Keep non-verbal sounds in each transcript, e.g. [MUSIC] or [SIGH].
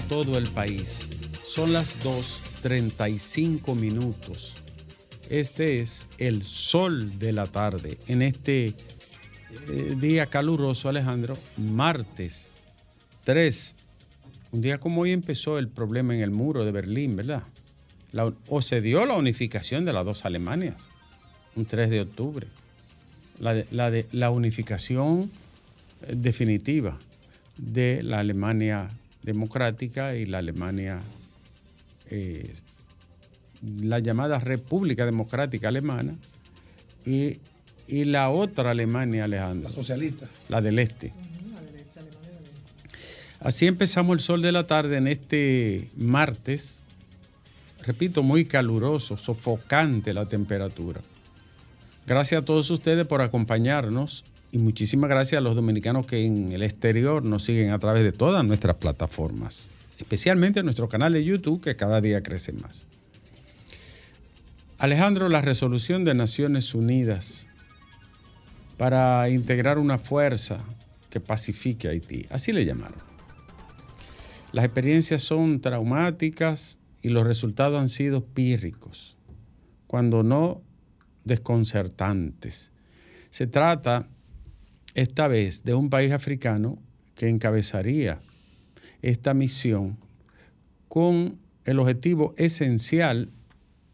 todo el país. Son las 2.35 minutos. Este es el sol de la tarde en este eh, día caluroso, Alejandro, martes 3. Un día como hoy empezó el problema en el muro de Berlín, ¿verdad? O se dio la unificación de las dos Alemanias, un 3 de octubre. La de- la unificación eh, definitiva de la Alemania democrática y la Alemania, eh, la llamada República Democrática Alemana y, y la otra Alemania, Alejandro. La socialista. La del Este. Así empezamos el sol de la tarde en este martes. Repito, muy caluroso, sofocante la temperatura. Gracias a todos ustedes por acompañarnos y muchísimas gracias a los dominicanos que en el exterior nos siguen a través de todas nuestras plataformas, especialmente nuestro canal de YouTube que cada día crece más. Alejandro, la resolución de Naciones Unidas para integrar una fuerza que pacifique a Haití, así le llamaron. Las experiencias son traumáticas y los resultados han sido pírricos, cuando no desconcertantes. Se trata esta vez de un país africano que encabezaría esta misión con el objetivo esencial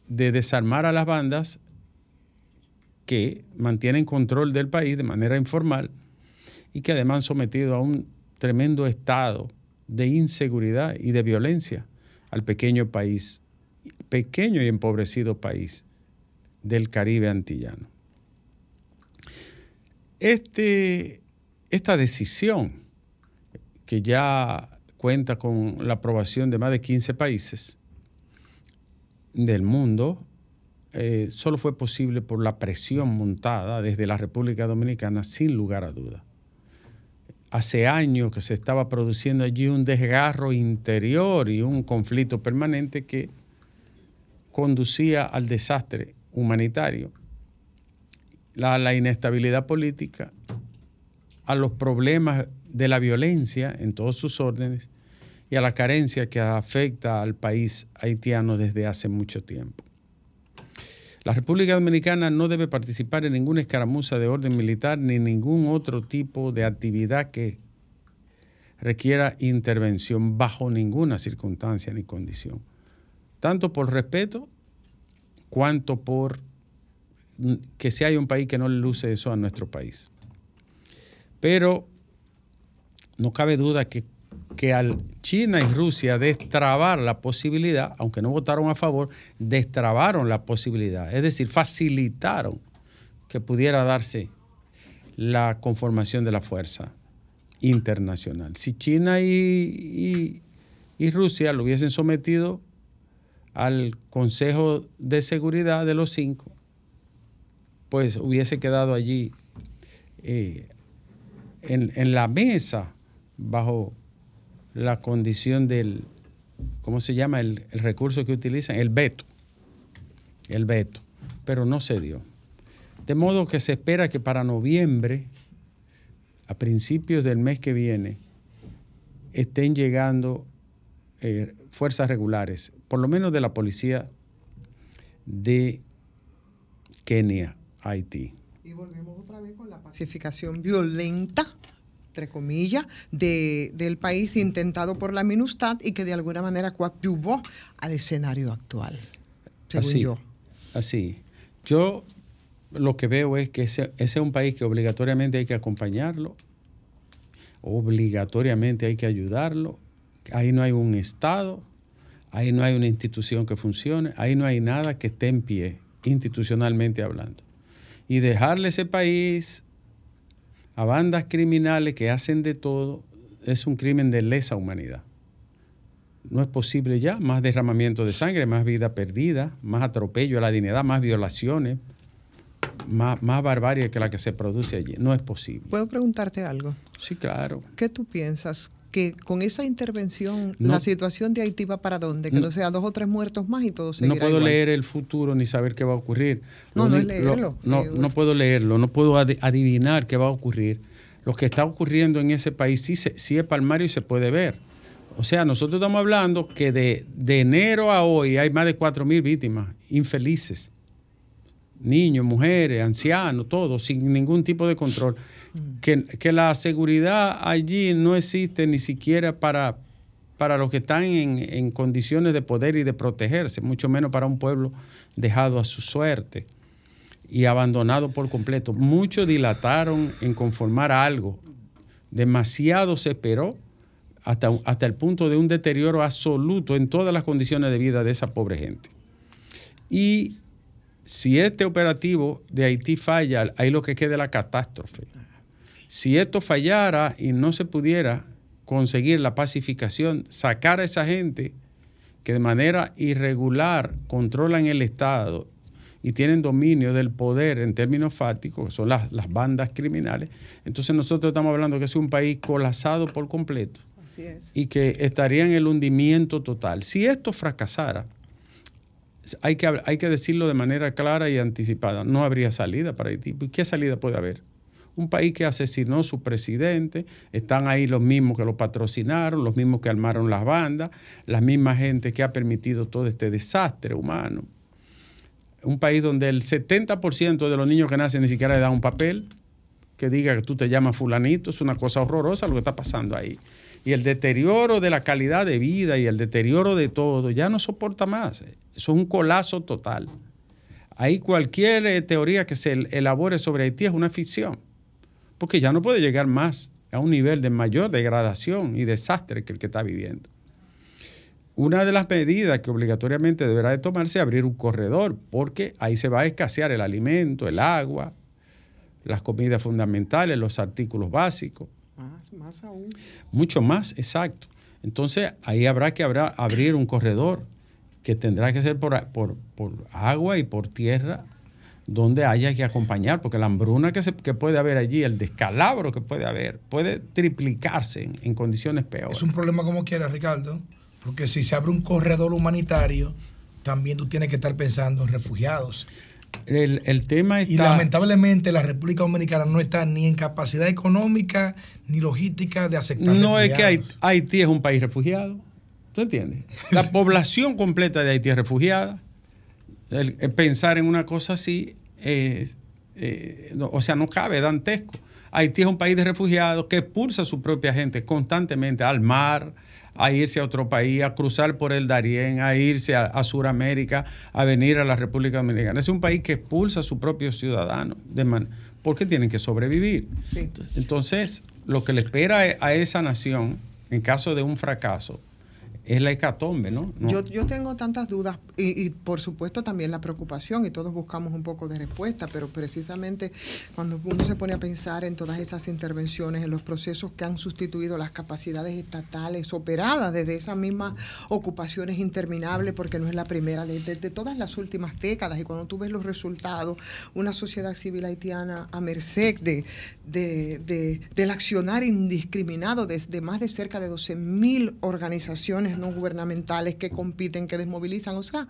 de desarmar a las bandas que mantienen control del país de manera informal y que además han sometido a un tremendo estado de inseguridad y de violencia al pequeño país, pequeño y empobrecido país del Caribe antillano. Este, esta decisión, que ya cuenta con la aprobación de más de 15 países del mundo, eh, solo fue posible por la presión montada desde la República Dominicana, sin lugar a duda. Hace años que se estaba produciendo allí un desgarro interior y un conflicto permanente que conducía al desastre humanitario, la, la inestabilidad política, a los problemas de la violencia en todos sus órdenes y a la carencia que afecta al país haitiano desde hace mucho tiempo. La República Dominicana no debe participar en ninguna escaramuza de orden militar ni ningún otro tipo de actividad que requiera intervención bajo ninguna circunstancia ni condición, tanto por respeto cuanto por que si hay un país que no le luce eso a nuestro país. Pero no cabe duda que, que al China y Rusia destrabar la posibilidad, aunque no votaron a favor, destrabaron la posibilidad, es decir, facilitaron que pudiera darse la conformación de la fuerza internacional. Si China y, y, y Rusia lo hubiesen sometido al Consejo de Seguridad de los cinco, pues hubiese quedado allí eh, en, en, la mesa bajo la condición del, ¿cómo se llama? El, el, recurso que utilizan, el veto. El veto. Pero no se dio. De modo que se espera que para noviembre, a principios del mes que viene, estén llegando eh, fuerzas regulares, por lo menos de la policía de Kenia, Haití. Y volvemos otra vez con la pacificación violenta, entre comillas, de, del país intentado por la MINUSTAD y que de alguna manera coadyuvó al escenario actual, según así, yo. Así. Yo lo que veo es que ese, ese, es un país que obligatoriamente hay que acompañarlo, obligatoriamente hay que ayudarlo. Ahí no hay un Estado, ahí no hay una institución que funcione, ahí no hay nada que esté en pie, institucionalmente hablando y dejarle ese país a bandas criminales que hacen de todo es un crimen de lesa humanidad. No es posible ya más derramamiento de sangre, más vida perdida, más atropello a la dignidad, más violaciones, más, más barbarie que la que se produce allí. No es posible. ¿Puedo preguntarte algo? Sí, claro. ¿Qué tú piensas que con esa intervención la situación de Haití va para dónde, que no, sea dos o tres muertos más y todo seguirá No puedo leer el futuro ni saber qué va a ocurrir. No, no es leerlo. no, no puedo leerlo, no puedo adivinar qué va a ocurrir. Lo que está ocurriendo en ese país sí, sí es palmario y se puede ver. O sea, nosotros estamos hablando que de, de enero a hoy hay más de 4.000 víctimas infelices niños, mujeres, ancianos, todos, sin ningún tipo de control. Mm. Que, la seguridad allí no existe ni siquiera para, para los que están en, condiciones de poder y de protegerse, mucho menos para un pueblo dejado a su suerte y abandonado por completo. Muchos dilataron en conformar algo, demasiado se esperó hasta, hasta el punto de un deterioro absoluto en todas las condiciones de vida de esa pobre gente. Y si este operativo de Haití falla, ahí lo que queda es la catástrofe. Si esto fallara y no se pudiera conseguir la pacificación, sacar a esa gente que de manera irregular controlan el Estado y tienen dominio del poder en términos fácticos, que son las, las bandas criminales, entonces nosotros estamos hablando que es un país colapsado por completo y que estaría en el hundimiento total. Si esto fracasara, hay que, hay que decirlo de manera clara y anticipada. No habría salida para Haití. ¿Qué salida puede haber? Un país que asesinó a su presidente, están ahí los mismos que lo patrocinaron, los mismos que armaron las bandas, la misma gente que ha permitido todo este desastre humano. Un país donde el 70% de los niños que nacen ni siquiera le dan un papel que diga que tú te llamas fulanito, es una cosa horrorosa lo que está pasando ahí y el deterioro de la calidad de vida y el deterioro de todo ya no soporta más. Eso es un colazo total. Ahí cualquier eh, teoría que se elabore sobre Haití es una ficción, porque ya no puede llegar más a un nivel de mayor degradación y desastre que el que está viviendo. Una de las medidas que obligatoriamente deberá de tomarse es abrir un corredor, porque ahí se va a escasear el alimento, el agua, las comidas fundamentales, los artículos básicos. Más, aún. Mucho más, exacto. Entonces ahí habrá que abrir un corredor que tendrá que ser por, por, agua y por tierra donde haya que acompañar, porque la hambruna que, se, que puede haber allí, el descalabro que puede haber, puede triplicarse en, condiciones peores. Es un problema como quiera, Ricardo, porque si se abre un corredor humanitario, también tú tienes que estar pensando en refugiados. El, tema está... Y lamentablemente la República Dominicana no está ni en capacidad económica ni logística de aceptar No es que Haití es un país refugiado. ¿Tú entiendes? La [LAUGHS] población completa de Haití es refugiada. pensar en una cosa así es, eh, o sea, no cabe, dantesco. Haití es un país de refugiados que expulsa a su propia gente constantemente al mar, a irse a otro país, a cruzar por el Darién, a irse a, Sudamérica, a venir a la República Dominicana. Es un país que expulsa a sus propios ciudadanos de porque tienen que sobrevivir. Entonces, lo que le espera a esa nación en caso de un fracaso es la hecatombe, ¿no? Yo, yo tengo tantas dudas y, por supuesto también la preocupación y todos buscamos un poco de respuesta, pero precisamente cuando uno se pone a pensar en todas esas intervenciones, en los procesos que han sustituido las capacidades estatales operadas desde esas mismas ocupaciones interminables, porque no es la primera, desde de, todas las últimas décadas, y cuando tú ves los resultados, una sociedad civil haitiana a merced de, de, del accionar indiscriminado desde más de cerca de 12 mil organizaciones no gubernamentales que compiten, que desmovilizan. O sea,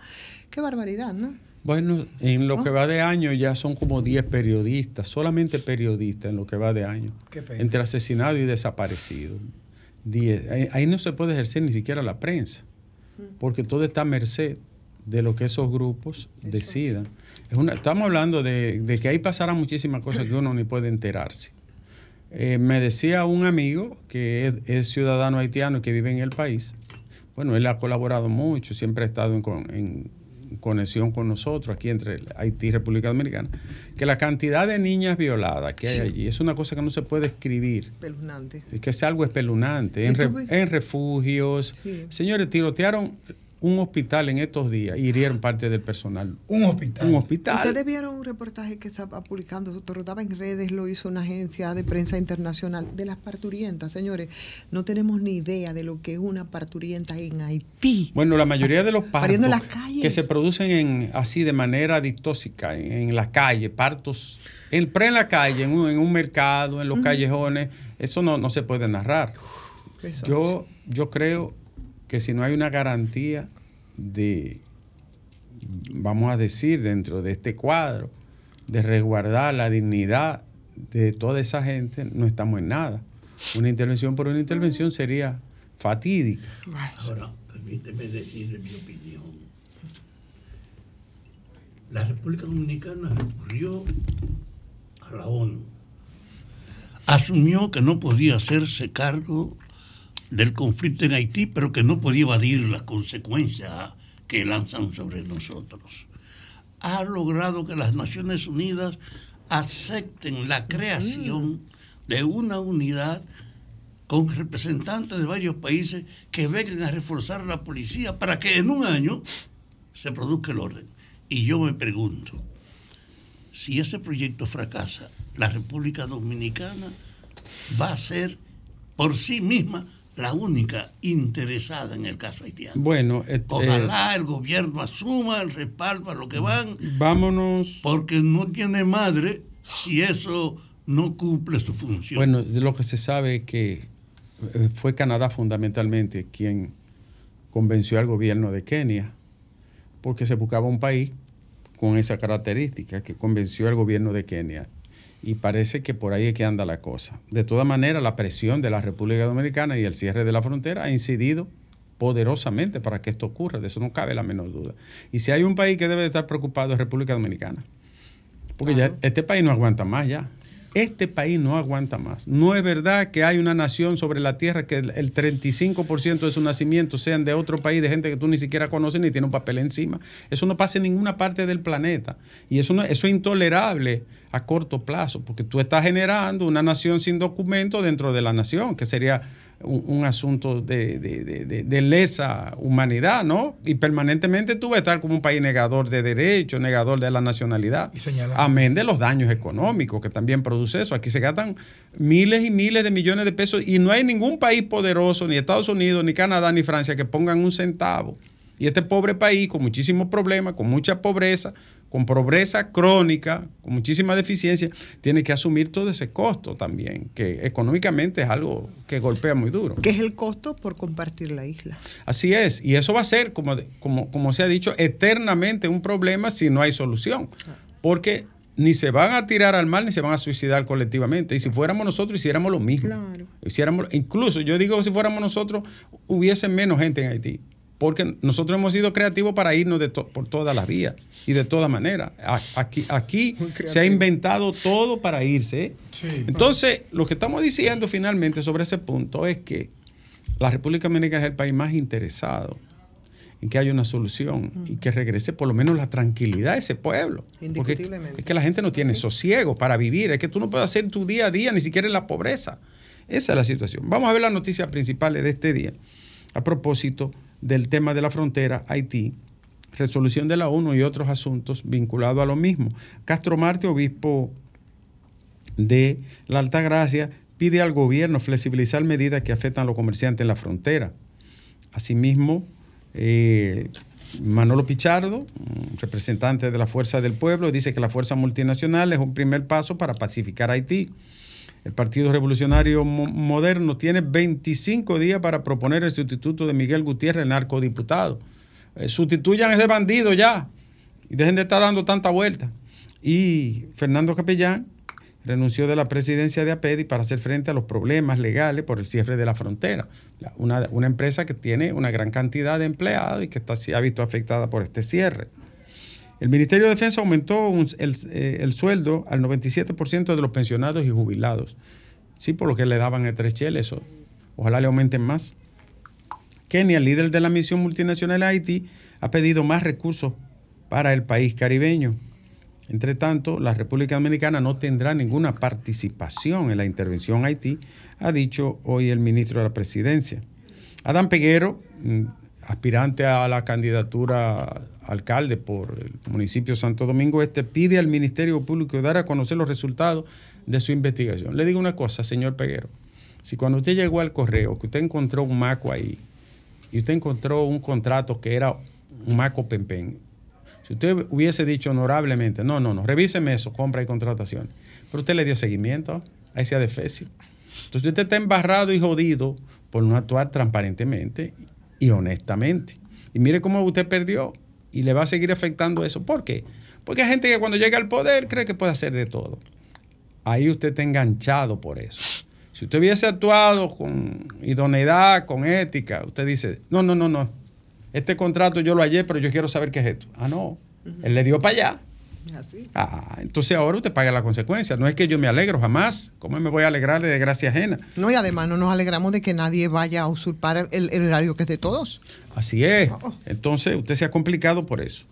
qué barbaridad, ¿no? Bueno, en lo que va de año ya son como 10 periodistas, solamente periodistas en lo que va de año, entre asesinados y desaparecidos. 10. Ahí no se puede ejercer ni siquiera la prensa, porque todo está a merced de lo que esos grupos decidan. Es una, estamos hablando de, que ahí pasarán muchísimas cosas que uno ni puede enterarse. Eh, me decía un amigo que es, es, ciudadano haitiano y que vive en el país, bueno, él ha colaborado mucho, siempre ha estado en, conexión con nosotros aquí entre Haití y República Dominicana, que la cantidad de niñas violadas que hay allí es una cosa que no se puede escribir. Espeluznante. Es que es algo espeluznante. En, en refugios. Señores, tirotearon un hospital en estos días y hirieron parte del personal. Un hospital. Un hospital. Ustedes vieron un reportaje que estaba publicando, estaba en redes, lo hizo una agencia de prensa internacional de las parturientas. Señores, no tenemos ni idea de lo que es una parturienta en Haití. Bueno, la mayoría de los partos que se producen en, así de manera distóxica en, la calle, partos en, pre en la calle, en un, mercado, en los callejones, eso no, no se puede narrar Yo, yo creo que si no hay una garantía de, vamos a decir, dentro de este cuadro, de resguardar la dignidad de toda esa gente, no estamos en nada. Una intervención por una intervención sería fatídica. Ahora, permíteme decirle mi opinión. La República Dominicana recurrió a la ONU. Asumió que no podía hacerse cargo del conflicto en Haití, pero que no podía evadir las consecuencias que lanzan sobre nosotros. Ha logrado que las Naciones Unidas acepten la creación de una unidad con representantes de varios países que vengan a reforzar la policía para que en un año se produzca el orden. Y yo me pregunto, si ese proyecto fracasa, la República Dominicana va a ser por sí misma la única interesada en el caso haitiano. Bueno, eh, ojalá el gobierno asuma el respaldo a lo que van. Vámonos. Porque no tiene madre si eso no cumple su función. Bueno, de lo que se sabe es que eh, fue Canadá fundamentalmente quien convenció al gobierno de Kenia, porque se buscaba un país con esa característica, que convenció al gobierno de Kenia. Y parece que por ahí es que anda la cosa. De todas maneras, la presión de la República Dominicana y el cierre de la frontera ha incidido poderosamente para que esto ocurra, de eso no cabe la menor duda. Y si hay un país que debe estar preocupado es República Dominicana, porque ya este país no aguanta más ya. Este país no aguanta más. No es verdad que hay una nación sobre la tierra que el 35% de su nacimiento sean de otro país, de gente que tú ni siquiera conoces ni tiene un papel encima. Eso no pasa en ninguna parte del planeta. Y eso, eso es intolerable a corto plazo, porque tú estás generando una nación sin documento dentro de la nación, que sería un, asunto de, lesa humanidad, ¿no? Y permanentemente tú vas a estar como un país negador de derechos, negador de la nacionalidad. Amén de los daños económicos que también produce eso. Aquí se gastan miles y miles de millones de pesos y no hay ningún país poderoso, ni Estados Unidos, ni Canadá, ni Francia, que pongan un centavo. Y este pobre país, con muchísimos problemas, con mucha pobreza, con pobreza crónica, con muchísima deficiencia, tiene que asumir todo ese costo también, que económicamente es algo que golpea muy duro. ¿Qué es el costo por compartir la isla? Así es, y eso va a ser, como, como, como se ha dicho, eternamente un problema si no hay solución, porque ni se van a tirar al mar ni se van a suicidar colectivamente. Y si fuéramos nosotros, hiciéramos lo mismo. Claro. Hiciéramos, incluso yo digo, si fuéramos nosotros, hubiese menos gente en Haití porque nosotros hemos sido creativos para irnos de por todas las vías y de todas maneras. Aquí, aquí se ha inventado todo para irse. ¿eh? Entonces, lo que estamos diciendo finalmente sobre ese punto es que la República Dominicana es el país más interesado en que haya una solución y que regrese por lo menos la tranquilidad a ese pueblo. Porque es que la gente no tiene sosiego para vivir, es que tú no puedes hacer tu día a día, ni siquiera en la pobreza. Esa es la situación. Vamos a ver las noticias principales de este día. A propósito del tema de la frontera Haití, resolución de la ONU y otros asuntos vinculados a lo mismo. Castro Marte, obispo de la Altagracia, pide al gobierno flexibilizar medidas que afectan a los comerciantes en la frontera. Asimismo, eh, Manolo Pichardo, representante de la Fuerza del Pueblo, dice que la Fuerza Multinacional es un primer paso para pacificar Haití. El Partido Revolucionario Moderno tiene 25 días para proponer el sustituto de Miguel Gutiérrez, el narcodiputado. Eh, sustituyan a ese bandido ya y dejen de estar dando tanta vuelta. Y Fernando Capellán renunció de la presidencia de APEDI para hacer frente a los problemas legales por el cierre de la frontera. Una, empresa que tiene una gran cantidad de empleados y que está, se ha visto afectada por este cierre. El Ministerio de Defensa aumentó eh, el, sueldo al 97% de los pensionados y jubilados. Sí, por lo que le daban el tres cheles, ojalá le aumenten más. Kenia, líder de la misión multinacional a Haití, ha pedido más recursos para el país caribeño. Entre tanto, la República Dominicana no tendrá ninguna participación en la intervención a Haití, ha dicho hoy el ministro de la Presidencia. Adán Peguero, mm, aspirante a la candidatura alcalde por el municipio Santo Domingo Este, pide al Ministerio Público dar a conocer los resultados de su investigación. Le digo una cosa, señor Peguero. Si cuando usted llegó al correo, que usted encontró un maco ahí, y usted encontró un contrato que era un maco pempen, si usted hubiese dicho honorablemente, no, no, no, revíseme eso, compra y contratación. Pero usted le dio seguimiento a ese adefesio. Entonces usted está embarrado y jodido por no actuar transparentemente y honestamente. Y mire cómo usted perdió y le va a seguir afectando eso. ¿Por qué? Porque hay gente que cuando llega al poder cree que puede hacer de todo. Ahí usted está enganchado por eso. Si usted hubiese actuado con idoneidad, con ética, usted dice, no, no, no, no. Este contrato yo lo hallé, pero yo quiero saber qué es esto. Ah, no. Él le dio para allá. [LAUGHS] Ah, entonces ahora usted paga la consecuencia. No es que yo me alegro jamás. ¿Cómo me voy a alegrar de desgracia ajena? No, y además no nos alegramos de que nadie vaya a usurpar el, el horario que es de todos. Así es. Entonces usted se ha complicado por eso.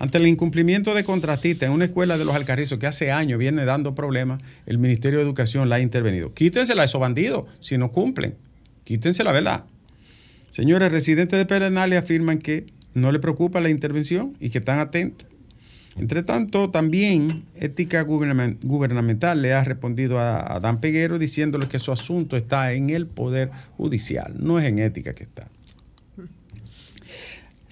Ante el incumplimiento de contratista en una escuela de los Alcarrizos que hace años viene dando problemas, el Ministerio de Educación la ha intervenido. Quítensela a esos bandidos si no cumplen. Quítensela, ¿verdad? Señores, residentes de Pedernales afirman que no le preocupa la intervención y que están atentos. Entre tanto, también Ética Gubernamental le ha respondido a, Dan Peguero diciéndole que su asunto está en el Poder Judicial, no es en Ética que está.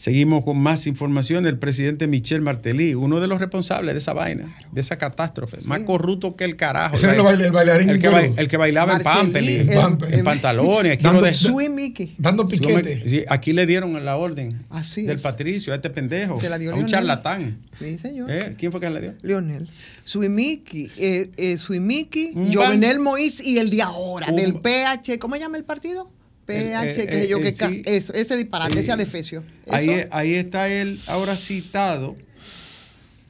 Seguimos con más información. El presidente Michel Martelly, uno de los responsables de esa vaina, de esa catástrofe, más corrupto que el carajo. Ese es el, baile- el bailarín. el, que, ba- el que bailaba en Pampeli, el- en, pantalones. Aquí, Dando- de-. Dando piquete. Sí, aquí le dieron la orden Así del es. Patricio, a este pendejo, Se la dio a un Leonel. charlatán. Sí, señor. ¿Eh? ¿Quién fue que la dio? Leonel. Suimiki, eh, eh, Suimiki, Jovenel Moïse y el de ahora, Un- del PH. ¿Cómo se llama el partido? PH, Eh, eh, que sé yo, eh, que sí. eso, ese disparate, ese Eh, adefesio. Ahí, ahí está él ahora citado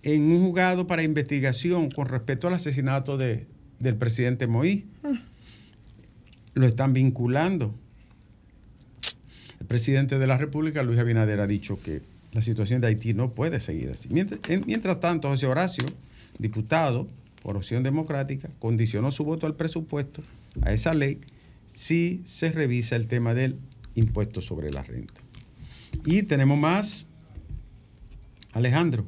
en un juzgado para investigación con respecto al asesinato de, del presidente Moïse. Lo están vinculando. El presidente de la República, Luis Abinader, ha dicho que la situación de Haití no puede seguir así. Mientras, en- mientras tanto, José Horacio, diputado por opción democrática, condicionó su voto al presupuesto, a esa ley, si se revisa el tema del impuesto sobre la renta. Y tenemos más. Alejandro,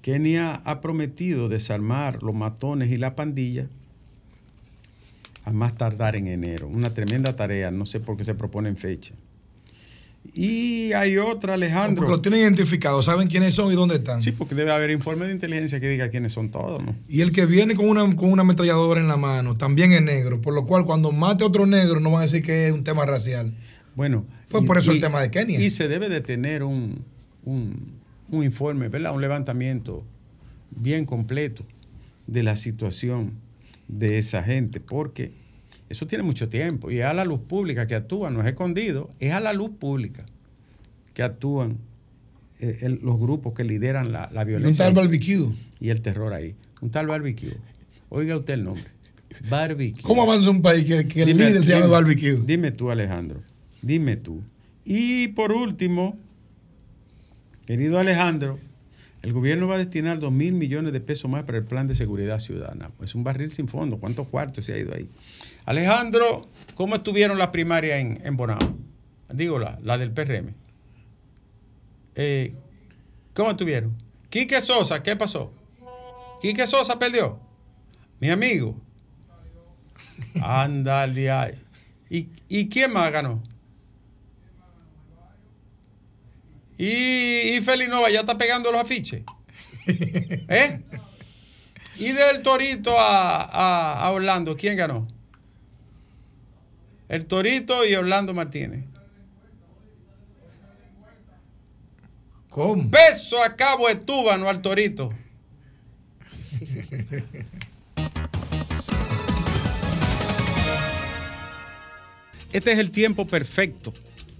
Kenia ha prometido desarmar los matones y la pandilla a más tardar en enero. Una tremenda tarea, no sé por qué se proponen fecha. Y hay otra, Alejandro. Porque lo tienen identificado, saben quiénes son y dónde están. Sí, porque debe haber informe de inteligencia que diga quiénes son todos, ¿no? Y el que viene con una, con una ametralladora en la mano también es negro, por lo cual cuando mate a otro negro no van a decir que es un tema racial. Bueno. Pues por eso el tema de Kenia. Y se debe de tener un, un, un informe, ¿verdad? Un levantamiento bien completo de la situación de esa gente, porque eso tiene mucho tiempo y es a la luz pública que actúan, no es escondido, es a la luz pública que actúan eh, el- los grupos que lideran la, la Y un violencia tal barbecue. y el terror ahí. Un tal barbecue. Oiga usted el nombre. Barbecue. ¿Cómo avanza un país que, que el Dime- líder se dime- barbecue? Dime tú, Alejandro. Dime tú. Y por último, querido Alejandro, el gobierno va a destinar dos mil millones de pesos más para el plan de seguridad ciudadana. Es un barril sin fondo. ¿Cuántos cuartos se ha ido ahí? Alejandro, ¿cómo estuvieron las primarias en, en Bonao? Digo, la, la del PRM. Eh, ¿Cómo estuvieron? Quique Sosa, ¿qué pasó? Quique Sosa perdió. Mi amigo. Ándale. ¿Y, ¿Y quién más ganó? Y, y Felinova ya está pegando los afiches. [LAUGHS] ¿Eh? Y del Torito a, a- a Orlando, ¿quién ganó? El Torito y Orlando Martínez. ¿Cómo? Beso a cabo estúbano al Torito. Este es el tiempo perfecto.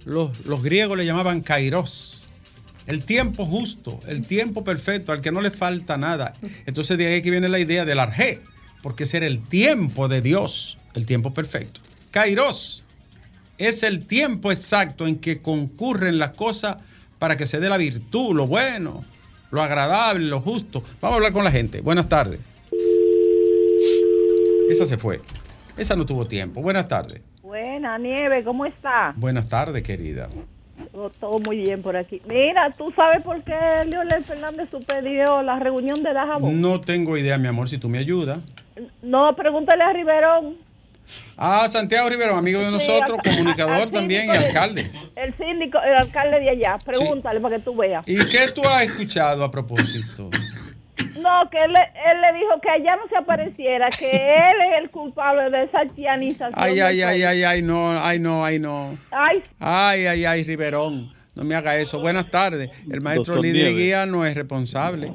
Los, los griegos le llamaban kairos. El tiempo justo, el tiempo perfecto, al que no le falta nada. Entonces de ahí que viene la idea del arjé, porque ese era el tiempo de Dios, el tiempo perfecto. Kairos es el tiempo exacto en que concurren las cosas para que se dé la virtud, lo bueno, lo agradable, lo justo. Vamos a hablar con la gente. Buenas tardes. Esa se fue. Esa no tuvo tiempo. Buenas tardes. Buena, Nieve, ¿cómo está? Buenas tardes, querida. Todo, todo muy bien por aquí. Mira, ¿tú sabes por qué Leonel Fernández suspendió la reunión de Dajabón? No tengo idea, mi amor, si tú me ayudas. No, pregúntale a Riverón. Ah, Santiago Rivero, amigo de Sí, nosotros, al- comunicador [LAUGHS] al también y alcalde. El síndico, el alcalde de allá. Pregúntale para que tú veas. ¿Y qué tú has escuchado a propósito? No, que él, le- él le dijo que allá no se apareciera, que [LAUGHS] él es el culpable de esa haitianización. Ay, ay, ay, ay, ay, no, ay, no, ay, no. Ay, Ay, ay, ay, Riverón. No me haga eso. Buenas tardes. El maestro Doctor líder Nieves. guía no es responsable.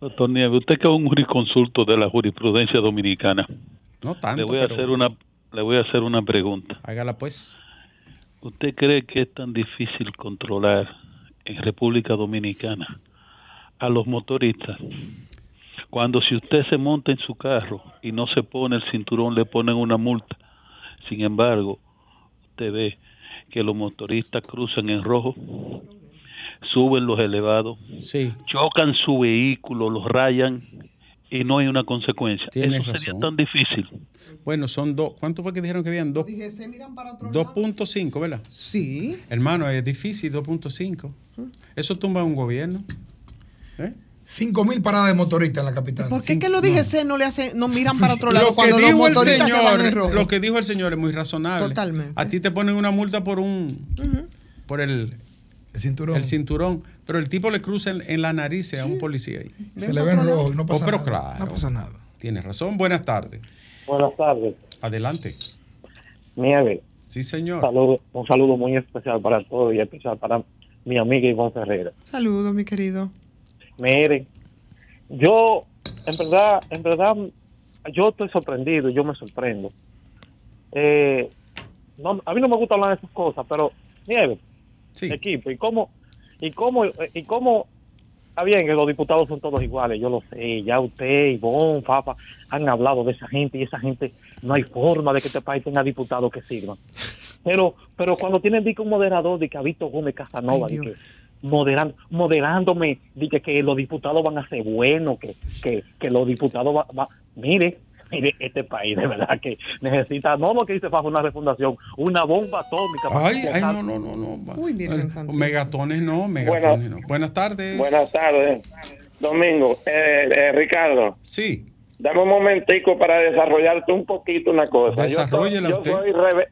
Doctor Nieves, usted que es un jurisconsulto de la jurisprudencia dominicana, No tanto, le voy a pero hacer una le voy a hacer una pregunta. hágala pues. ¿Usted cree que es tan difícil controlar en República Dominicana a los motoristas? Cuando si usted se monta en su carro y no se pone el cinturón, le ponen una multa. Sin embargo, usted ve que los motoristas cruzan en rojo, suben los elevados, Sí, chocan su vehículo, los rayan y no hay una consecuencia. Tienes Eso sería razón. tan difícil. bueno, son dos. ¿Cuánto fue que dijeron que habían? Dos- Dije, se miran para otro lado. 2.5, ¿verdad? Sí. Hermano, es difícil, 2.5. Eso tumba un gobierno. ¿Eh? 5 mil paradas de motoristas en la capital. ¿Por qué que los DGC no le hacen, no miran para otro lado Lo que dijo el señor, rojo? lo que dijo el señor es muy razonable. Totalmente. A ti te ponen una multa por un, por el, El cinturón. el cinturón, pero el tipo le cruza en, en la nariz a un policía ahí. Se le ve en rojo no pasa Oh, pero nada. claro. No pasa nada. Tienes razón. Buenas tardes. Buenas tardes, Adelante. Nieve. Sí, señor. Saludo, un saludo muy especial para todos y especial para mi amiga Ivonne Ferreira. Saludos, mi querido. Miren, yo, en verdad, en verdad, yo estoy sorprendido, yo me sorprendo. Eh, no, a mí no me gusta hablar de esas cosas, pero Nieve, Sí. equipo, y cómo, y cómo, y cómo, está bien que los diputados son todos iguales, yo lo sé, ya usted, Ivonne, Fafa, han hablado de esa gente y esa gente, no hay forma de que este país tenga diputados que sirvan. Pero, pero cuando tienen dice un moderador de que a Víctor Gómez Casanova, Ay, de que Dios. moderando, moderándome, de que, que los diputados van a ser buenos, que, que, que los diputados va, va- mire, [LAUGHS] mire, este país de verdad que necesita, no lo que dice Fafa, una refundación, una bomba atómica. para Ay, ay, no, no, no, no. Uy. Megatones no, megatones no. Buenas tardes. Buenas tardes, Domingo. Eh, eh, Ricardo, Sí, dame un momentico para desarrollarte un poquito una cosa. Desarróllela yo, usted. soy reve-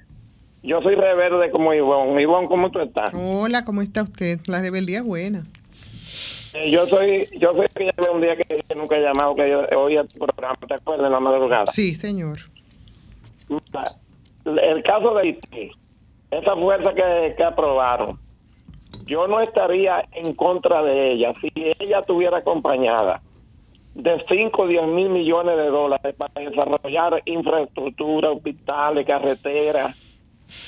yo soy reverde como Ivonne. Ivonne, ¿cómo tú estás? Hola, ¿cómo está usted? La rebeldía es buena. Eh, yo soy yo soy que llamé un día que, que nunca he llamado, que yo oía tu programa, ¿te acuerdas? En la madrugada. Sí, señor. El caso de Haití, esa fuerza que, que aprobaron, yo no estaría en contra de ella si ella estuviera acompañada de 5 o 10 mil millones de dólares para desarrollar infraestructura, hospitales, carreteras,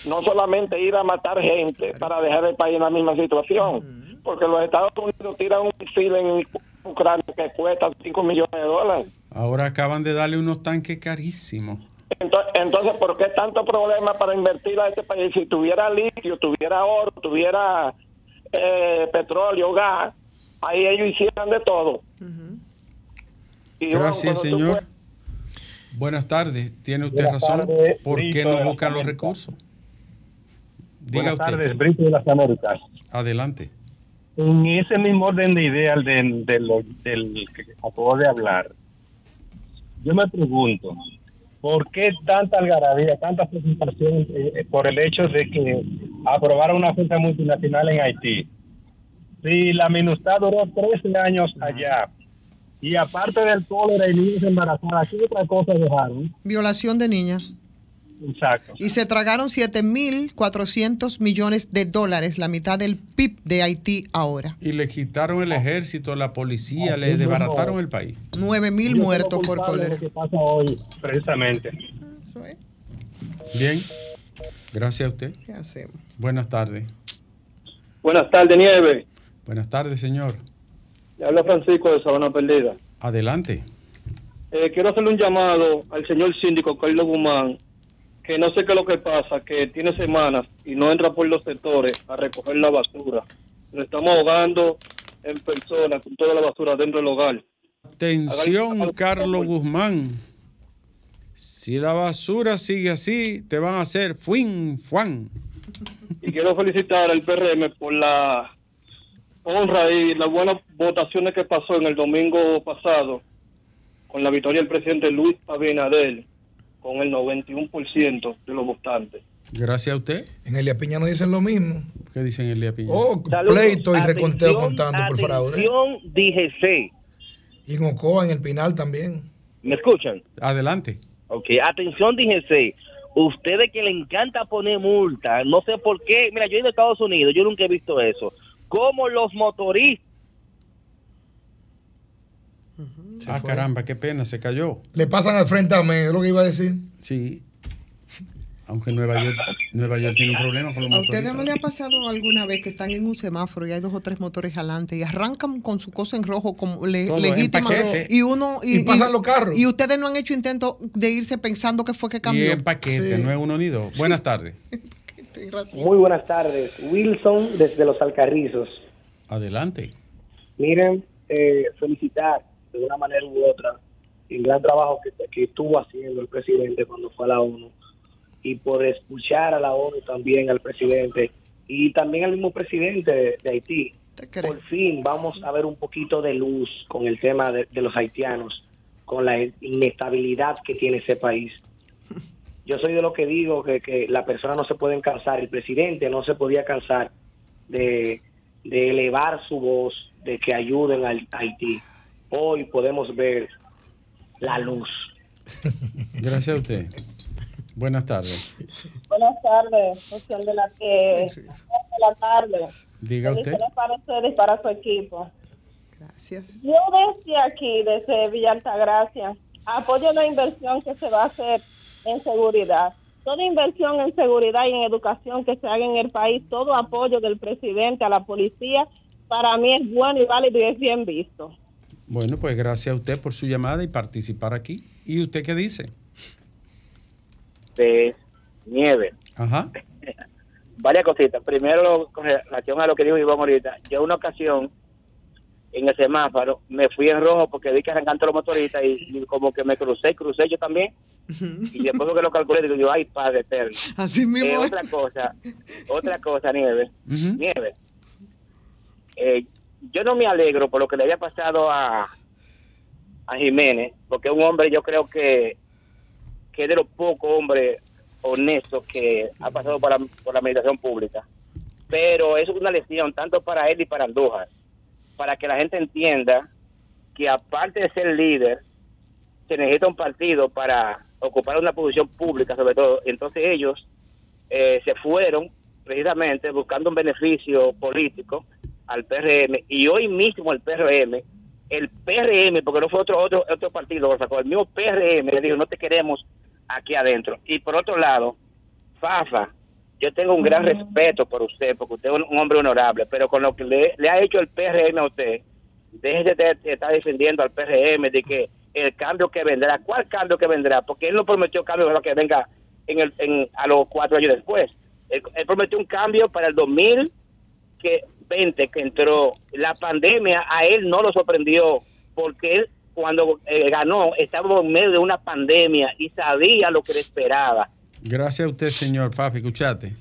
no solamente ir a matar gente para dejar el país en la misma situación, porque los Estados Unidos tiran un misil en Ucrania que cuesta 5 millones de dólares. ahora acaban de darle unos tanques carísimos. Entonces, entonces, ¿por qué tanto problema para invertir a este país? Si tuviera litio, tuviera oro, tuviera eh, petróleo, gas, ahí ellos hicieran de todo. Y yo, Gracias, señor. Buenas tardes. Tiene usted Buenas razón. tardes, ¿Por qué no buscan los recursos? Diga Buenas usted. tardes, Brito de las Américas. Adelante. En ese mismo orden de ideas del, del, del que acabo de hablar, yo me pregunto, ¿por qué tanta algarabía, tanta presentación eh, por el hecho de que aprobaron una junta multinacional en Haití? Si la MINUSTAD duró 13 años allá, y aparte del cólera y niños embarazadas, ¿qué otra cosa dejaron? Violación de niña. Exacto. Y se tragaron 7.400 millones de dólares, la mitad del PIB de Haití ahora. Y le quitaron el ejército, la policía, Ah, le desbarataron no. el país. 9.000 Yo muertos por cólera. lo que pasa hoy, precisamente. Bien. Gracias a usted. ¿Qué hacemos? Buenas tardes. Buenas tardes, Nieve. Buenas tardes, señor. Le habla Francisco de Sabana Perdida. Adelante. Eh, quiero hacerle un llamado al señor síndico Carlos Guzmán, que no sé qué es lo que pasa, que tiene semanas y no entra por los sectores a recoger la basura. Nos estamos ahogando en persona con toda la basura dentro del hogar. Atención, Carlos Guzmán. Si la basura sigue así, te van a hacer fuin, fuan. Y quiero felicitar al PRM por la honra y las buenas votaciones que pasó en el domingo pasado con la victoria del presidente Luis Abinader con el 91% de los votantes. Gracias a usted. En Elia Piña nos dicen lo mismo. ¿Qué dicen Elia Piña? Oh, Saludos. pleito y reconteo contando por fraude. Atención, DGC. Y en Ocoa, en el Pinal también. ¿Me escuchan? Adelante. Ok, atención, díjense. Ustedes que le encanta poner multa, no sé por qué. Mira, yo he ido a Estados Unidos, yo nunca he visto eso. Como los motoristas. Ah, caramba, qué pena, se cayó. Le pasan al frente a mí, es lo que iba a decir. Sí. Aunque Nueva York, Nueva York tiene un problema con los ¿A ustedes no le ha pasado alguna vez que están en un semáforo y hay dos o tres motores adelante y arrancan con su cosa en rojo como le- Todo, legítima y uno Y pasan los carros. y ustedes no han hecho intento de irse pensando que fue que Y cambió. en paquete, Sí. no es uno ni dos. Buenas tardes. [LAUGHS] Muy buenas tardes. Wilson desde Los Alcarrizos. Adelante. Miren, eh, felicitar de una manera u otra el gran trabajo que, que estuvo haciendo el presidente cuando fue a la ONU y por escuchar a la ONU también al presidente y también al mismo presidente de, de Haití. Por fin vamos a ver un poquito de luz con el tema de, de los haitianos, con la inestabilidad que tiene ese país. [LAUGHS] Yo soy de lo que digo que, que la persona no se puede cansar, el presidente no se podía cansar de, de elevar su voz, de que ayuden a Haití. Hoy podemos ver la luz. [LAUGHS] Gracias a usted. Buenas tardes. Buenas tardes, social de la que de la tarde. Diga usted. Para ustedes y para su equipo. Gracias. Yo desde aquí, desde Villa Altagracia, apoyo la inversión que se va a hacer en seguridad. Toda inversión en seguridad y en educación que se haga en el país, todo apoyo del presidente a la policía, para mí es bueno y válido y es bien visto. Bueno, pues gracias a usted por su llamada y participar aquí. ¿Y usted qué dice? de nieve. Ajá. [LAUGHS] Varias cositas. Primero, con relación a lo que dijo Iván ahorita, yo una ocasión en el semáforo me fui en rojo porque vi que arrancaban todos los motoristas y, y como que me crucé, crucé yo también. Y después que lo calculé, digo yo, ay, padre eterno. Así mismo Eh, otra cosa, otra cosa, Nieve. Nieve. Eh, yo no me alegro por lo que le había pasado a, a Jiménez, porque es un hombre, yo creo que, que es de los pocos hombres honestos que ha pasado por la, por la administración pública. Pero es una lección tanto para él y para Andújar, para que la gente entienda que aparte de ser líder, se necesita un partido para ocupar una posición pública sobre todo. Entonces ellos eh, se fueron precisamente buscando un beneficio político al PRM y hoy mismo el PRM, el PRM, porque no fue otro otro otro partido, lo sacó el mismo PRM, le dijo no te queremos aquí adentro. Y por otro lado, Fafa, yo tengo un gran respeto por usted, porque usted es un, hombre honorable, pero con lo que le, le ha hecho el PRM a usted, déjese de, estar defendiendo al PRM de que el cambio que vendrá, ¿cuál cambio que vendrá? Porque él no prometió cambio para que venga en el, en, a los cuatro años después. Él, él prometió un cambio para el 2020 que entró. La pandemia a él no lo sorprendió porque él cuando eh, ganó estaba en medio de una pandemia y sabía lo que le esperaba. Gracias a usted, señor Fafi, escuchate.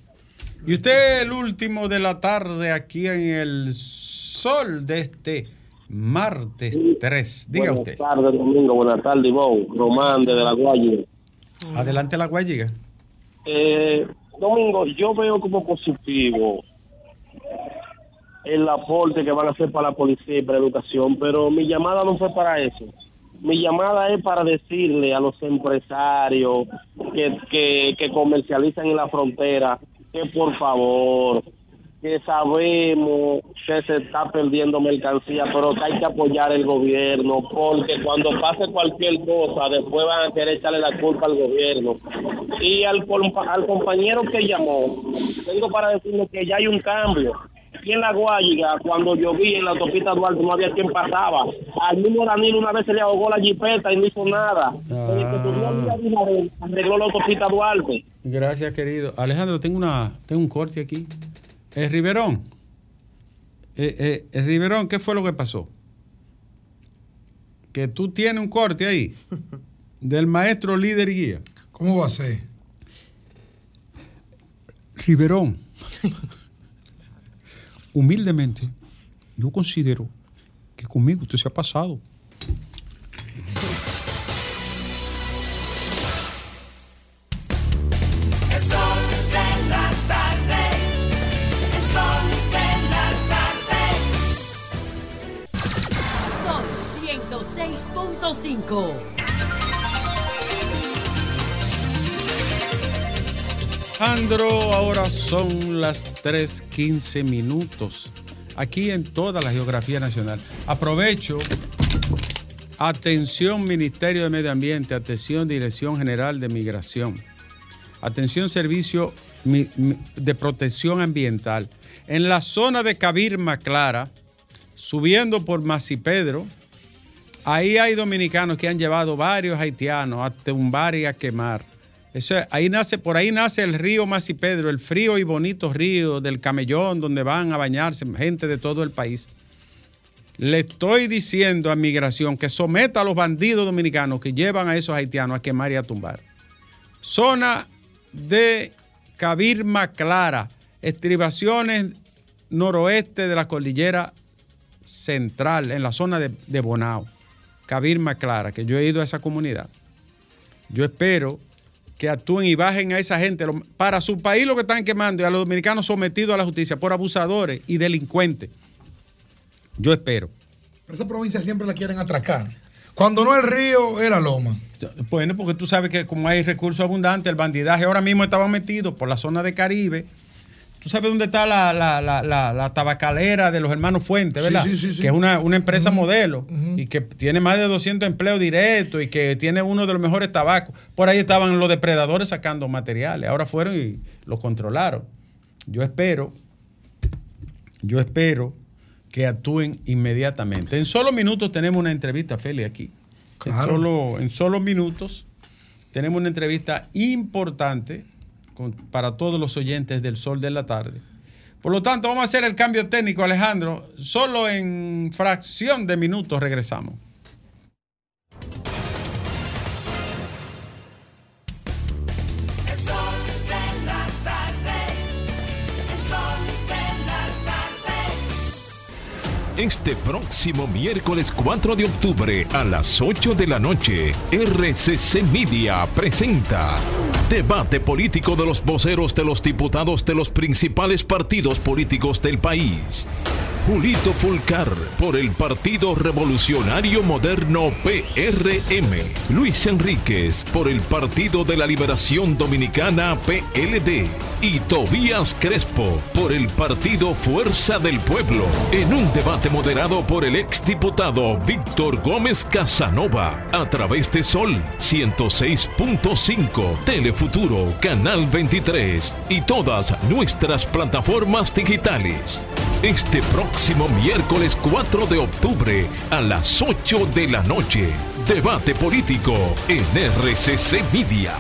Y usted el último de la tarde aquí en el sol de este martes 3. Diga Buenas usted. tardes, Domingo. Buenas tardes, Ivonne. Román, desde La Guayina. Adelante la guayiga. Eh, Domingo, yo veo como positivo el aporte que van a hacer para la policía y para la educación, pero mi llamada no fue para eso. Mi llamada es para decirle a los empresarios que, que, comercializan en la frontera que por favor, que sabemos que se está perdiendo mercancía, pero que hay que apoyar el gobierno, porque cuando pase cualquier cosa, después van a querer echarle la culpa al gobierno. Y al, al compañero que llamó, tengo para decirle que ya hay un cambio. Aquí en La Guayiga, cuando yo vi en la autopista Duarte, no había quien pasaba. Al mismo Danilo una vez se le ahogó la jipeta y no hizo nada. Abinader, arregló la autopista Duarte. Gracias, querido. Alejandro, tengo una tengo un corte aquí. Eh, Riverón. Eh, eh, eh, Riverón, ¿qué fue lo que pasó? Que tú tienes un corte ahí [LAUGHS] del maestro líder y guía. ¿Cómo va a ser? Riverón. [LAUGHS] Humildemente, yo considero que conmigo usted se ha pasado. Andro, ahora son las 3:15 minutos. Aquí en toda la geografía nacional. Aprovecho. Atención Ministerio de Medio Ambiente, atención Dirección General de Migración, atención Servicio de Protección Ambiental. En la zona de Cabirma Clara, subiendo por Masipedro, ahí hay dominicanos que han llevado varios haitianos a tumbar y a quemar. Eso, es- ahí nace, por ahí nace el río Masipedro, el frío y bonito río del Camellón, donde van a bañarse gente de todo el país. Le estoy diciendo a Migración que someta a los bandidos dominicanos que llevan a esos haitianos a quemar y a tumbar. Zona de Cabirma Clara, estribaciones noroeste de la cordillera central, en la zona de, de Bonao. Cabirma Clara, que yo he ido a esa comunidad. Yo espero que actúen y bajen a esa gente. Para su país lo que están quemando y a los dominicanos sometidos a la justicia por abusadores y delincuentes. Yo espero. Pero esa provincia siempre la quieren atracar. Cuando no el río, es la loma. Bueno, porque tú sabes que como hay recursos abundantes, el bandidaje ahora mismo estaba metido por la zona de Caribe. Tú sabes dónde está la, la- la- la- la tabacalera de los hermanos Fuentes, ¿verdad? sí, sí, sí. Que es una, una empresa modelo y que tiene más de 200 empleos directos y que tiene uno de los mejores tabacos. Por ahí estaban los depredadores sacando materiales. Ahora fueron y los controlaron. Yo espero, yo espero que actúen inmediatamente. En solo minutos tenemos una entrevista, Feli, aquí. En, Claro. solo, en solo minutos tenemos una entrevista importante con- para todos los oyentes del Sol de la Tarde. Por lo tanto, vamos a hacer el cambio técnico, Alejandro. Solo en fracción de minutos regresamos. Este próximo miércoles 4 de octubre a las 8 de la noche, RCC Media presenta Debate político de los voceros de los diputados de los principales partidos políticos del país. Julito Fulcar por el Partido Revolucionario Moderno PRM. Luis Enríquez por el Partido de la Liberación Dominicana PLD. Y Tobías Crespo por el Partido Fuerza del Pueblo. En un debate moderado por el exdiputado Víctor Gómez Casanova. A través de Sol 106.5, Telefuturo, Canal 23 y todas nuestras plataformas digitales. Este próximo miércoles 4 de octubre a las 8 de la noche. Debate político en RCC Media.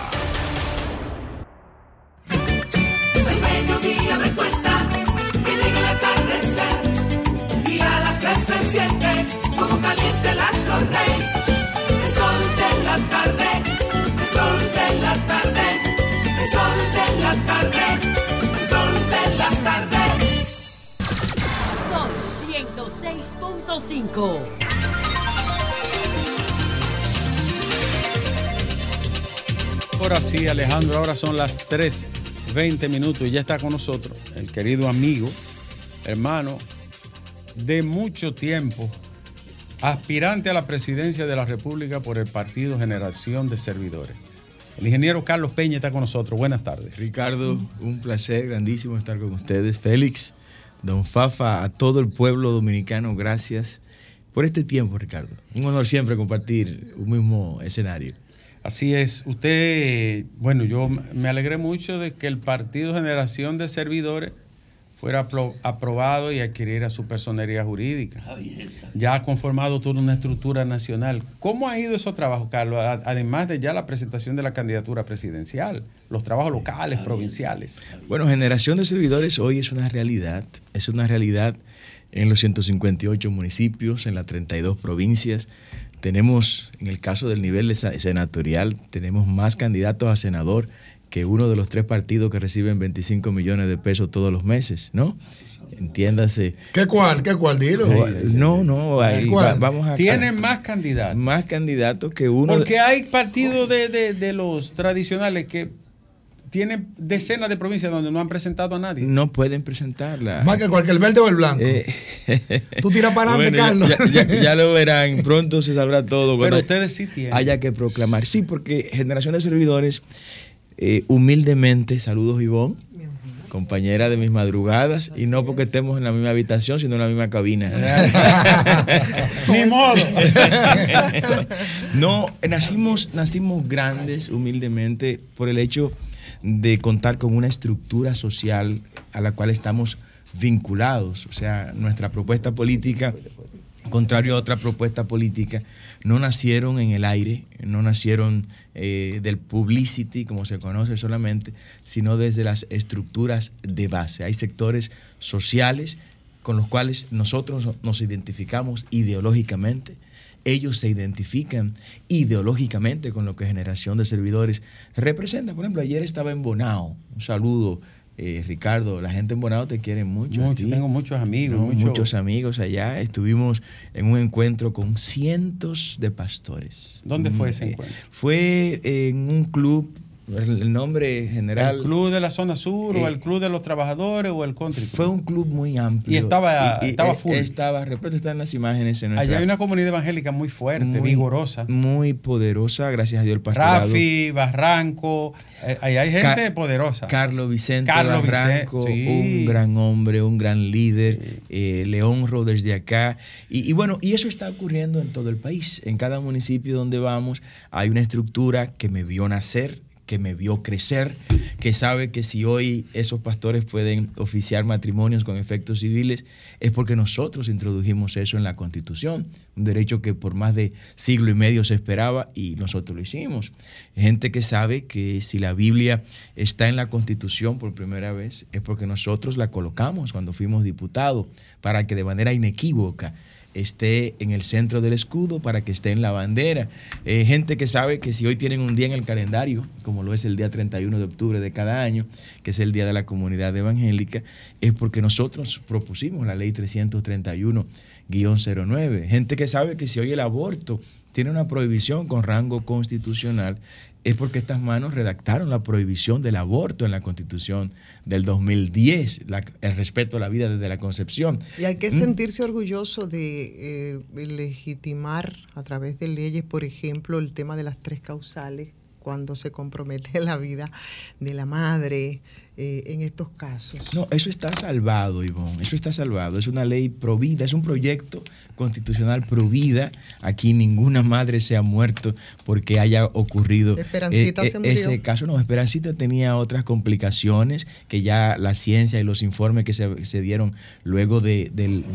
Como caliente el astro rey. El sol de la tarde, 106.5. Ahora sí, Alejandro, ahora son las 3.20 minutos y ya está con nosotros el querido amigo, hermano, de mucho tiempo, aspirante a la presidencia de la República por el Partido Generación de Servidores. El ingeniero Carlos Peña está con nosotros. Buenas tardes. Ricardo, un placer grandísimo estar con ustedes. Félix, don Fafa, a todo el pueblo dominicano, gracias por este tiempo, Ricardo. Un honor siempre compartir un mismo escenario. Así es. Usted, bueno, yo me alegré mucho de que el Partido Generación de Servidores fuera apro- aprobado y adquiriera su personería jurídica. Ya ha conformado toda una estructura nacional. ¿Cómo ha ido esos trabajos, Carlos? Además de ya la presentación de la candidatura presidencial, los trabajos locales, provinciales. Bueno, generación de servidores hoy es una realidad. Es una realidad en los 158 municipios, en las 32 provincias. Tenemos, en el caso del nivel senatorial, tenemos más candidatos a senador que uno de los tres partidos que reciben 25 millones de pesos todos los meses, ¿no? Entiéndase. ¿Qué cuál? ¿Qué cuál? Dilo. No, no, ahí ¿Cuál? va- vamos a... Tienen más candidatos. Más candidatos que uno... de- Porque hay partidos de, de- de los tradicionales que tiene decenas de provincias donde no han presentado a nadie. No pueden presentarla. Más que cualquier verde o el blanco. [LAUGHS] Tú tiras para adelante, Bueno, Carlos. Ya, ya- ya lo verán, pronto se sabrá todo. Pero ustedes sí tienen. Haya que proclamar. Sí, porque Generación de Servidores, eh, humildemente, saludos Ivonne, compañera de mis madrugadas, y no porque estemos en la misma habitación, sino en la misma cabina. [LAUGHS] Ni modo. [LAUGHS] no, nacimos, nacimos grandes, humildemente, por el hecho de contar con una estructura social a la cual estamos vinculados. O sea, nuestra propuesta política, contrario a otra propuesta política, no nacieron en el aire, no nacieron eh, del publicity, como se conoce solamente, sino desde las estructuras de base. Hay sectores sociales con los cuales nosotros nos identificamos ideológicamente, ellos se identifican ideológicamente con lo que Generación de Servidores representa. Por ejemplo, ayer estaba en Bonao, un saludo. Eh, Ricardo, la gente en Bonao te quiere mucho. Mucho, tengo muchos amigos, No, mucho- muchos amigos allá. Estuvimos en un encuentro con cientos de pastores. ¿Dónde fue Mm, ese eh, encuentro? Fue en un club, el nombre general. ¿El club de la zona sur o Eh, el club de los trabajadores o el country? club? Fue un club muy amplio. Y estaba- estaba eh, full. Estaba, repito, están las imágenes en nuestra- Allá hay una comunidad evangélica muy fuerte, muy- vigorosa. Muy poderosa, gracias a Dios el pastorado. Rafi, Barranco, eh, ahí hay gente poderosa. Carlos Vicente Carlos Vicente, Barranco, sí. un gran hombre, un gran líder, eh, le honro desde acá. Y, y bueno, y eso está ocurriendo en todo el país. En cada municipio donde vamos hay una estructura que me vio nacer, que me vio crecer, que sabe que si hoy esos pastores pueden oficiar matrimonios con efectos civiles, es porque nosotros introdujimos eso en la Constitución, un derecho que por más de siglo y medio se esperaba y nosotros lo hicimos. Gente que sabe que si la Biblia está en la Constitución por primera vez, es porque nosotros la colocamos cuando fuimos diputados, para que de manera inequívoca esté en el centro del escudo para que esté en la bandera. Eh, gente que sabe que si hoy tienen un día en el calendario, como lo es el día 31 de octubre de cada año, que es el día de la comunidad evangélica, es porque nosotros propusimos la ley 331-09. Gente que sabe que si hoy el aborto tiene una prohibición con rango constitucional, es porque estas manos redactaron la prohibición del aborto en la constitución del 2010, la- el respeto a la vida desde la concepción. Y hay que Mm. sentirse orgulloso de eh, legitimar a través de leyes, por ejemplo, el tema de las tres causales cuando se compromete la vida de la madre eh, en estos casos. No, eso está salvado, Ivonne, eso está salvado. Es una ley provida, es un proyecto constitucional provida. Aquí ninguna madre se ha muerto porque haya ocurrido Esperancita eh, se eh, murió. ese caso. No, Esperancita tenía otras complicaciones que ya la ciencia y los informes que se, se dieron luego de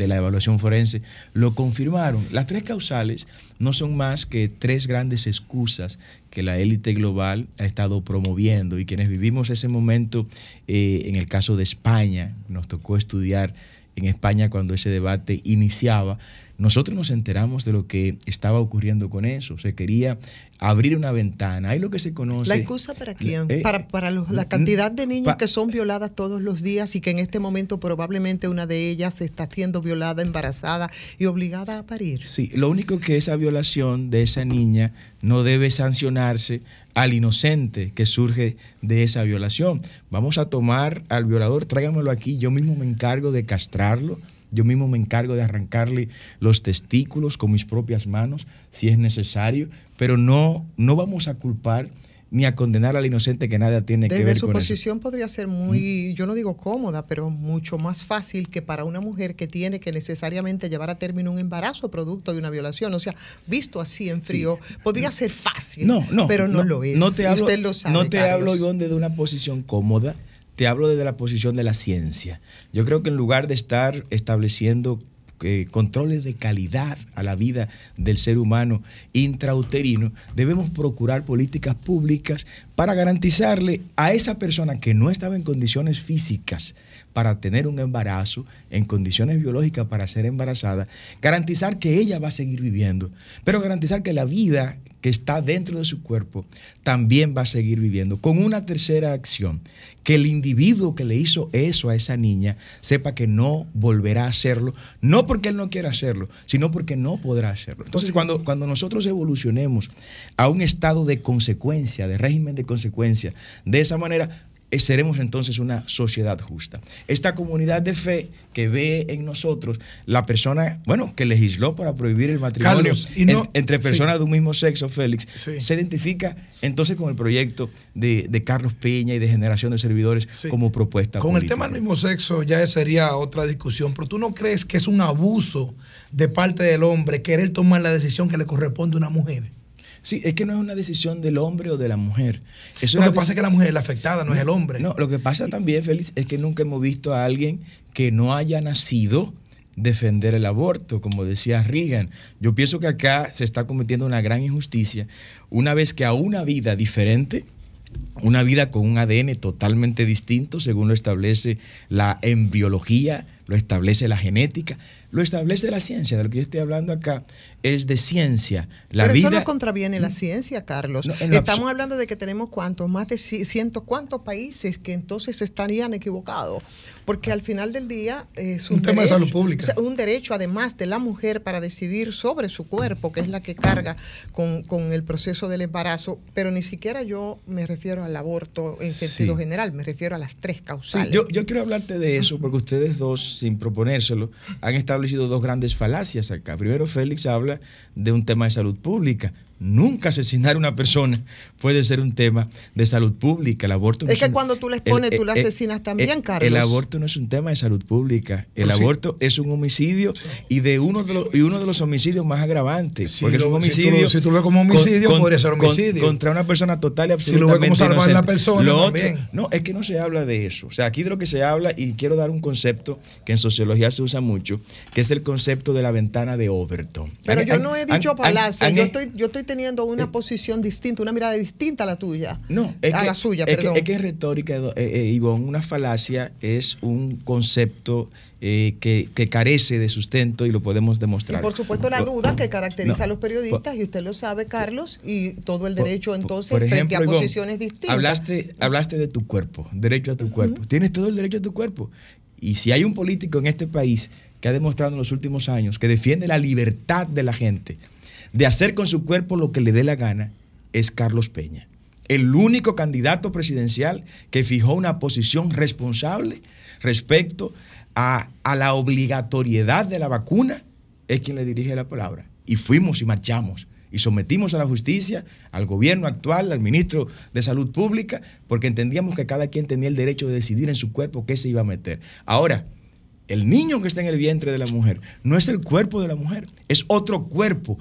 la evaluación forense lo confirmaron. Las tres causales no son más que tres grandes excusas que la élite global ha estado promoviendo y quienes vivimos ese momento, eh, en el caso de España, nos tocó estudiar en España cuando ese debate iniciaba, nosotros nos enteramos de lo que estaba ocurriendo con eso. Se quería abrir una ventana. Hay lo que se conoce... ¿La excusa para quién? Eh, para para los- la n- cantidad de niñas pa- que son violadas todos los días y que en este momento probablemente una de ellas está siendo violada, embarazada y obligada a parir. Sí, lo único que esa violación de esa niña no debe sancionarse al inocente que surge de esa violación. Vamos a tomar al violador, tráigamelo aquí, yo mismo me encargo de castrarlo, yo mismo me encargo de arrancarle los testículos con mis propias manos, si es necesario, pero no, no vamos a culpar ni a condenar al inocente que nada tiene que Desde ver su con eso. posición podría ser muy, yo no digo cómoda, pero mucho más fácil que para una mujer que tiene que necesariamente llevar a término un embarazo producto de una violación. O sea, visto así en frío, podría ser fácil, No, no, pero no, lo es. No te Y hablo, Usted lo sabe, no te Carlos. hablo, Ivonne, desde una posición cómoda, te hablo desde la posición de la ciencia. Yo creo que en lugar de estar estableciendo eh, controles de calidad a la vida del ser humano intrauterino, debemos procurar políticas públicas para garantizarle a esa persona que no estaba en condiciones físicas para tener un embarazo, en condiciones biológicas para ser embarazada, garantizar que ella va a seguir viviendo, pero garantizar que la vida que está dentro de su cuerpo también va a seguir viviendo. Con una tercera acción, que el individuo que le hizo eso a esa niña sepa que no volverá a hacerlo, no porque él no quiera hacerlo, sino porque no podrá hacerlo. Entonces, cuando, cuando nosotros evolucionemos a un estado de consecuencia, de régimen de consecuencia, de esa manera, seremos entonces una sociedad justa. Esta comunidad de fe que ve en nosotros la persona, bueno, que legisló para prohibir el matrimonio Carlos, y no- en- entre personas sí. de un mismo sexo, Félix, Sí. se identifica entonces con el proyecto de, de Carlos Peña y de Generación de Servidores como propuesta Con el tema del mismo sexo ya sería otra discusión, pero tú no crees que es un abuso de parte del hombre querer tomar la decisión que le corresponde a una mujer. Sí, es que no es una decisión del hombre o de la mujer. Es Lo que pasa es que la mujer es la afectada, no es el hombre. No, lo que pasa también, Félix, es que nunca hemos visto a alguien que no haya nacido defender el aborto, como decía Reagan. Yo pienso que acá se está cometiendo una gran injusticia, una vez que a una vida diferente, una vida con un ADN totalmente distinto, según lo establece la embriología, lo establece la genética, lo establece la ciencia. De lo que yo estoy hablando acá es de ciencia. La Pero vida, eso no contraviene la ciencia, Carlos. No, Estamos hablando de que tenemos cuántos, más de ci- ciento cuántos países que entonces estarían equivocados. Porque al final del día es un, Un tema de derecho, salud pública. o sea, un derecho además de la mujer para decidir sobre su cuerpo, que es la que carga con, con el proceso del embarazo. Pero ni siquiera yo me refiero al aborto en sentido Sí. general, me refiero a las tres Sí, causales. yo, yo quiero hablarte de eso porque ustedes dos, sin proponérselo, han establecido dos grandes falacias acá. Primero, Félix habla de un tema de salud pública. Nunca asesinar a una persona puede ser un tema de salud pública. El aborto no es que un- cuando tú le el- expones, tú eh, la eh, asesinas también, eh, Carlos. El aborto no es un tema de salud pública. El sí. aborto es un homicidio y de uno de los y uno de los homicidios más agravantes. Porque es lo- un si tú lo- homicidio. si tú lo ves como homicidio, podría ser homicidio. contra una persona total y Si lo ves como absolutamente salvar la inocente. persona, Lo otro- también. no, es que no se habla de eso. O sea, aquí de lo que se habla, y quiero dar un concepto que en sociología se usa mucho, que es el concepto de la ventana de Overton. Pero Han- yo no he dicho han- palacio, han- yo estoy, yo estoy teniendo una posición distinta, una mirada distinta a la tuya. No, es a que, la suya, es que- perdón. es que retórica, eh, eh, Ivonne, una falacia es un concepto eh, que, que carece de sustento y lo podemos y demostrar. por supuesto la duda que caracteriza no, a los periodistas, y usted lo sabe, Carlos, y todo el Por- derecho entonces Por frente ejemplo, a Ivonne, posiciones distintas. Hablaste, hablaste de tu cuerpo, derecho a tu cuerpo. Tienes todo el derecho a tu cuerpo. Y si hay un político en este país que ha demostrado en los últimos años que defiende la libertad de la gente de hacer con su cuerpo lo que le dé la gana, es Carlos Peña. El único candidato presidencial que fijó una posición responsable respecto a, a la obligatoriedad de la vacuna es quien le dirige la palabra. Y fuimos y marchamos y sometimos a la justicia, al gobierno actual, al ministro de Salud Pública, porque entendíamos que cada quien tenía el derecho de decidir en su cuerpo qué se iba a meter. Ahora, el niño que está en el vientre de la mujer no es el cuerpo de la mujer, es otro cuerpo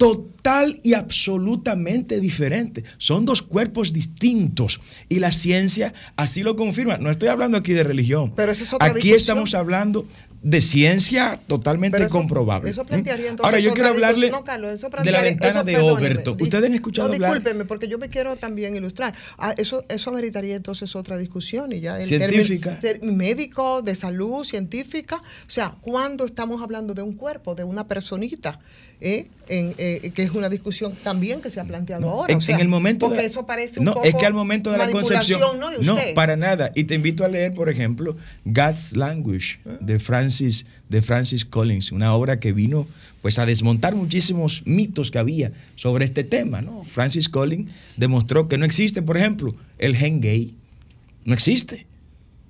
total y absolutamente diferente. Son dos cuerpos distintos y la ciencia así lo confirma. No estoy hablando aquí de religión. Pero esa es otra aquí discusión. estamos hablando de ciencia totalmente eso- comprobable. Eso plantearía entonces Ahora yo quiero hablarle discusión. No, Carlos, eso de la ventana eso- de Overton. Ustedes han escuchado no, hablar discúlpeme, porque yo me quiero también ilustrar. Ah, eso, eso ameritaría entonces otra discusión y ya el Científica. término- médico, de salud, científica. O sea, cuando estamos hablando de un cuerpo, de una personita, ¿eh? En, eh, que es una discusión también que se ha planteado ahora. En, o sea, en el momento porque de- eso parece un no poco es que al momento de la concepción ¿no? Para nada y te invito a leer por ejemplo God's Language de Francis de Francis Collins una obra que vino pues a desmontar muchísimos mitos que había sobre este tema no Francis Collins demostró que no existe por ejemplo el gen gay no existe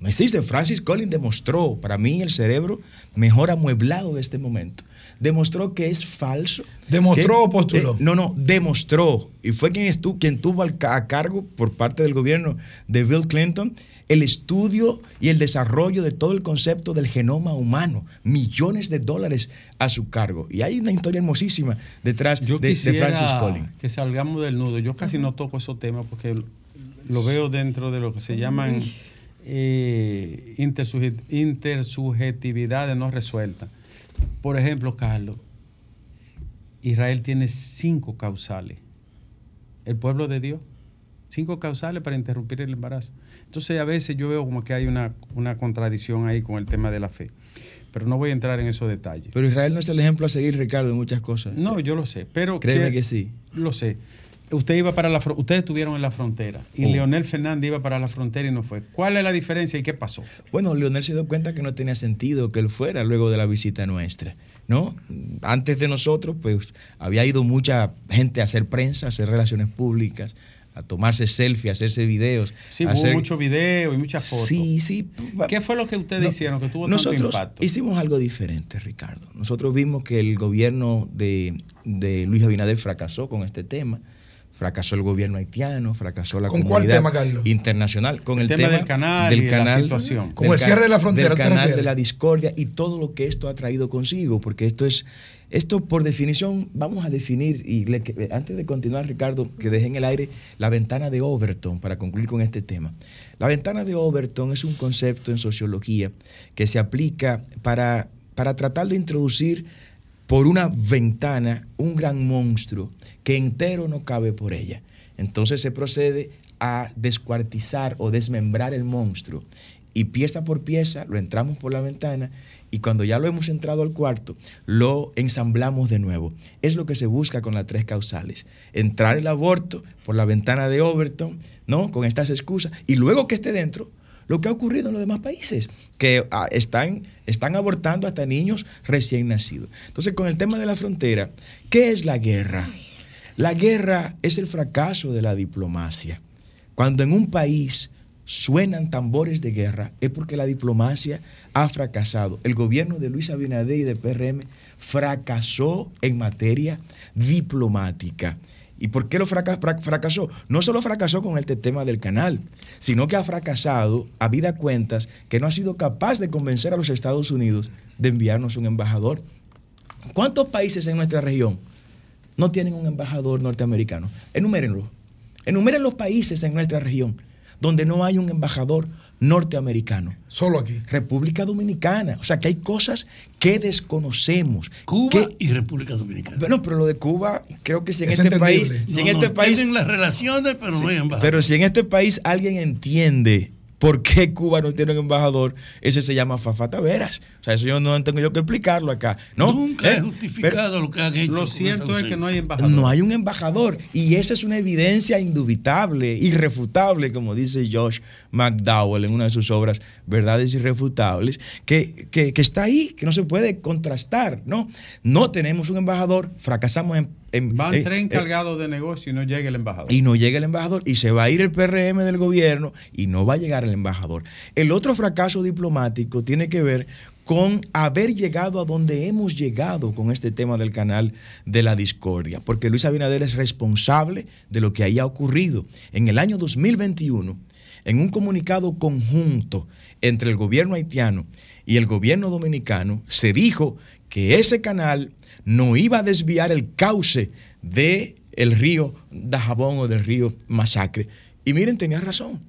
no existe. Francis Collins demostró, para mí, el cerebro mejor amueblado de este momento. Demostró que es falso. ¿Demostró que- o postuló? eh, no, no, demostró. Y fue quien, estu- quien tuvo al a cargo, por parte del gobierno de Bill Clinton, el estudio y el desarrollo de todo el concepto del genoma humano. Millones de dólares a su cargo. Y hay una historia hermosísima detrás Yo de, Francis Collins. que salgamos del nudo. Yo casi no toco esos temas porque lo veo dentro de lo que se llaman eh, intersubjetividades no resueltas. Por ejemplo, Carlos, Israel tiene cinco causales. El pueblo de Dios, cinco causales para interrumpir el embarazo. Entonces a veces yo veo como que hay una, una contradicción ahí con el tema de la fe. Pero no voy a entrar en esos detalles. Pero Israel no es el ejemplo a seguir, Ricardo, de muchas cosas. No, yo lo sé, pero Créeme que sí. Lo sé. Usted iba para la ustedes estuvieron en la frontera y Oh. Leonel Fernández iba para la frontera y no fue. ¿Cuál es la diferencia y qué pasó? Bueno, Leonel se dio cuenta que no tenía sentido que él fuera luego de la visita nuestra, ¿no? Antes de nosotros, pues había ido mucha gente a hacer prensa, a hacer relaciones públicas, a tomarse selfies, a hacerse videos. Sí, hubo hacer- mucho video y muchas fotos. Sí, sí. ¿Qué fue lo que ustedes No, hicieron que tuvo Nosotros tanto impacto? hicimos algo diferente, Ricardo. Nosotros vimos que el gobierno de, de Luis Abinader fracasó con este tema. Fracasó el gobierno haitiano, fracasó la ¿Con cuál comunidad tema, Carlos? internacional. Con El el, tema del canal y de la situación. Como el cierre de la frontera, Del ¿te canal de la discordia y todo lo que esto ha traído consigo, porque esto es, esto por definición, vamos a definir, y le- antes de continuar, Ricardo, que dejé en el aire la ventana de Overton para concluir con este tema. La ventana de Overton es un concepto en sociología que se aplica para, para tratar de introducir por una ventana un gran monstruo que entero no cabe por ella. Entonces se procede a descuartizar o desmembrar el monstruo y pieza por pieza lo entramos por la ventana y cuando ya lo hemos entrado al cuarto, lo ensamblamos de nuevo. Es lo que se busca con las tres causales. Entrar el aborto por la ventana de Overton, ¿no? Con estas excusas y luego que esté dentro, lo que ha ocurrido en los demás países, que ah, están, están abortando hasta niños recién nacidos. Entonces, con el tema de la frontera, ¿qué es la guerra? La guerra es el fracaso de la diplomacia. Cuando en un país suenan tambores de guerra, es porque la diplomacia ha fracasado. El gobierno de Luis Abinader y de PRM fracasó en materia diplomática. ¿Y por qué lo fraca- fra- fracasó? No solo fracasó con este tema del canal, sino que ha fracasado, a vida cuentas, que no ha sido capaz de convencer a los Estados Unidos de enviarnos un embajador. ¿Cuántos países en nuestra región no tienen un embajador norteamericano? Enumérenlo. Enumeren los países en nuestra región donde no hay un embajador norteamericano. Solo aquí. República Dominicana. O sea que hay cosas que desconocemos. Cuba y República Dominicana. Bueno, pero lo de Cuba, creo que si en Es este país, si en este no, país tienen las relaciones, pero no hay embajador. pero si en este país alguien entiende por qué Cuba no tiene un embajador, ese se llama Fafa Taveras. O sea, eso yo no tengo yo que explicarlo acá. ¿no? Nunca ¿Eh? he justificado lo que han hecho. Lo cierto es que no hay embajador. No hay un embajador. Y esa es una evidencia indubitable, irrefutable, como dice Josh McDowell en una de sus obras, Verdades Irrefutables, que, que- que está ahí, que no se puede contrastar. No, no tenemos un embajador, fracasamos en... en- Van en- tres en- encargados de negocio y no llega el embajador. y no llega el embajador y se va a ir el PRM del gobierno y no va a llegar el embajador. El otro fracaso diplomático tiene que ver con haber llegado a donde hemos llegado con este tema del canal de la discordia, porque Luis Abinader es responsable de lo que ahí ha ocurrido. En el año 2021, en un comunicado conjunto entre el gobierno haitiano y el gobierno dominicano, se dijo que ese canal no iba a desviar el cauce de el río Dajabón o del río Masacre. Y miren, tenía razón.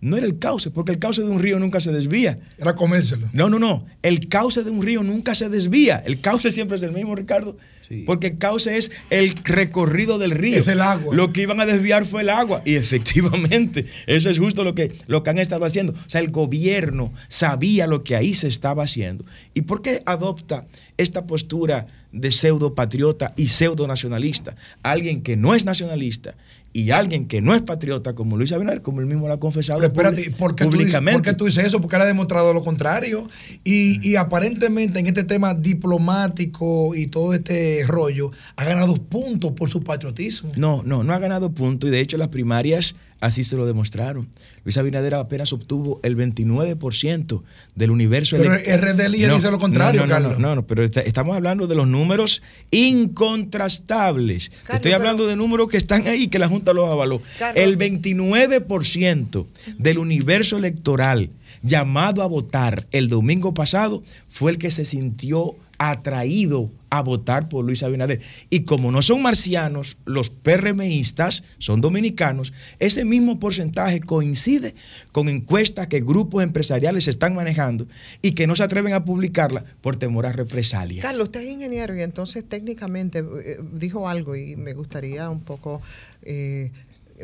No era el cauce, porque el cauce de un río nunca se desvía. Era comérselo. No, no, no. El cauce de un río nunca se desvía. El cauce siempre es el mismo, Ricardo. Porque el cauce es el recorrido del río. Es el agua. Lo que iban a desviar fue el agua. Y [LAUGHS] efectivamente, eso es justo lo que, lo que han estado haciendo. O sea, el gobierno sabía lo que ahí se estaba haciendo. ¿Y por qué adopta esta postura de pseudo patriota y pseudo nacionalista? Alguien que no es nacionalista y alguien que no es patriota como Luis Abinader, como él mismo lo ha confesado Pero espérate, publi- ¿por qué, tú dices, públicamente. por qué tú dices eso? Porque él ha demostrado lo contrario. Y, y aparentemente en este tema diplomático y todo este rollo, ha ganado puntos por su patriotismo. No, no, no ha ganado punto y de hecho las primarias así se lo demostraron. Luis Abinader apenas obtuvo el 29% del universo Pero elect- RD Lía dice lo contrario, no, no, Carlos. No, no, no, pero está- estamos hablando de los números incontrastables. Estoy hablando de números que están ahí, que la Junta los avaló. Carlos. El 29% del universo electoral llamado a votar el domingo pasado fue el que se sintió atraído a votar por Luis Abinader. Y como no son marcianos, los PRMistas son dominicanos, ese mismo porcentaje coincide con encuestas que grupos empresariales están manejando y que no se atreven a publicarla por temor a represalias. Carlos, usted es ingeniero y entonces técnicamente eh, dijo algo y me gustaría un poco eh,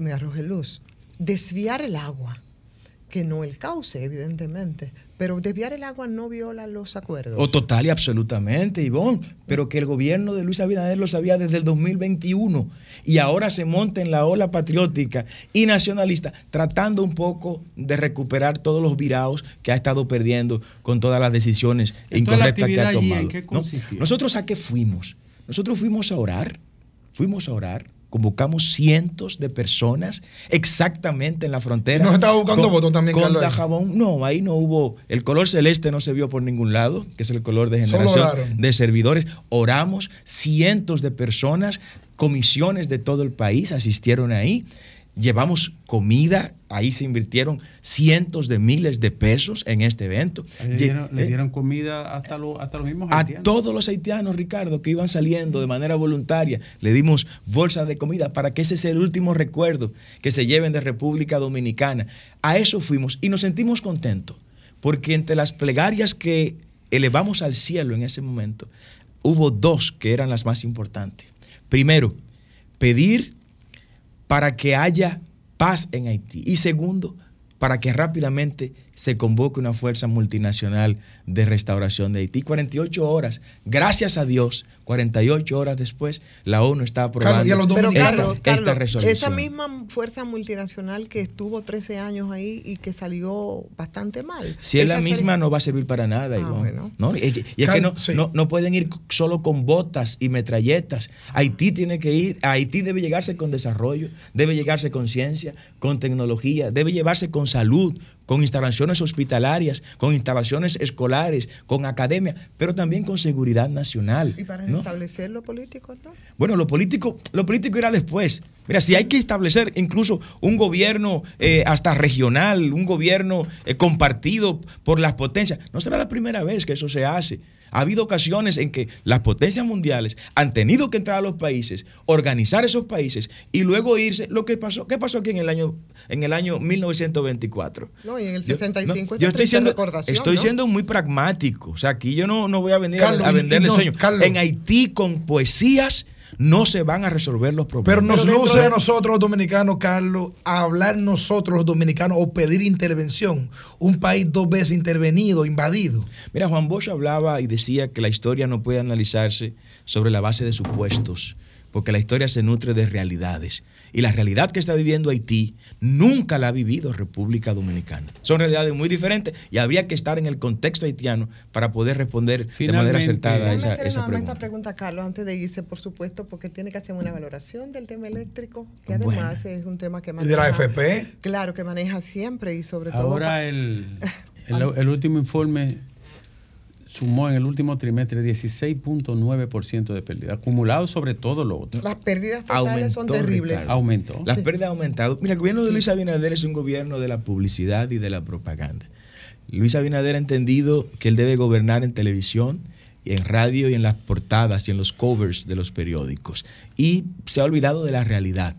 me arroje luz. Desviar el agua, que no el cauce, evidentemente, pero desviar el agua no viola los acuerdos. O total y absolutamente, Ivonne. Pero que el gobierno de Luis Abinader lo sabía desde el 2021 y ahora se monta en la ola patriótica y nacionalista, tratando un poco de recuperar todos los virados que ha estado perdiendo con todas las decisiones Entonces, la incorrectas que ha allí, tomado. ¿en qué ¿no? consistió? Nosotros a qué fuimos? Nosotros fuimos a orar, fuimos a orar convocamos cientos de personas exactamente en la frontera. ¿No estaba buscando con- votos también, con Carlos? Dajabón. No, ahí no hubo. El color celeste no se vio por ningún lado, que es el color de generación de servidores. Oramos, cientos de personas, comisiones de todo el país asistieron ahí. Llevamos comida, ahí se invirtieron cientos de miles de pesos en este evento. Le Lle- dieron, le eh, dieron comida hasta, lo- hasta los mismos a haitianos. todos los haitianos, Ricardo, que iban saliendo de manera voluntaria, le dimos bolsas de comida para que ese sea el último recuerdo que se lleven de República Dominicana. A eso fuimos y nos sentimos contentos, porque entre las plegarias que elevamos al cielo en ese momento, hubo dos que eran las más importantes. Primero, pedir para que haya paz en Haití. Y segundo, para que rápidamente se convoque una fuerza multinacional de restauración de Haití. 48 horas, gracias a Dios, 48 horas después, la ONU está aprobando Pero esta, Carlos, esta Carlos, resolución. esa misma fuerza multinacional que estuvo 13 años ahí y que salió bastante mal. Si es la Esa misma, no va a servir para nada. Ah, bueno. ¿no? Y, es que no, no, no pueden ir solo con botas y metralletas. Haití tiene que ir, a Haití debe llegarse con desarrollo, debe llegarse con ciencia, con tecnología, debe llevarse con salud, con instalaciones hospitalarias, con instalaciones escolares, con academia, pero también con seguridad nacional. Y para ¿no? restablecer lo político, ¿no? Bueno, lo político, lo político irá después. Mira, si hay que establecer incluso un gobierno eh, hasta regional, un gobierno eh, compartido por las potencias, no será la primera vez que eso se hace. Ha habido ocasiones en que las potencias mundiales han tenido que entrar a los países, organizar esos países y luego irse. Lo que pasó, ¿qué pasó aquí en el año, en el año 1924? No, y en el Yo- 65 no, esta yo estoy siendo, estoy ¿no? siendo muy pragmático. O sea, aquí yo no, no voy a venir a- Carlos, a, y- venderle sueños. En Haití con poesías no se van a resolver los problemas. Pero nos luce a nosotros los dominicanos, Carlos, a hablar nosotros los dominicanos o pedir intervención. Un país dos veces intervenido, invadido. Mira, Juan Bosch hablaba y decía que la historia no puede analizarse sobre la base de supuestos, porque la historia se nutre de realidades. Y la realidad que está viviendo Haití nunca la ha vivido República Dominicana. Son realidades muy diferentes y habría que estar en el contexto haitiano para poder responder de manera Finalmente- acertada a esa, hacer esa pregunta. esta pregunta, Carlos, antes de irse, por supuesto, porque tiene que hacer una valoración del tema eléctrico, que Bueno. además es un tema que Y maneja. de la FP. Claro, que maneja siempre y sobre todo. Ahora el, [LAUGHS] el, el último informe sumó en el último trimestre 16.9% de pérdida, acumulado sobre todo lo otro. Las pérdidas totales son terribles. Ricardo. Aumentó. Las pérdidas han aumentado. Mira, el gobierno de Luis Abinader es un gobierno de la publicidad y de la propaganda. Luis Abinader ha entendido que él debe gobernar en televisión, y en radio y en las portadas y en los covers de los periódicos. Y se ha olvidado de la realidad.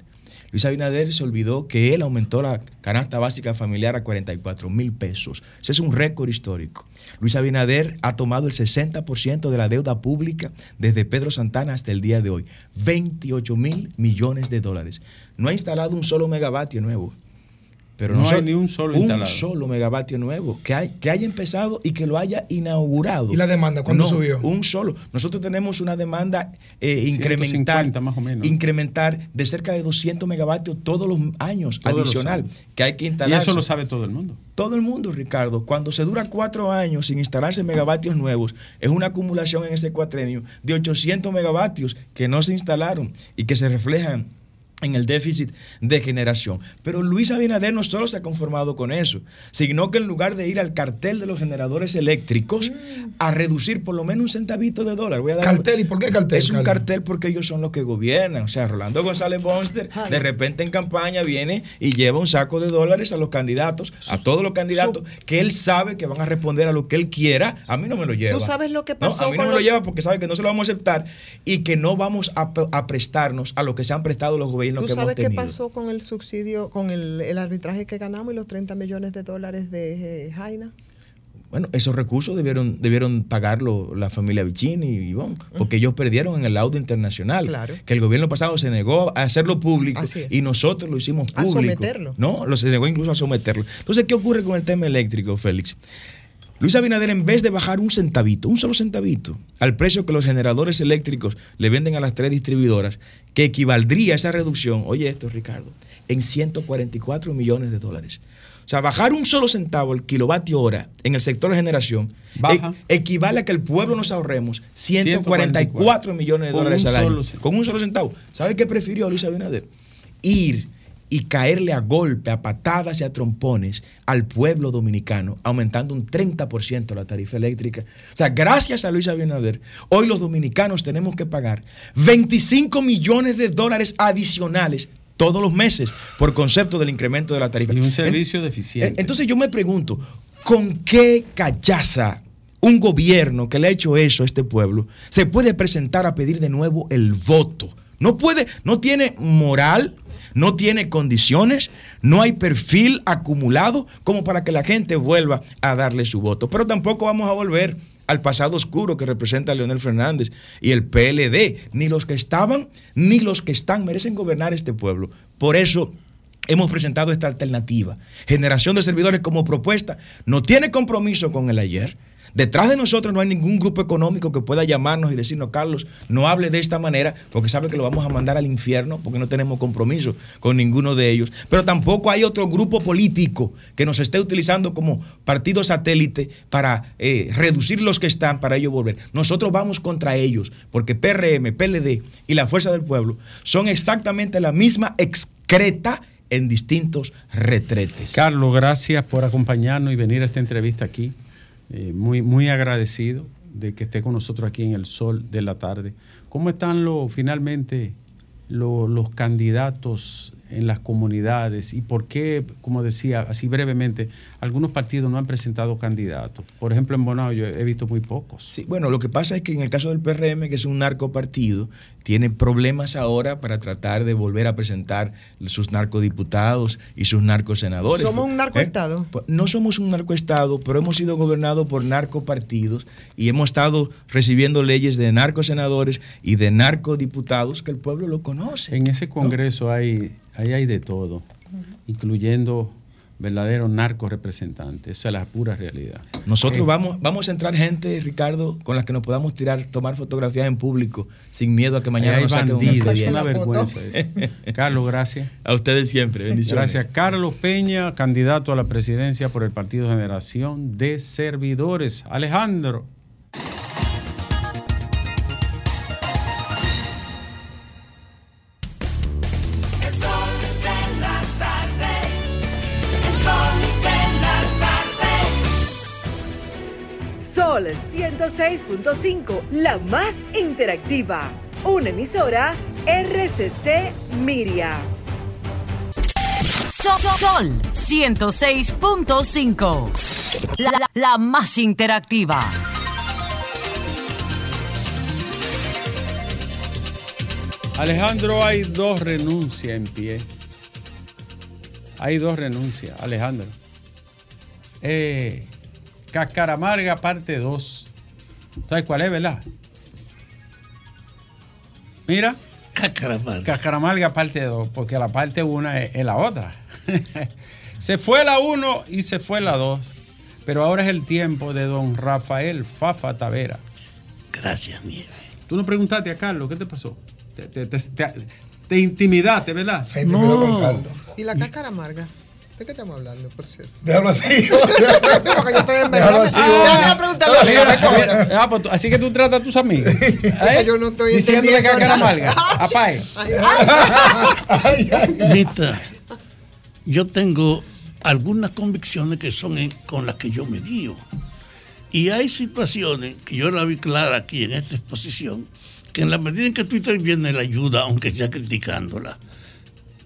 Luis Abinader se olvidó que él aumentó la canasta básica familiar a 44 mil pesos. Ese es un récord histórico. Luis Abinader ha tomado el 60% de la deuda pública desde Pedro Santana hasta el día de hoy. 28 mil millones de dólares. No ha instalado un solo megavatio nuevo. Pero No hay ni un solo un instalado. solo megavatio nuevo que, hay, que haya empezado y que lo haya inaugurado. ¿Y la demanda cuándo No, subió? Un solo. Nosotros tenemos una demanda eh, incremental, 150 más o menos. incrementar de cerca de 200 megavatios todos los años Todos los adicional años. que hay que Y instalar. eso lo sabe todo el mundo. Todo el mundo, Ricardo. Cuando se dura cuatro años sin instalarse megavatios nuevos, es una acumulación en ese cuatrenio de 800 megavatios que no se instalaron y que se reflejan en el déficit de generación. Pero Luis Abinader no solo se ha conformado con eso, sino que en lugar de ir al cartel de los generadores eléctricos a reducir por lo menos un centavito de dólar, voy a dar Cartel, ¿y por qué cartel, Es un cartel porque ellos son los que gobiernan. O sea, Rolando González Bonster de repente en campaña viene y lleva un saco de dólares a los candidatos, a todos los candidatos, que él sabe que van a responder a lo que él quiera. A mí no me lo lleva. ¿Tú sabes lo que No, pasó a mí no me lo lleva porque sabe que no se lo vamos a aceptar y que no vamos a, a prestarnos a lo que se han prestado los gobiernos ¿Tú que hemos sabes qué pasó con el subsidio, con el, el arbitraje que ganamos y los 30 millones de dólares de eh, Jaina? Bueno, esos recursos debieron, debieron pagarlo la familia Vicini y Ivonne, porque ellos perdieron en el laudo internacional. Claro. Que el gobierno pasado se negó a hacerlo público y nosotros lo hicimos A público. someterlo. No, lo se negó incluso a someterlo. Entonces, ¿qué ocurre con el tema eléctrico, Félix? Luis Abinader, en vez de bajar un centavito, un solo centavito, al precio que los generadores eléctricos le venden a las tres distribuidoras, que equivaldría a esa reducción, oye esto, Ricardo, en 144 millones de dólares. O sea, bajar un solo centavo el kilovatio hora en el sector de generación Baja. e- equivale a que el pueblo nos ahorremos 144 millones de dólares al año. Con un solo centavo. ¿Sabe qué prefirió Luis Abinader? Ir y caerle a golpe, a patadas y a trompones al pueblo dominicano, aumentando un 30% la tarifa eléctrica. O sea, gracias a Luis Abinader, hoy los dominicanos tenemos que pagar 25 millones de dólares adicionales todos los meses por concepto del incremento de la tarifa. Y un servicio deficiente. Entonces yo me pregunto, ¿con qué callaza un gobierno que le ha hecho eso a este pueblo se puede presentar a pedir de nuevo el voto? No puede, no tiene moral, no tiene condiciones, no hay perfil acumulado como para que la gente vuelva a darle su voto. Pero tampoco vamos a volver al pasado oscuro que representa a Leonel Fernández y el PLD. Ni los que estaban, ni los que están merecen gobernar este pueblo. Por eso hemos presentado esta alternativa. Generación de servidores como propuesta no tiene compromiso con el ayer. Detrás de nosotros no hay ningún grupo económico que pueda llamarnos y decirnos, Carlos, no hable de esta manera, porque sabe que lo vamos a mandar al infierno, porque no tenemos compromiso con ninguno de ellos. Pero tampoco hay otro grupo político que nos esté utilizando como partido satélite para eh, reducir los que están, para ellos volver. Nosotros vamos contra ellos, porque PRM, PLD y la Fuerza del Pueblo son exactamente la misma excreta en distintos retretes. Carlos, gracias por acompañarnos y venir a esta entrevista aquí. Eh, muy, muy agradecido de que esté con nosotros aquí en el sol de la tarde. ¿Cómo están los, finalmente lo- los candidatos en las comunidades y por qué, como decía así brevemente, algunos partidos no han presentado candidatos? Por ejemplo, en Bonao yo he visto muy pocos. Sí, bueno, lo que pasa es que en el caso del PRM, que es un narcopartido, tiene problemas ahora para tratar de volver a presentar sus narcodiputados y sus narcosenadores. Somos un narcoestado. Pues, No somos un narcoestado, pero hemos sido gobernados por narcopartidos y hemos estado recibiendo leyes de narcosenadores y de narcodiputados que el pueblo lo conoce. En ese congreso hay, ahí hay de todo, incluyendo verdaderos narco representantes. Esa es la pura realidad. Nosotros Eh, vamos, vamos a entrar gente, Ricardo, con las que nos podamos tirar, tomar fotografías en público, sin miedo a que mañana nos saquen una es una vergüenza eso. [LAUGHS] Carlos, gracias. A ustedes siempre, bendiciones. Gracias. Carlos Peña, candidato a la presidencia por el Partido Generación de Servidores. Alejandro. Sol 106.5, la más interactiva. Una emisora RCC Miria. Sol, Sol 106.5. La, la- la más interactiva. Alejandro, hay dos renuncias en pie. Hay dos renuncias, Alejandro. Eh, Cascaramarga, parte 2. ¿Sabes cuál es, verdad? Mira. Cascaramarga. Cascaramarga, parte 2, porque la parte 1 es, es la otra. [LAUGHS] se fue la 1 y se fue la 2. Pero ahora es el tiempo de don Rafael Fafa Tavera. Gracias, Nieve. Tú no preguntaste a Carlos, ¿qué te pasó? Te, te- te- te- te intimidaste, ¿verdad? Se intimidó con Carlos. ¿Y la cáscara amarga? ¿De qué estamos hablando, por cierto? Déjalo así. [LAUGHS] Porque yo estoy en Déjalo verdad. así, Ah, ah, pues así que tú tratas a tus amigos. [LAUGHS] ¿eh? yo no estoy Diciéndole que cara amarga. Apae. Mita, yo tengo algunas convicciones que son en- con las que yo me guío. Y hay situaciones que yo la vi clara aquí en esta exposición, que en la medida en que tú estás viendo la ayuda, aunque sea criticándola,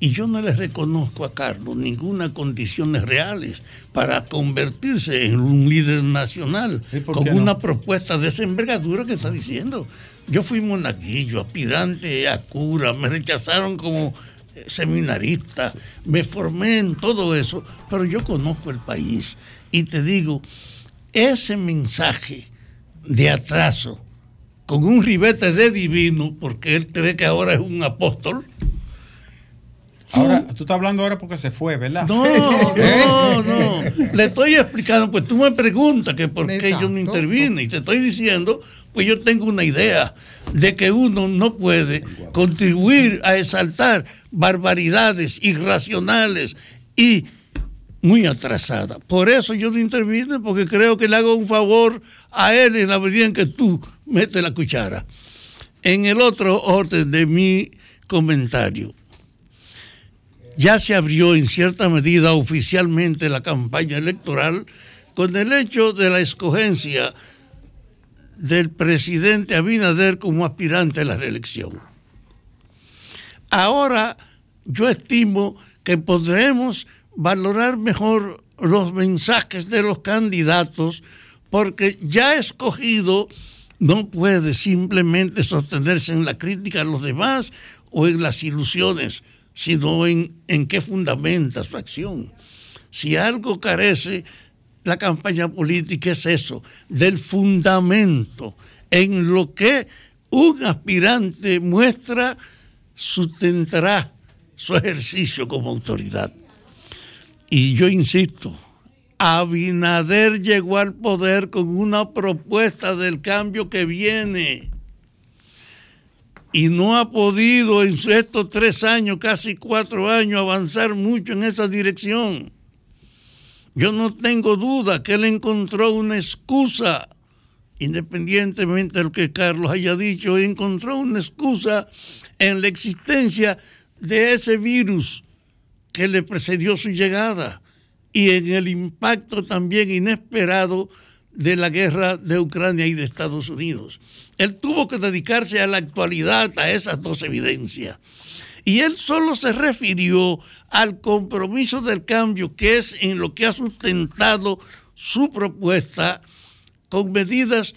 y yo no le reconozco a Carlos ninguna condiciones reales para convertirse en un líder nacional con no? una propuesta de esa envergadura que está diciendo. Yo fui monaguillo, aspirante a cura, me rechazaron como eh, seminarista, me formé en todo eso, pero yo conozco el país y te digo, ese mensaje de atraso con un ribete de divino, porque él cree que ahora es un apóstol, Ahora, tú estás hablando ahora porque se fue, ¿verdad? No, [LAUGHS] no, no. Le estoy explicando, pues tú me preguntas que por qué yo no intervine y te estoy diciendo, pues yo tengo una idea de que uno no puede contribuir a exaltar barbaridades irracionales y muy atrasadas. Por eso yo no intervine, porque creo que le hago un favor a él en la medida en que tú metes la cuchara. En el otro orden de mi comentario, ya se abrió en cierta medida oficialmente la campaña electoral con el hecho de la escogencia del presidente Abinader como aspirante a la reelección. Ahora yo estimo que podremos valorar mejor los mensajes de los candidatos porque ya escogido no puede simplemente sostenerse en la crítica a los demás o en las ilusiones, sino en, qué fundamenta su acción. Si algo carece la campaña política es eso, del fundamento en lo que un aspirante muestra sustentará su ejercicio como autoridad. Y yo insisto, Abinader llegó al poder con una propuesta del cambio que viene y no ha podido en estos tres años, casi cuatro años, avanzar mucho en esa dirección. Yo no tengo duda que él encontró una excusa, independientemente de lo que Carlos haya dicho, encontró una excusa en la existencia de ese virus que le precedió su llegada y en el impacto también inesperado de la guerra de Ucrania y de Estados Unidos. Él tuvo que dedicarse a la actualidad, a esas dos evidencias. Y él solo se refirió al compromiso del cambio, que es en lo que ha sustentado su propuesta con medidas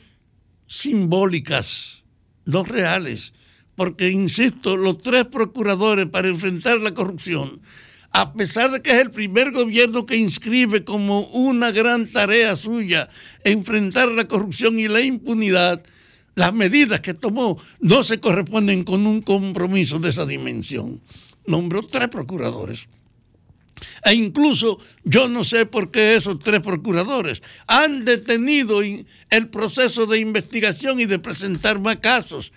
simbólicas, no reales. Porque, insisto, los tres procuradores para enfrentar la corrupción, a pesar de que es el primer gobierno que inscribe como una gran tarea suya enfrentar la corrupción y la impunidad, las medidas que tomó no se corresponden con un compromiso de esa dimensión. Nombró tres procuradores. E incluso yo no sé por qué esos tres procuradores han detenido el proceso de investigación y de presentar más casos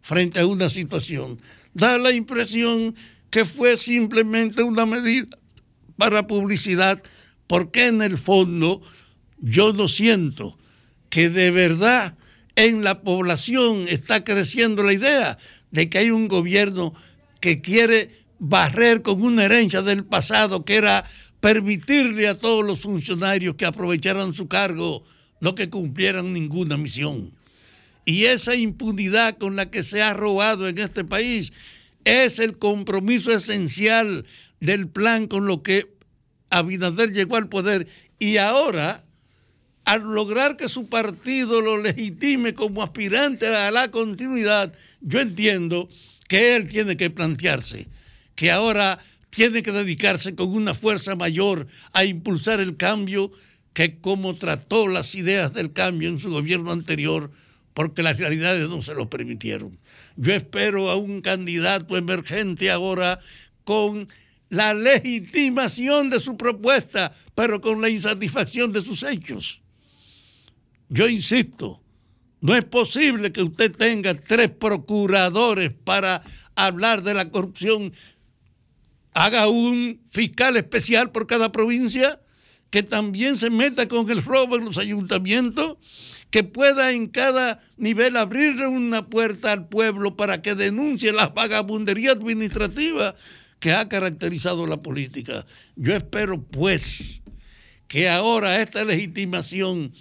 frente a una situación. Da la impresión que fue simplemente una medida para publicidad, porque en el fondo yo no siento que de verdad en la población está creciendo la idea de que hay un gobierno que quiere barrer con una herencia del pasado que era permitirle a todos los funcionarios que aprovecharan su cargo, no que cumplieran ninguna misión. Y esa impunidad con la que se ha robado en este país es el compromiso esencial del plan con lo que Abinader llegó al poder y ahora al lograr que su partido lo legitime como aspirante a la continuidad, yo entiendo que él tiene que plantearse que ahora tiene que dedicarse con una fuerza mayor a impulsar el cambio que como trató las ideas del cambio en su gobierno anterior, porque las realidades no se lo permitieron. Yo espero a un candidato emergente ahora con la legitimación de su propuesta, pero con la insatisfacción de sus hechos. Yo insisto, no es posible que usted tenga tres procuradores para hablar de la corrupción. Haga un fiscal especial por cada provincia que también se meta con el robo en los ayuntamientos, que pueda en cada nivel abrirle una puerta al pueblo para que denuncie la vagabundería administrativa que ha caracterizado la política. Yo espero, pues, que ahora esta legitimación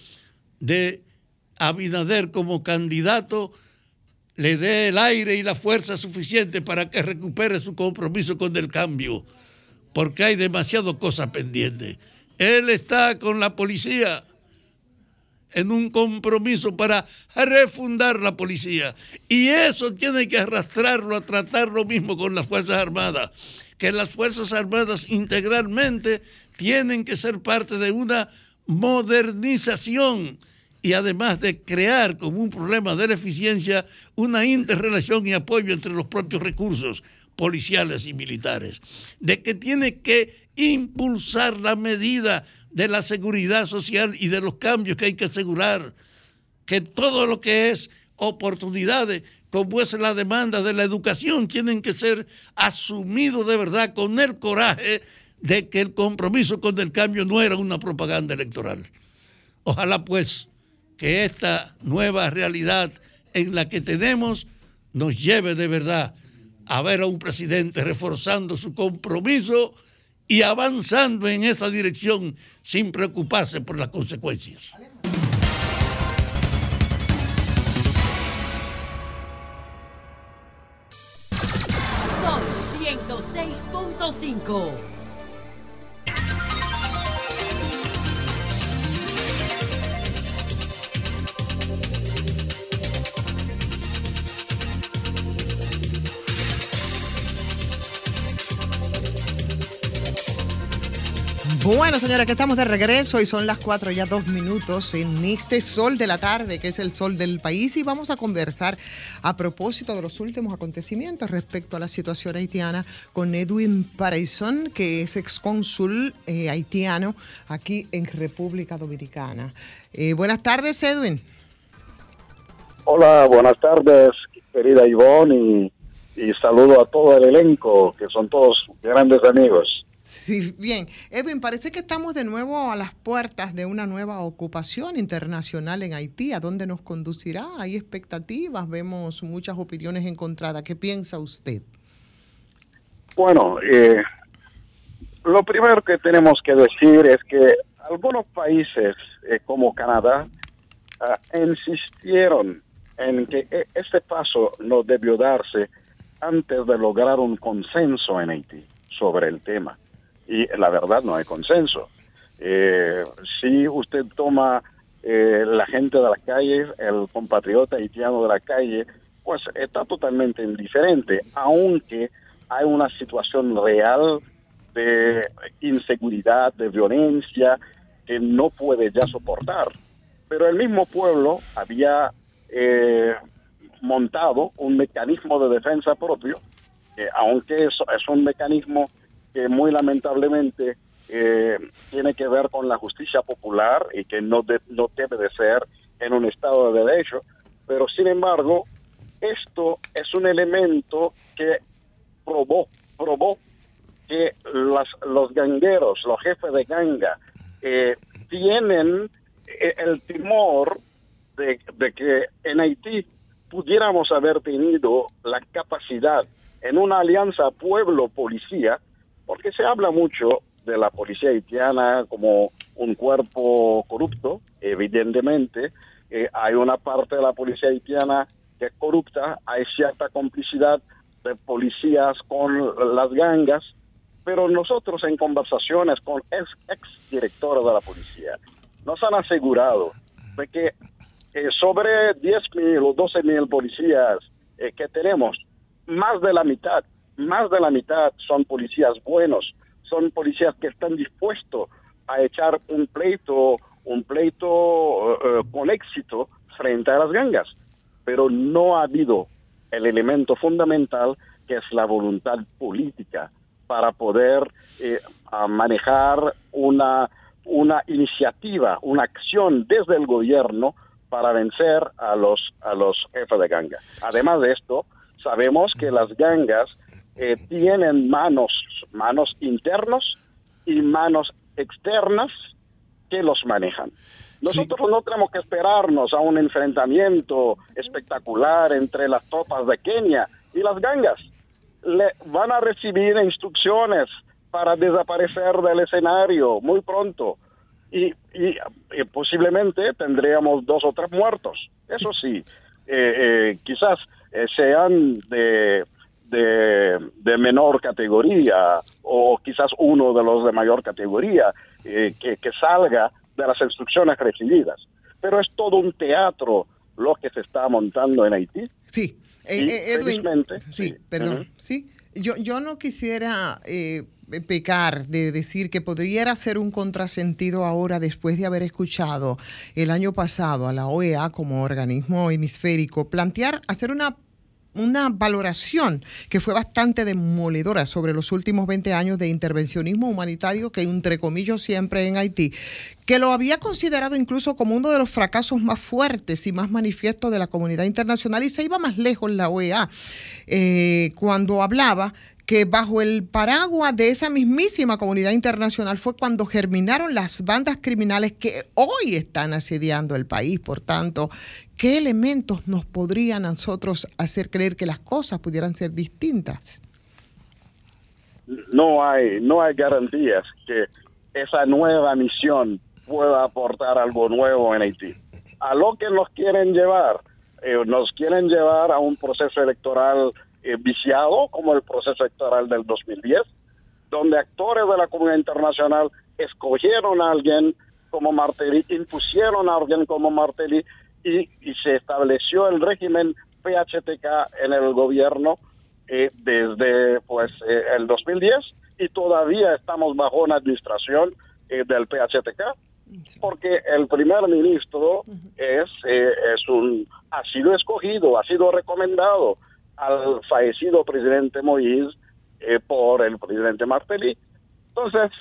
de Abinader como candidato le dé el aire y la fuerza suficiente para que recupere su compromiso con el cambio, porque hay demasiadas cosas pendientes. Él está con la policía en un compromiso para refundar la policía. Y eso tiene que arrastrarlo a tratar lo mismo con las Fuerzas Armadas, que las Fuerzas Armadas integralmente tienen que ser parte de una modernización y además de crear como un problema de la eficiencia una interrelación y apoyo entre los propios recursos, policiales y militares, de que tiene que impulsar la medida de la seguridad social y de los cambios que hay que asegurar, que todo lo que es oportunidades, como es la demanda de la educación, tienen que ser asumidos de verdad con el coraje de que el compromiso con el cambio no era una propaganda electoral. Ojalá pues que esta nueva realidad en la que tenemos nos lleve de verdad a ver a un presidente reforzando su compromiso y avanzando en esa dirección sin preocuparse por las consecuencias. Son 106.5. Bueno, señora, que estamos de regreso y son las cuatro ya dos minutos en este sol de la tarde, que es el sol del país, y vamos a conversar a propósito de los últimos acontecimientos respecto a la situación haitiana con Edwin Paraison, que es excónsul eh, haitiano aquí en República Dominicana. Eh, buenas tardes, Edwin. Hola, buenas tardes, querida Ivonne, y, y saludo a todo el elenco, que son todos grandes amigos. Sí, bien. Edwin, parece que estamos de nuevo a las puertas de una nueva ocupación internacional en Haití. ¿A dónde nos conducirá? Hay expectativas, vemos muchas opiniones encontradas. ¿Qué piensa usted? Bueno, eh, lo primero que tenemos que decir es que algunos países eh, como Canadá ah, insistieron en que e- este paso no debió darse antes de lograr un consenso en Haití sobre el tema. Y la verdad no hay consenso. Eh, si usted toma eh, la gente de la calle, el compatriota haitiano de la calle, pues está totalmente indiferente, aunque hay una situación real de inseguridad, de violencia, que no puede ya soportar. Pero el mismo pueblo había eh, montado un mecanismo de defensa propio, eh, aunque es, es un mecanismo que muy lamentablemente eh, tiene que ver con la justicia popular y que no, de- no debe de ser en un Estado de Derecho, pero sin embargo, esto es un elemento que probó, probó que las, los gangueros, los jefes de ganga, eh, tienen eh, el temor de, de que en Haití pudiéramos haber tenido la capacidad en una alianza pueblo-policía, porque se habla mucho de la policía haitiana como un cuerpo corrupto, evidentemente, hay una parte de la policía haitiana que es corrupta, hay cierta complicidad de policías con las gangas, pero nosotros en conversaciones con ex, ex directores de la policía nos han asegurado de que eh, sobre 10 mil o 12 mil policías eh, que tenemos, más de la mitad, más de la mitad son policías buenos, son policías que están dispuestos a echar un pleito, un pleito eh, con éxito frente a las gangas, pero no ha habido el elemento fundamental que es la voluntad política para poder eh, manejar una, una iniciativa, una acción desde el gobierno para vencer a los, a los jefes de ganga. Además de esto, sabemos que las gangas eh, tienen manos, manos internos y manos externas que los manejan. Nosotros no tenemos que esperarnos a un enfrentamiento espectacular entre las tropas de Kenia y las gangas. Le van a recibir instrucciones para desaparecer del escenario muy pronto y, y, eh, posiblemente tendríamos dos o tres muertos. Eso sí, eh, eh, quizás eh, sean de, de, de menor categoría o quizás uno de los de mayor categoría eh, que, que salga de las instrucciones recibidas. Pero es todo un teatro lo que se está montando en Haití. Sí, eh, eh, Edwin, sí, perdón, sí. Yo, yo no quisiera eh, pecar de decir que podría ser un contrasentido ahora después de haber escuchado el año pasado a la OEA como organismo hemisférico plantear, hacer una una valoración que fue bastante demoledora sobre los últimos 20 años de intervencionismo humanitario que entre comillas siempre en Haití, que lo había considerado incluso como uno de los fracasos más fuertes y más manifiestos de la comunidad internacional. Y se iba más lejos la OEA eh, cuando hablaba que bajo el paraguas de esa mismísima comunidad internacional fue cuando germinaron las bandas criminales que hoy están asediando el país. Por tanto, ¿qué elementos nos podrían a nosotros hacer creer que las cosas pudieran ser distintas? no hay no hay garantías que esa nueva misión pueda aportar algo nuevo en Haití. A lo que nos quieren llevar, eh, nos quieren llevar a un proceso electoral eh, viciado como el proceso electoral del 2010, donde actores de la comunidad internacional escogieron a alguien como Martelly, impusieron a alguien como Martelly y, y se estableció el régimen PHTK en el gobierno eh, desde pues eh, el 2010 y todavía estamos bajo una administración eh, del PHTK porque el primer ministro es es un ha sido escogido ha sido recomendado al fallecido presidente Moïse por el presidente Martelly. Entonces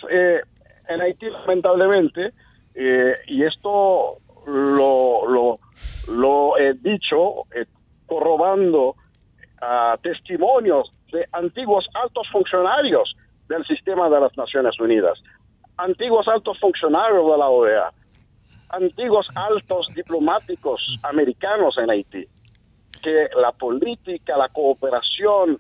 en Haití lamentablemente y esto lo lo lo he dicho corrobando a testimonios de antiguos altos funcionarios del sistema de las Naciones Unidas, antiguos altos funcionarios de la OEA, antiguos altos diplomáticos americanos en Haití, que la política, la cooperación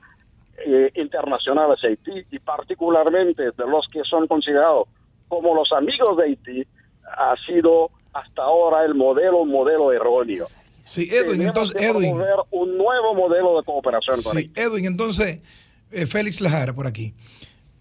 eh, internacional hacia Haití y particularmente de los que son considerados como los amigos de Haití ha sido hasta ahora el modelo, un modelo erróneo. Sí, Edwin, Tenemos entonces, que Edwin. un nuevo modelo de cooperación con Sí, Haití. Edwin, entonces, eh, Félix Lajara por aquí.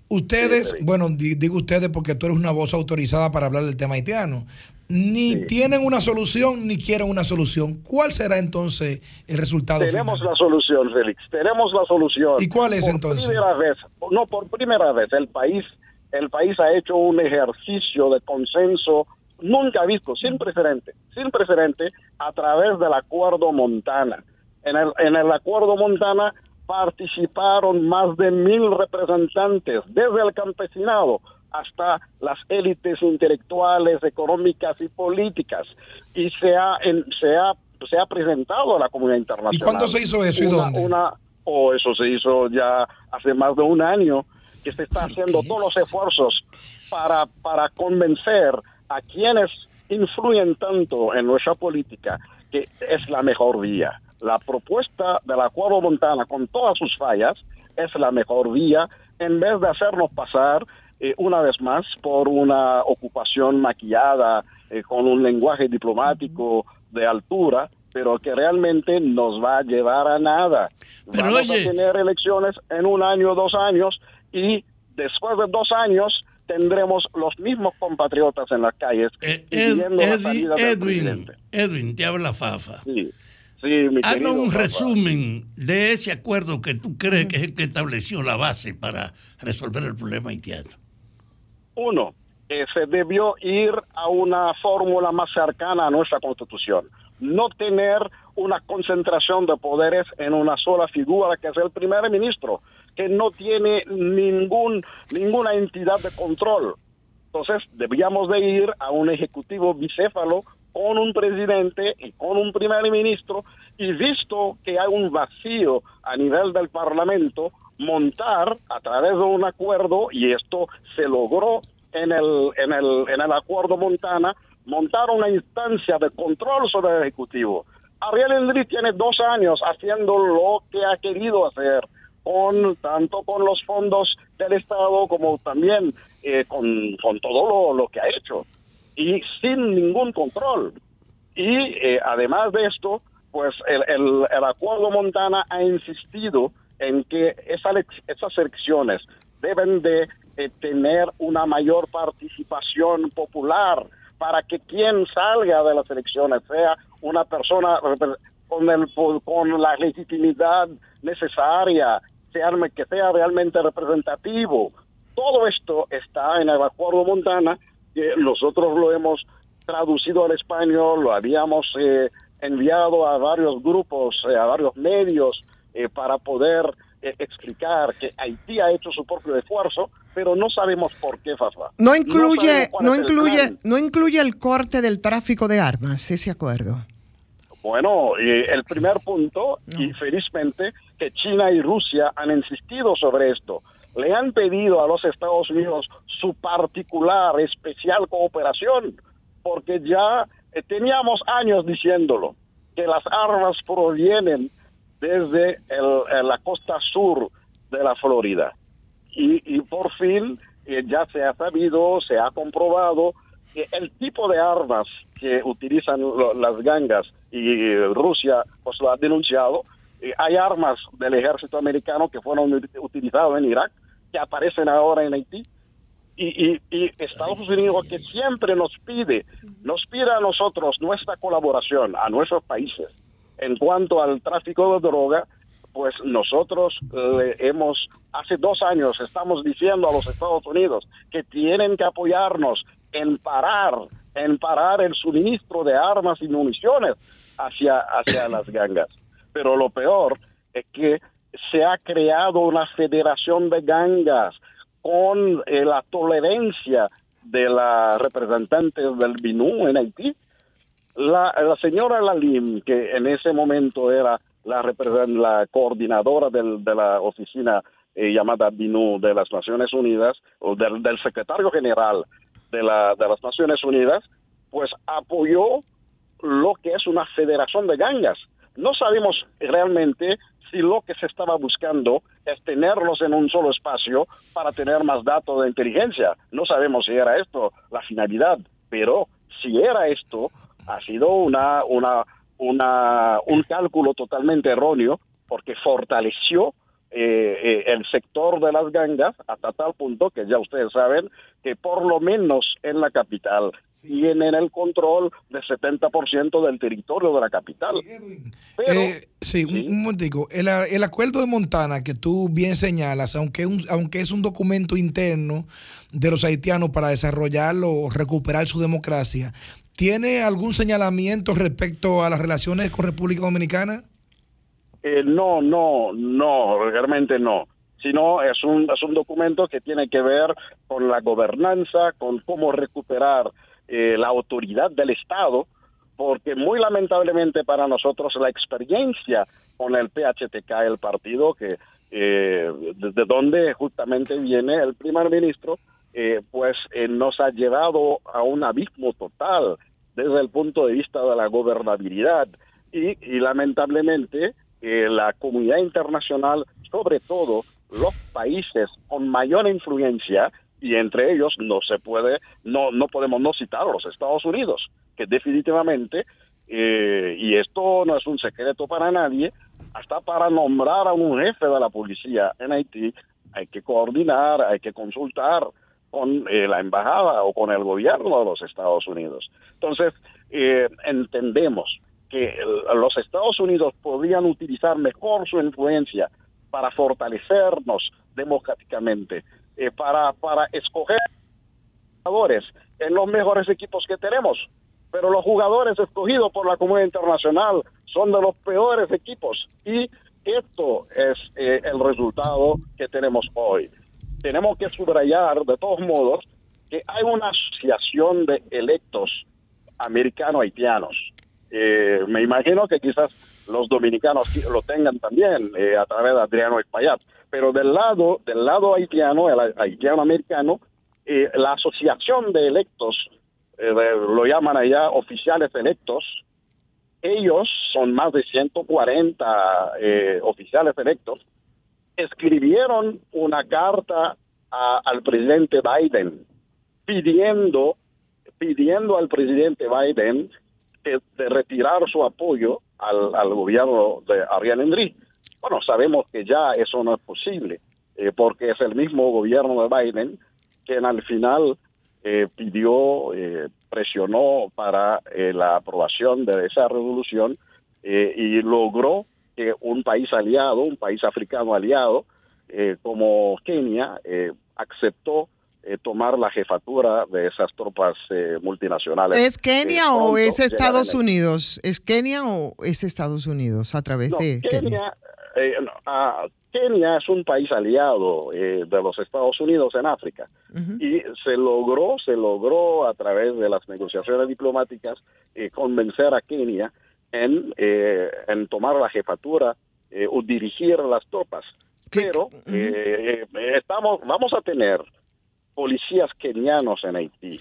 Ustedes, bueno, di- digo ustedes porque tú eres una voz autorizada para hablar del tema haitiano, ni tienen una solución ni quieren una solución. ¿Cuál será entonces el resultado Tenemos final? la solución, Félix. Tenemos la solución. ¿Y cuál es Por entonces? Primera vez, no, por primera vez el país, el país ha hecho un ejercicio de consenso nunca visto, sin precedente, sin precedente, a través del Acuerdo Montana. En el, en el Acuerdo Montana participaron más de mil representantes, desde el campesinado hasta las élites intelectuales, económicas y políticas, y se ha, en- se ha, se ha presentado a la comunidad internacional. ¿Y cuándo se hizo eso y Una- dónde? Una, o eso se hizo ya hace más de un año, que se está haciendo todos los esfuerzos para, para convencer a quienes influyen tanto en nuestra política que es la mejor vía. La propuesta del Acuerdo Montana, con todas sus fallas, es la mejor vía en vez de hacernos pasar eh, una vez más por una ocupación maquillada eh, con un lenguaje diplomático de altura, pero que realmente nos va a llevar a nada. Pero Vamos oye- a tener elecciones en un año o dos años y después de dos años tendremos los mismos compatriotas en las calles Ed- pidiendo la Eddie- salida del Edwin, presidente. Edwin, te habla Fafa. Sí, sí, mi Haznos un resumen de ese acuerdo que tú crees que es el que estableció la base para resolver el problema haitiano. Uno, eh, se debió ir a una fórmula más cercana a nuestra constitución. No tener una concentración de poderes en una sola figura, que es el primer ministro, que no tiene ningún, ninguna entidad de control. Entonces, debíamos de ir a un ejecutivo bicéfalo con un presidente y con un primer ministro y visto que hay un vacío a nivel del Parlamento, montar a través de un acuerdo, y esto se logró en el, en el, en el acuerdo Montana, montar una instancia de control sobre el Ejecutivo. Ariel Henry tiene dos años haciendo lo que ha querido hacer, con tanto con los fondos del Estado como también eh, con, con todo lo, lo que ha hecho y sin ningún control. Y eh, además de esto, pues el, el- el acuerdo Montana ha insistido en que esas elecciones deben de eh, tener una mayor participación popular para que quien salga de las elecciones sea una persona con, el, con la legitimidad necesaria, sea, que sea realmente representativo. Todo esto está en el acuerdo Montana, que nosotros lo hemos traducido al español, lo habíamos eh, enviado a varios grupos, eh, a varios medios eh, para poder eh, explicar que Haití ha hecho su propio esfuerzo, pero no sabemos por qué, Fafa. No incluye, no incluye, no incluye el corte del tráfico de armas, ese acuerdo. Bueno, eh, el primer punto, y felizmente, que China y Rusia han insistido sobre esto. Le han pedido a los Estados Unidos su particular, especial cooperación, porque ya eh, teníamos años diciéndolo, que las armas provienen desde el- la costa sur de la Florida. Y, y por fin eh, ya se ha sabido, se ha comprobado que el tipo de armas que utilizan lo- las gangas y eh, Rusia pues lo ha denunciado, eh, hay armas del ejército americano que fueron ut- utilizadas en Irak, que aparecen ahora en Haití. Y, y- y Estados Unidos que siempre nos pide, nos pide a nosotros nuestra colaboración, a nuestros países, en cuanto al tráfico de droga, pues nosotros le hemos, hace dos años estamos diciendo a los Estados Unidos que tienen que apoyarnos en parar, en parar el suministro de armas y municiones hacia, hacia las gangas. Pero lo peor es que se ha creado una federación de gangas con eh, la tolerancia de la representante del BINU en Haití. La, señora Lalim, que en ese momento era la, la coordinadora del- de la oficina eh, llamada BINU de las Naciones Unidas, o del, del secretario general de, la, de las Naciones Unidas, pues apoyó lo que es una federación de gangas. No sabemos realmente si lo que se estaba buscando es tenerlos en un solo espacio para tener más datos de inteligencia. No sabemos si era esto la finalidad, pero si era esto, ha sido una, una, una, un cálculo totalmente erróneo porque fortaleció eh, eh, el sector de las gangas hasta tal punto que ya ustedes saben que por lo menos en la capital tienen el control del 70% del territorio de la capital. Pero, Eh, sí, un, un momentico. El, el acuerdo de Montana que tú bien señalas, aunque, un- aunque es un documento interno de los haitianos para desarrollarlo o recuperar su democracia, ¿tiene algún señalamiento respecto a las relaciones con República Dominicana? Eh, no, no, no, realmente no. Sino es un, es un documento que tiene que ver con la gobernanza, con cómo recuperar eh, la autoridad del Estado, porque muy lamentablemente para nosotros la experiencia con el PHTK, el partido que eh, desde donde justamente viene el primer ministro, eh, pues eh, nos ha llevado a un abismo total desde el punto de vista de la gobernabilidad y, lamentablemente eh, la comunidad internacional, sobre todo los países con mayor influencia y entre ellos no se puede, no, no podemos no citar los Estados Unidos, que definitivamente, eh, y esto no es un secreto para nadie, hasta para nombrar a un jefe de la policía en Haití hay que coordinar, hay que consultar con eh, la embajada o con el gobierno de los Estados Unidos. Entonces, eh, entendemos que los Estados Unidos podrían utilizar mejor su influencia para fortalecernos democráticamente, eh, para, para escoger jugadores en los mejores equipos que tenemos. Pero los jugadores escogidos por la comunidad internacional son de los peores equipos y esto es eh, el resultado que tenemos hoy. Tenemos que subrayar de todos modos que hay una asociación de electos americano-haitianos. Eh, me imagino que quizás los dominicanos lo tengan también eh, a través de Adriano Espaillat, pero del lado del lado haitiano, el haitiano americano, eh, la asociación de electos, lo llaman allá oficiales electos, ellos son más de 140 eh, oficiales electos, escribieron una carta a- al presidente Biden pidiendo pidiendo al presidente Biden de retirar su apoyo al, al gobierno de Ariel Henry. Bueno, sabemos que ya eso no es posible, eh, porque es el mismo gobierno de Biden quien al final eh, pidió, eh, presionó para eh, la aprobación de esa resolución eh, y logró que un país aliado, un país africano aliado, eh, como Kenia, eh, aceptó eh, tomar la jefatura de esas tropas eh, multinacionales. ¿Es Kenia o es Estados. Unidos? ¿Es Kenia o es Estados Unidos a través No, de Kenia? Kenia, ah, Kenia es un país aliado eh, de los Estados Unidos en África y se logró, se logró a través de las negociaciones diplomáticas convencer a Kenia en, eh, en tomar la jefatura eh, o dirigir las tropas. Pero eh, eh, estamos, vamos a tener policías kenianos en Haití.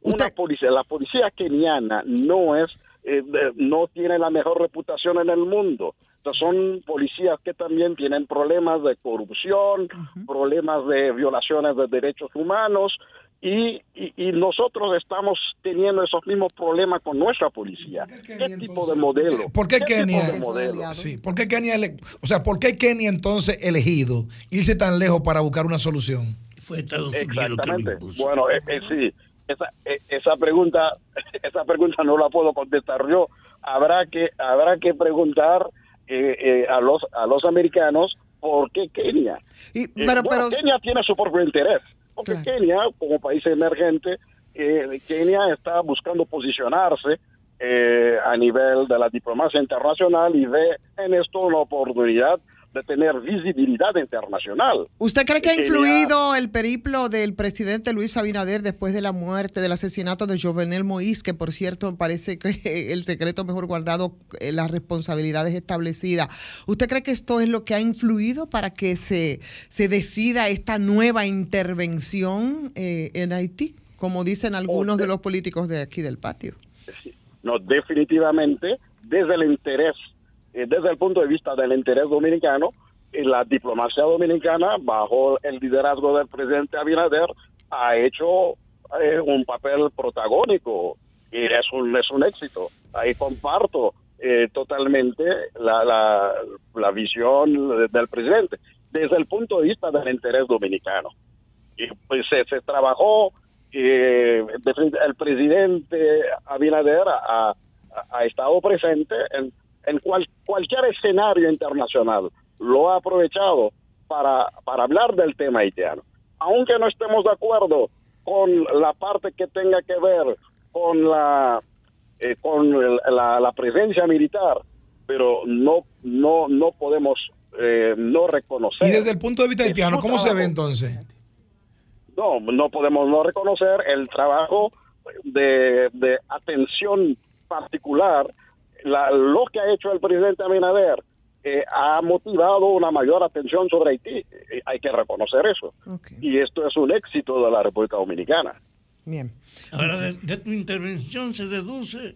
Una policía, la policía keniana no es, eh, no tiene la mejor reputación en el mundo. Entonces, son policías que también tienen problemas de corrupción, problemas de violaciones de derechos humanos y, y- y nosotros estamos teniendo esos mismos problemas con nuestra policía. ¿Qué tipo de modelo? ¿Por qué Kenia? de modelo? Sí, ¿por qué Kenia, o sea, por qué Kenia entonces elegido irse tan lejos para buscar una solución? Fue Estados Exactamente. Bueno, eh, eh, sí, esa, eh, esa pregunta, [LAUGHS] esa pregunta no la puedo contestar yo. Habrá que, habrá que preguntar eh, eh, a los, a los americanos por qué Kenia. Y, Eh, pero- bueno, pero- Kenia tiene su propio interés, porque Kenia, como país emergente, eh, Kenia está buscando posicionarse eh, a nivel de la diplomacia internacional y ve en esto una oportunidad de tener visibilidad internacional. ¿Usted cree que ha influido el periplo del presidente Luis Abinader después de la muerte, del asesinato de Jovenel Moïse, que por cierto parece que [LAUGHS] el secreto mejor guardado, eh, las responsabilidades establecidas? ¿Usted cree que esto es lo que ha influido para que se, se decida esta nueva intervención eh, en Haití, como dicen algunos de los políticos de aquí del patio? No, definitivamente, desde el interés, desde el punto de vista del interés dominicano, eh, la diplomacia dominicana, bajo el liderazgo del presidente Abinader, ha hecho eh, un papel protagónico y es un, es un éxito. Ahí comparto eh, totalmente la, la, visión del presidente, desde el punto de vista del interés dominicano. Pues se, trabajó, eh, el presidente Abinader ha- ha estado presente en, en cual- cualquier escenario internacional, lo ha aprovechado para, para hablar del tema haitiano. Aunque no estemos de acuerdo con la parte que tenga que ver con la eh, con el- la, la presencia militar, pero no no no podemos eh, no reconocer. Y desde el punto de vista haitiano, ¿cómo se ve entonces? No, no podemos no reconocer el trabajo de, de atención particular. La- lo que ha hecho el presidente Abinader eh, ha motivado una mayor atención sobre Haití. Eh, hay que reconocer eso. Y esto es un éxito de la República Dominicana. Bien. Ahora, de, de tu intervención se deduce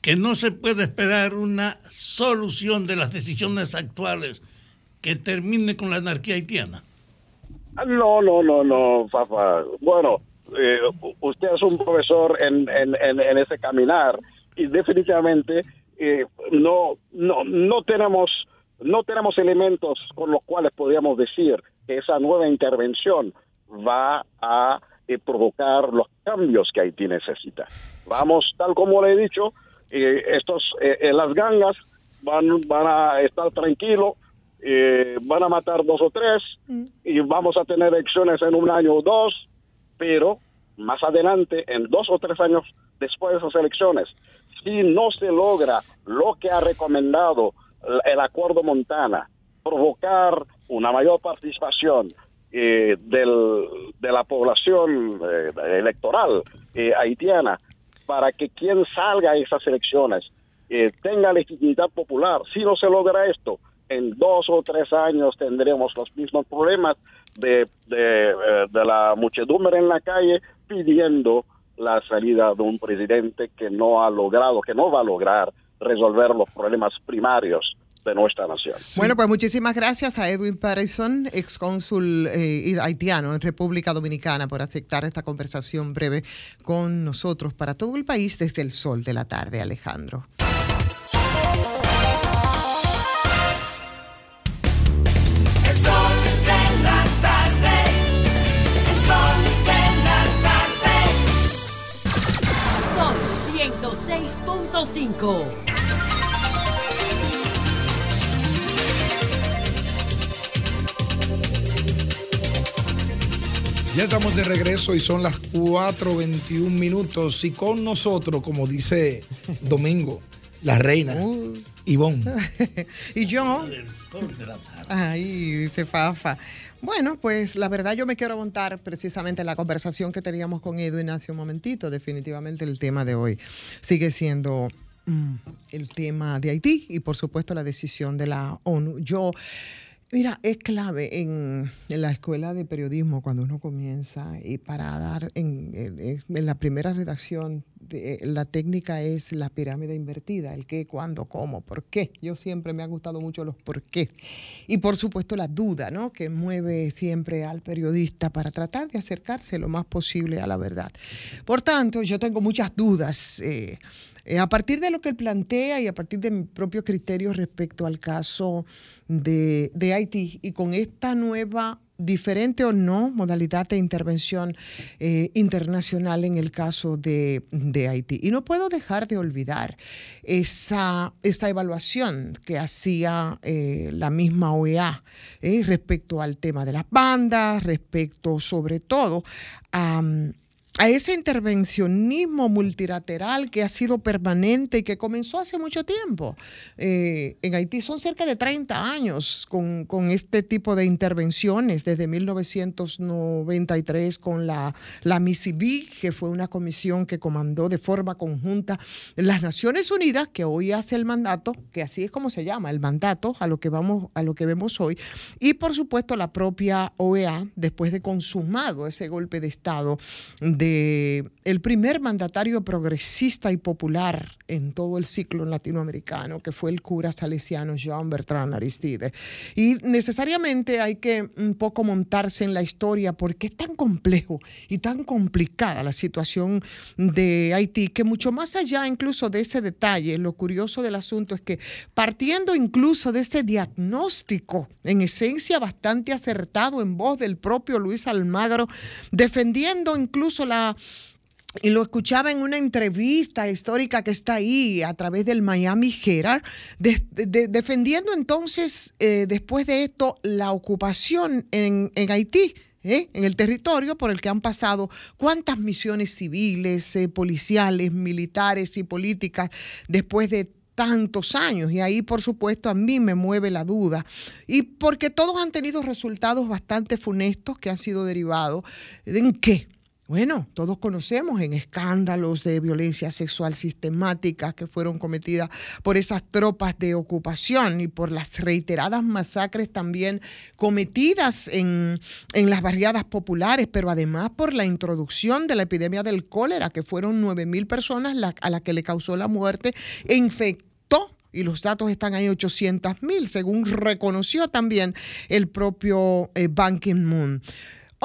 que no se puede esperar una solución de las decisiones actuales que termine con la anarquía haitiana. Ah, No, no, no, no, papá. Bueno, eh, usted es un profesor en, en, en, en ese caminar y definitivamente eh, no, no, no tenemos no tenemos elementos con los cuales podríamos decir que esa nueva intervención va a eh, provocar los cambios que Haití necesita. Vamos, tal como le he dicho, eh, estos eh, eh, las gangas van, van a estar tranquilos, van a matar dos o tres y vamos a tener elecciones en un año o dos, pero más adelante, en dos o tres años después de esas elecciones, si no se logra lo que ha recomendado el- acuerdo Montana, provocar una mayor participación eh, del- de la población eh, electoral eh, haitiana para que quien salga a esas elecciones eh, tenga legitimidad popular. Si no se logra esto, en dos o tres años tendremos los mismos problemas de, de la muchedumbre en la calle pidiendo la salida de un presidente que no ha logrado, que no va a lograr resolver los problemas primarios de nuestra nación. Bueno, pues muchísimas gracias a Edwin Patterson, ex cónsul haitiano en República Dominicana, por aceptar esta conversación breve con nosotros para todo el país desde el sol de la tarde, Alejandro. Sol 106.5. Ya estamos de regreso y son las 4.21 minutos y con nosotros, como dice Domingo, La reina. Ivonne. [LAUGHS] y yo. Ahí, dice Fafa. Bueno, pues la verdad yo me quiero montar precisamente en la conversación que teníamos con Edwin hace un momentito. Definitivamente el tema de hoy sigue siendo el tema de Haití y por supuesto la decisión de la ONU. Yo Mira, es clave en, en, la escuela de periodismo cuando uno comienza y para dar en, en, en la primera redacción, de, la técnica es la pirámide invertida, el qué, cuándo, cómo, por qué. Yo siempre me han gustado mucho los por qué. Y por supuesto la duda, ¿no? Que mueve siempre al periodista para tratar de acercarse lo más posible a la verdad. Por tanto, yo tengo muchas dudas. Eh, eh, a partir de lo que él plantea y a partir de mi propio criterio respecto al caso de, de Haití y con esta nueva diferente o no modalidad de intervención eh, internacional en el caso de, de, Haití. Y no puedo dejar de olvidar esa, esa evaluación que hacía eh, la misma OEA respecto al tema de las bandas, respecto sobre todo a... a ese intervencionismo multilateral que ha sido permanente y que comenzó hace mucho tiempo. Eh, en Haití son cerca de 30 años con, con, este tipo de intervenciones, desde 1993 con la, la MISIBI, que fue una comisión que comandó de forma conjunta las Naciones Unidas, que hoy hace el mandato, que así es como se llama, el mandato a lo que, vamos, a lo que vemos hoy, y por supuesto la propia OEA, después de consumado ese golpe de Estado el primer mandatario progresista y popular en todo el ciclo latinoamericano, que fue el cura salesiano Jean Bertrand Aristide. Y necesariamente hay que un poco montarse en la historia porque es tan complejo y tan complicada la situación de Haití que mucho más allá incluso de ese detalle, lo curioso del asunto es que partiendo incluso de ese diagnóstico, en esencia bastante acertado en voz del propio Luis Almagro, defendiendo incluso la y lo escuchaba en una entrevista histórica que está ahí a través del Miami Herald, de, de, defendiendo entonces, eh, después de esto, la ocupación en, en Haití. ¿eh? en el territorio por el que han pasado cuántas misiones civiles, eh, policiales, militares y políticas después de tantos años. Y ahí, por supuesto, a mí me mueve la duda. Y porque todos han tenido resultados bastante funestos que han sido derivados. ¿En qué? Bueno, todos conocemos en escándalos de violencia sexual sistemática que fueron cometidas por esas tropas de ocupación y por las reiteradas masacres también cometidas en, en las barriadas populares, pero además por la introducción de la epidemia del cólera, que fueron 9 mil personas la, a las que le causó la muerte infectó y los datos están ahí 800 mil, según reconoció también el propio eh, Ban Ki-moon.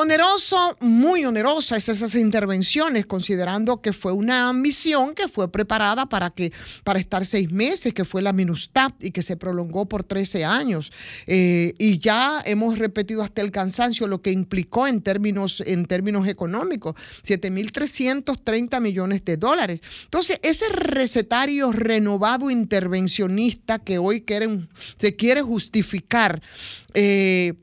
Oneroso, muy onerosa es esas intervenciones, considerando que fue una misión que fue preparada para, que, para estar seis meses, que fue la MINUSTAP y que se prolongó por 13 años. Eh, y ya hemos repetido hasta el cansancio lo que implicó en términos, en términos económicos, 7.330 millones de dólares. Entonces, ese recetario renovado intervencionista que hoy quieren, se quiere justificar, eh,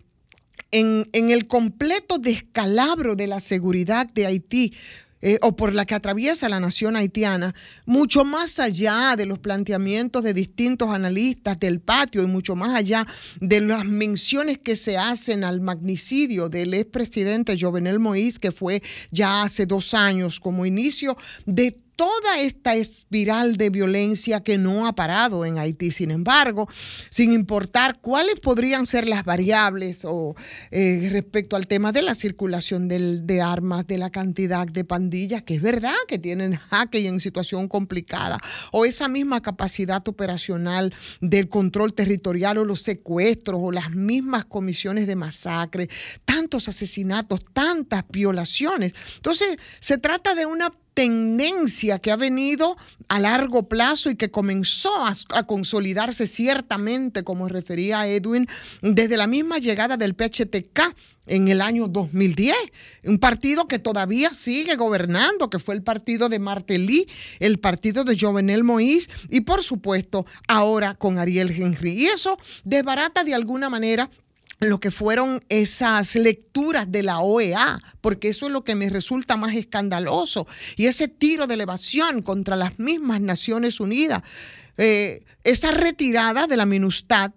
en, el completo descalabro de la seguridad de Haití eh, o por la que atraviesa la nación haitiana, mucho más allá de los planteamientos de distintos analistas del patio y mucho más allá de las menciones que se hacen al magnicidio del expresidente Jovenel Moïse, que fue ya hace dos años como inicio de toda esta espiral de violencia que no ha parado en Haití. Sin embargo, sin importar cuáles podrían ser las variables o eh, respecto al tema de la circulación de armas, de la cantidad de pandillas, que es verdad que tienen jaque y en situación complicada, o esa misma capacidad operacional del control territorial o los secuestros o las mismas comisiones de masacre, tantos asesinatos, tantas violaciones. Entonces, se trata de una tendencia que ha venido a largo plazo y que comenzó a, consolidarse ciertamente, como refería Edwin, desde la misma llegada del PHTK en el año 2010. Un partido que todavía sigue gobernando, que fue el partido de Martelly, el partido de Jovenel Moïse y por supuesto ahora con Ariel Henry. Y eso desbarata de alguna manera lo que fueron esas lecturas de la OEA, porque eso es lo que me resulta más escandaloso, y ese tiro de elevación contra las mismas Naciones Unidas, eh, esa retirada de la MINUSTAD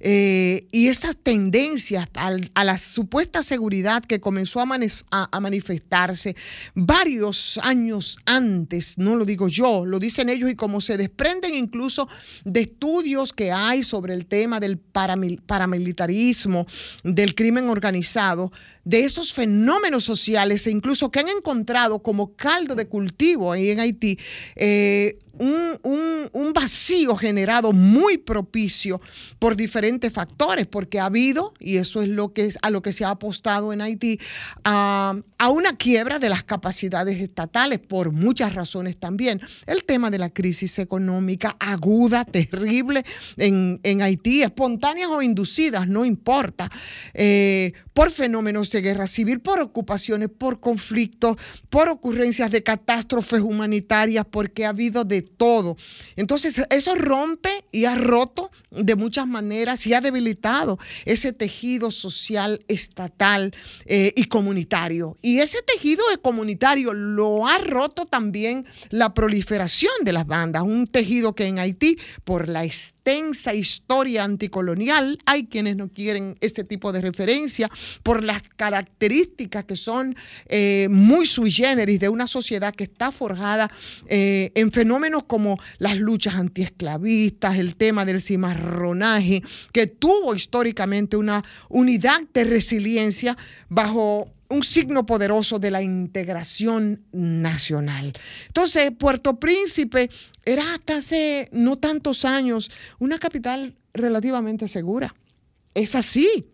eh, y esas tendencias a la supuesta seguridad que comenzó a, manifestarse varios años antes, no lo digo yo, lo dicen ellos y como se desprenden incluso de estudios que hay sobre el tema del paramil- paramilitarismo, del crimen organizado, de esos fenómenos sociales e incluso que han encontrado como caldo de cultivo ahí en Haití, eh, un, un- vacío generado muy propicio por diferentes factores, porque ha habido, y eso es lo que es, a lo que se ha apostado en Haití, a, a una quiebra de las capacidades estatales por muchas razones también. El tema de la crisis económica aguda, terrible en, en Haití, espontáneas o inducidas, no importa, eh, por fenómenos de guerra civil, por ocupaciones, por conflictos, por ocurrencias de catástrofes humanitarias, porque ha habido de todo. Entonces, eso rompe y ha roto de muchas maneras y ha debilitado ese tejido social, estatal eh, y comunitario. Y ese tejido comunitario lo ha roto también la proliferación de las bandas, un tejido que en Haití, por la extensa historia anticolonial, hay quienes no quieren ese tipo de referencia, por las características que son eh, muy sui generis de una sociedad que está forjada eh, en fenómenos como las luchas antiesclavistas, el tema del cimarronaje, que tuvo históricamente una unidad de resiliencia bajo un signo poderoso de la integración nacional. Entonces, Puerto Príncipe era hasta hace no tantos años una capital relativamente segura. Es así.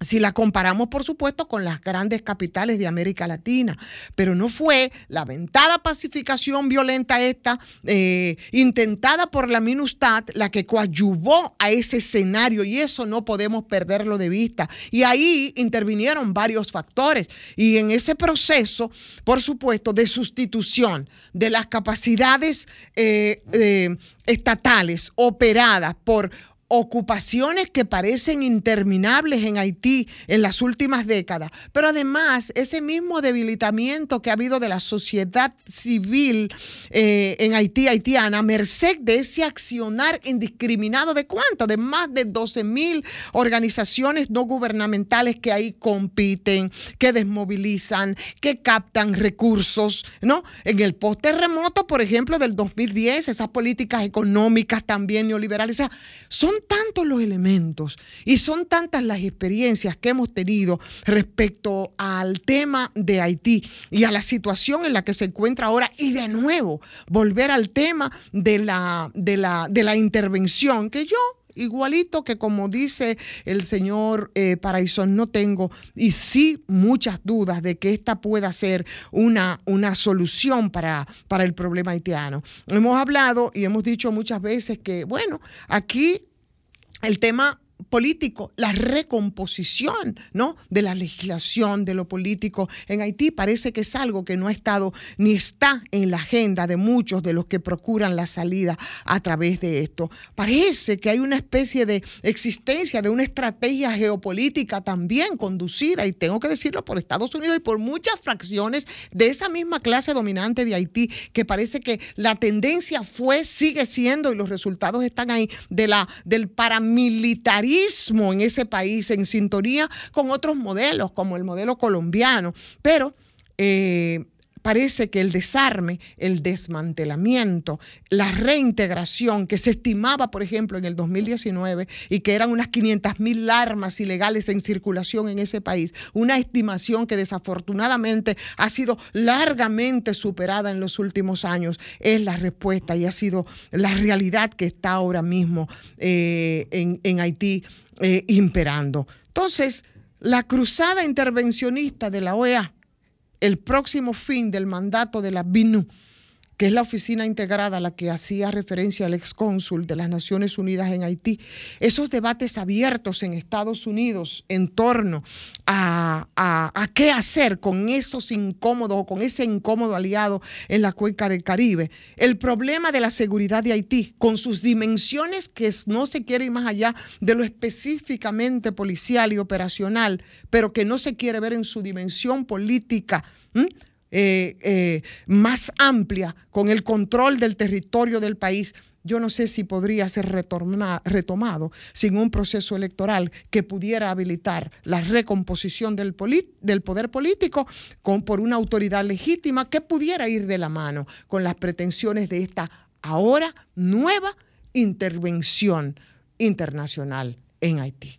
Si la comparamos, por supuesto, con las grandes capitales de América Latina, pero no fue la aventada pacificación violenta esta, eh, intentada por la MINUSTAD, la que coadyuvó a ese escenario y eso no podemos perderlo de vista. Y ahí intervinieron varios factores y en ese proceso, por supuesto, de sustitución de las capacidades eh, eh, estatales operadas por ocupaciones que parecen interminables en Haití en las últimas décadas, pero además ese mismo debilitamiento que ha habido de la sociedad civil eh, en Haití, haitiana, merced de ese accionar indiscriminado de cuánto, de más de 12 mil organizaciones no gubernamentales que ahí compiten, que desmovilizan, que captan recursos, ¿no? En el post-terremoto, por ejemplo, del 2010, esas políticas económicas también neoliberales, o sea, son tantos los elementos y son tantas las experiencias que hemos tenido respecto al tema de Haití y a la situación en la que se encuentra ahora y de nuevo volver al tema de la, de la, de la intervención que yo igualito que como dice el señor eh, Paraizón, no tengo y sí muchas dudas de que esta pueda ser una, una solución para, para el problema haitiano. Hemos hablado y hemos dicho muchas veces que, bueno, aquí el tema político, la recomposición ¿no? de la legislación, de lo político en Haití, parece que es algo que no ha estado ni está en la agenda de muchos de los que procuran la salida a través de esto. Parece que hay una especie de existencia de una estrategia geopolítica también conducida, y tengo que decirlo, por Estados Unidos y por muchas fracciones de esa misma clase dominante de Haití, que parece que la tendencia fue, sigue siendo, y los resultados están ahí, de la, del paramilitarismo en ese país en sintonía con otros modelos, como el modelo colombiano. Pero eh, parece que el desarme, el desmantelamiento, la reintegración que se estimaba, por ejemplo, en el 2019 y que eran unas 500 mil armas ilegales en circulación en ese país, una estimación que desafortunadamente ha sido largamente superada en los últimos años, es la respuesta y ha sido la realidad que está ahora mismo eh, en, Haití eh, imperando. Entonces, la cruzada intervencionista de la OEA el próximo fin del mandato de la BINU que es la oficina integrada a la que hacía referencia el excónsul de las Naciones Unidas en Haití, esos debates abiertos en Estados Unidos en torno a, a- qué hacer con esos incómodos o con ese incómodo aliado en la cuenca del Caribe, el problema de la seguridad de Haití, con sus dimensiones que no se quiere ir más allá de lo específicamente policial y operacional, pero que no se quiere ver en su dimensión política. Eh, eh, más amplia con el control del territorio del país, yo no sé si podría ser retomado sin un proceso electoral que pudiera habilitar la recomposición del, del poder político con, por una autoridad legítima que pudiera ir de la mano con las pretensiones de esta ahora nueva intervención internacional en Haití.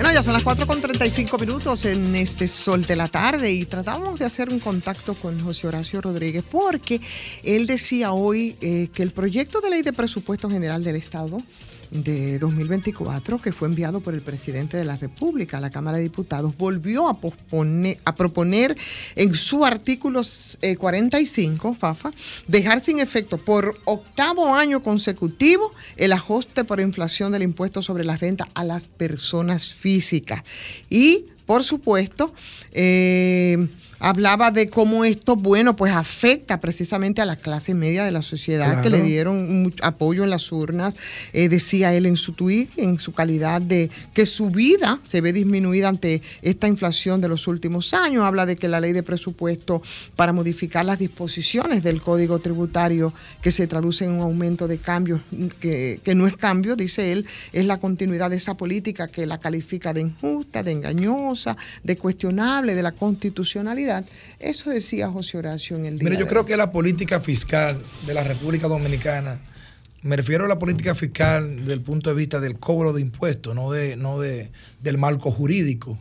Bueno, ya son las 4 con 35 minutos en este sol de la tarde y tratamos de hacer un contacto con José Horacio Rodríguez porque él decía hoy eh, que el proyecto de ley de presupuesto general del Estado de 2024 que fue enviado por el presidente de la República a la Cámara de Diputados volvió a a proponer en su artículo eh, 45 Fafa dejar sin efecto por octavo año consecutivo el ajuste por inflación del impuesto sobre la renta a las personas físicas. Y por supuesto eh, hablaba de cómo esto, bueno, pues afecta precisamente a la clase media de la sociedad que le dieron mucho apoyo en las urnas. Eh, decía él en su tweet, en su calidad de que su vida se ve disminuida ante esta inflación de los últimos años. Habla de que la ley de presupuesto para modificar las disposiciones del código tributario que se traduce en un aumento de cambios, que, que no es cambio, dice él, es la continuidad de esa política que la califica de injusta, de engañosa, de cuestionable, de la constitucionalidad. Eso decía José Horacio en el día. Mire, yo de creo que la política fiscal de la República Dominicana, me refiero a la política fiscal desde el punto de vista del cobro de impuestos, no, de, no de, del marco jurídico.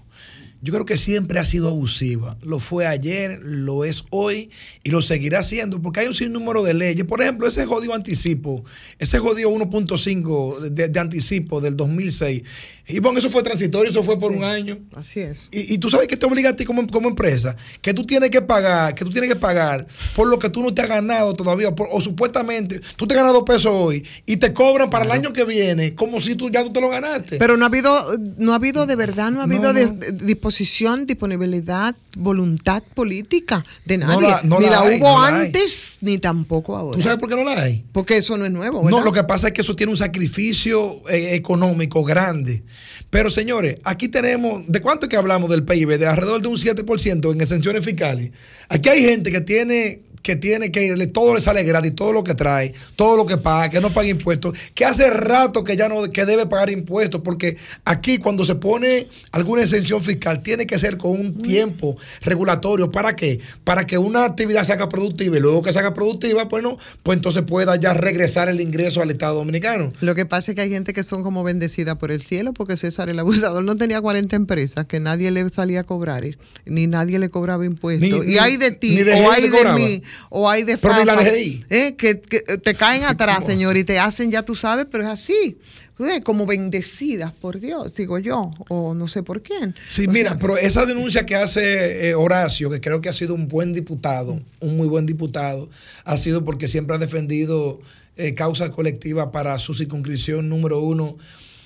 Yo creo que siempre ha sido abusiva. Lo fue ayer, lo es hoy y lo seguirá siendo porque hay un sinnúmero de leyes. Por ejemplo, ese jodido anticipo, ese jodido 1.5 de, de anticipo del 2006. Y bueno, eso fue transitorio, eso fue por un año. Así es. Y, y tú sabes que te obliga a ti como, como empresa, que tú tienes que pagar, que tú tienes que pagar por lo que tú no te has ganado todavía, por- o supuestamente tú te ganas dos pesos hoy y te cobran para el año que viene como si tú ya tú te lo ganaste. Pero no ha habido, no ha habido de verdad, no ha habido no. de- disposición, disponibilidad, voluntad política de No nadie. la- no ni la la, hay, hubo no la hay. antes, ni tampoco ahora. ¿Tú sabes por qué no la hay? Porque eso no es nuevo, ¿verdad? No, lo que pasa es que eso tiene un sacrificio eh, económico grande. Pero señores, aquí tenemos, ¿de cuánto es que hablamos del PIB? De alrededor de un 7% en exenciones fiscales. Aquí hay gente que tiene que tiene que todo le sale gratis, todo lo que trae, todo lo que paga, que no paga impuestos, que hace rato que ya no que debe pagar impuestos, porque aquí cuando se pone alguna exención fiscal tiene que ser con un tiempo regulatorio. ¿Para qué? Para que una actividad se haga productiva y luego que se haga productiva, pues no, pues entonces pueda ya regresar el ingreso al Estado Dominicano. Lo que pasa es que hay gente que son como bendecidas por el cielo, porque César el abusador no tenía 40 empresas que nadie le salía a cobrar, ni nadie le cobraba impuestos. Ni- y hay de ti, ni de o hay de mí, o hay de la DGI. eh, que, que te caen atrás, señor, y te hacen, ya tú sabes, pero es así. Como bendecidas por Dios, digo yo, o no sé por quién. Sí, O mira, sea, pero esa denuncia que hace eh, Horacio, que creo que ha sido un buen diputado, un muy buen diputado, ha sido porque siempre ha defendido eh, causas colectivas para su circunscripción número uno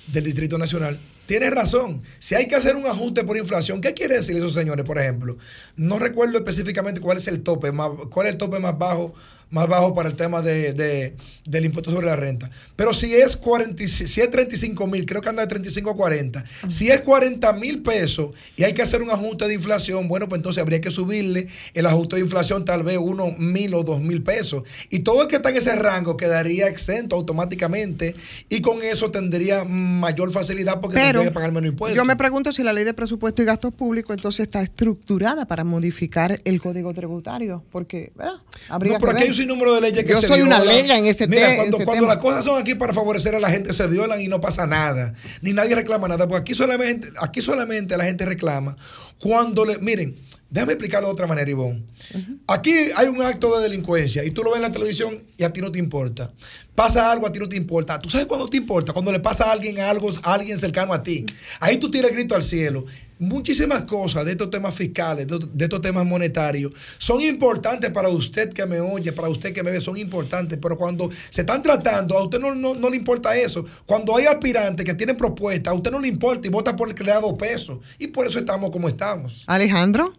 del Distrito Nacional. Tiene razón. Si hay que hacer un ajuste por inflación, ¿qué quiere decir eso, señores? Por ejemplo, no recuerdo específicamente cuál es el tope más, cuál es el tope más bajo más bajo para el tema de, de- del impuesto sobre la renta. Pero si es, 40, si es 35 mil, creo que anda de 35 a 40. Si es 40 mil pesos y hay que hacer un ajuste de inflación, bueno, pues entonces habría que subirle el ajuste de inflación tal vez uno mil o dos mil pesos. Y todo el que está en ese rango quedaría exento automáticamente y con eso tendría mayor facilidad porque Pero tendría que pagar menos impuestos. yo me pregunto si la ley de presupuesto y gastos públicos entonces está estructurada para modificar el código tributario, porque ¿verdad? habría No, que ver. Sinnúmero de leyes que Yo se soy una lega en ese Mira, te- cuando, ese cuando tema. las cosas son aquí para favorecer a la gente, se violan y no pasa nada. Ni nadie reclama nada. Porque aquí solamente, aquí solamente la gente reclama cuando le. Miren, déjame explicarlo de otra manera, Ivonne. Aquí hay un acto de delincuencia y tú lo ves en la televisión y a ti no te importa. Pasa algo, a ti no te importa. ¿Tú sabes cuándo te importa? Cuando le pasa a alguien algo, a alguien cercano a ti. Ahí tú tiras el grito al cielo. Muchísimas cosas de estos temas fiscales, de, estos temas monetarios, son importantes para usted que me oye, para usted que me ve, son importantes. Pero cuando se están tratando, a usted no, no- no le importa eso. Cuando hay aspirantes que tienen propuestas, a usted no le importa y vota por el que le da dos pesos. Y por eso estamos como estamos. Alejandro.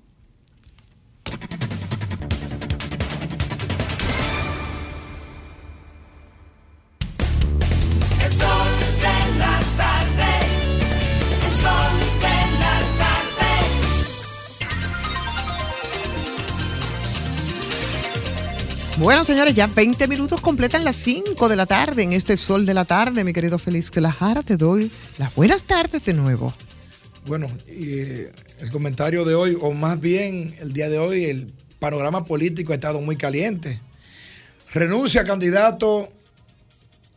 Bueno, señores, ya 20 minutos completan las 5 de la tarde en este sol de la tarde, mi querido Félix Clajara. Te doy las buenas tardes de nuevo. Bueno, el comentario de hoy, o más bien el día de hoy, el panorama político ha estado muy caliente. Renuncia candidato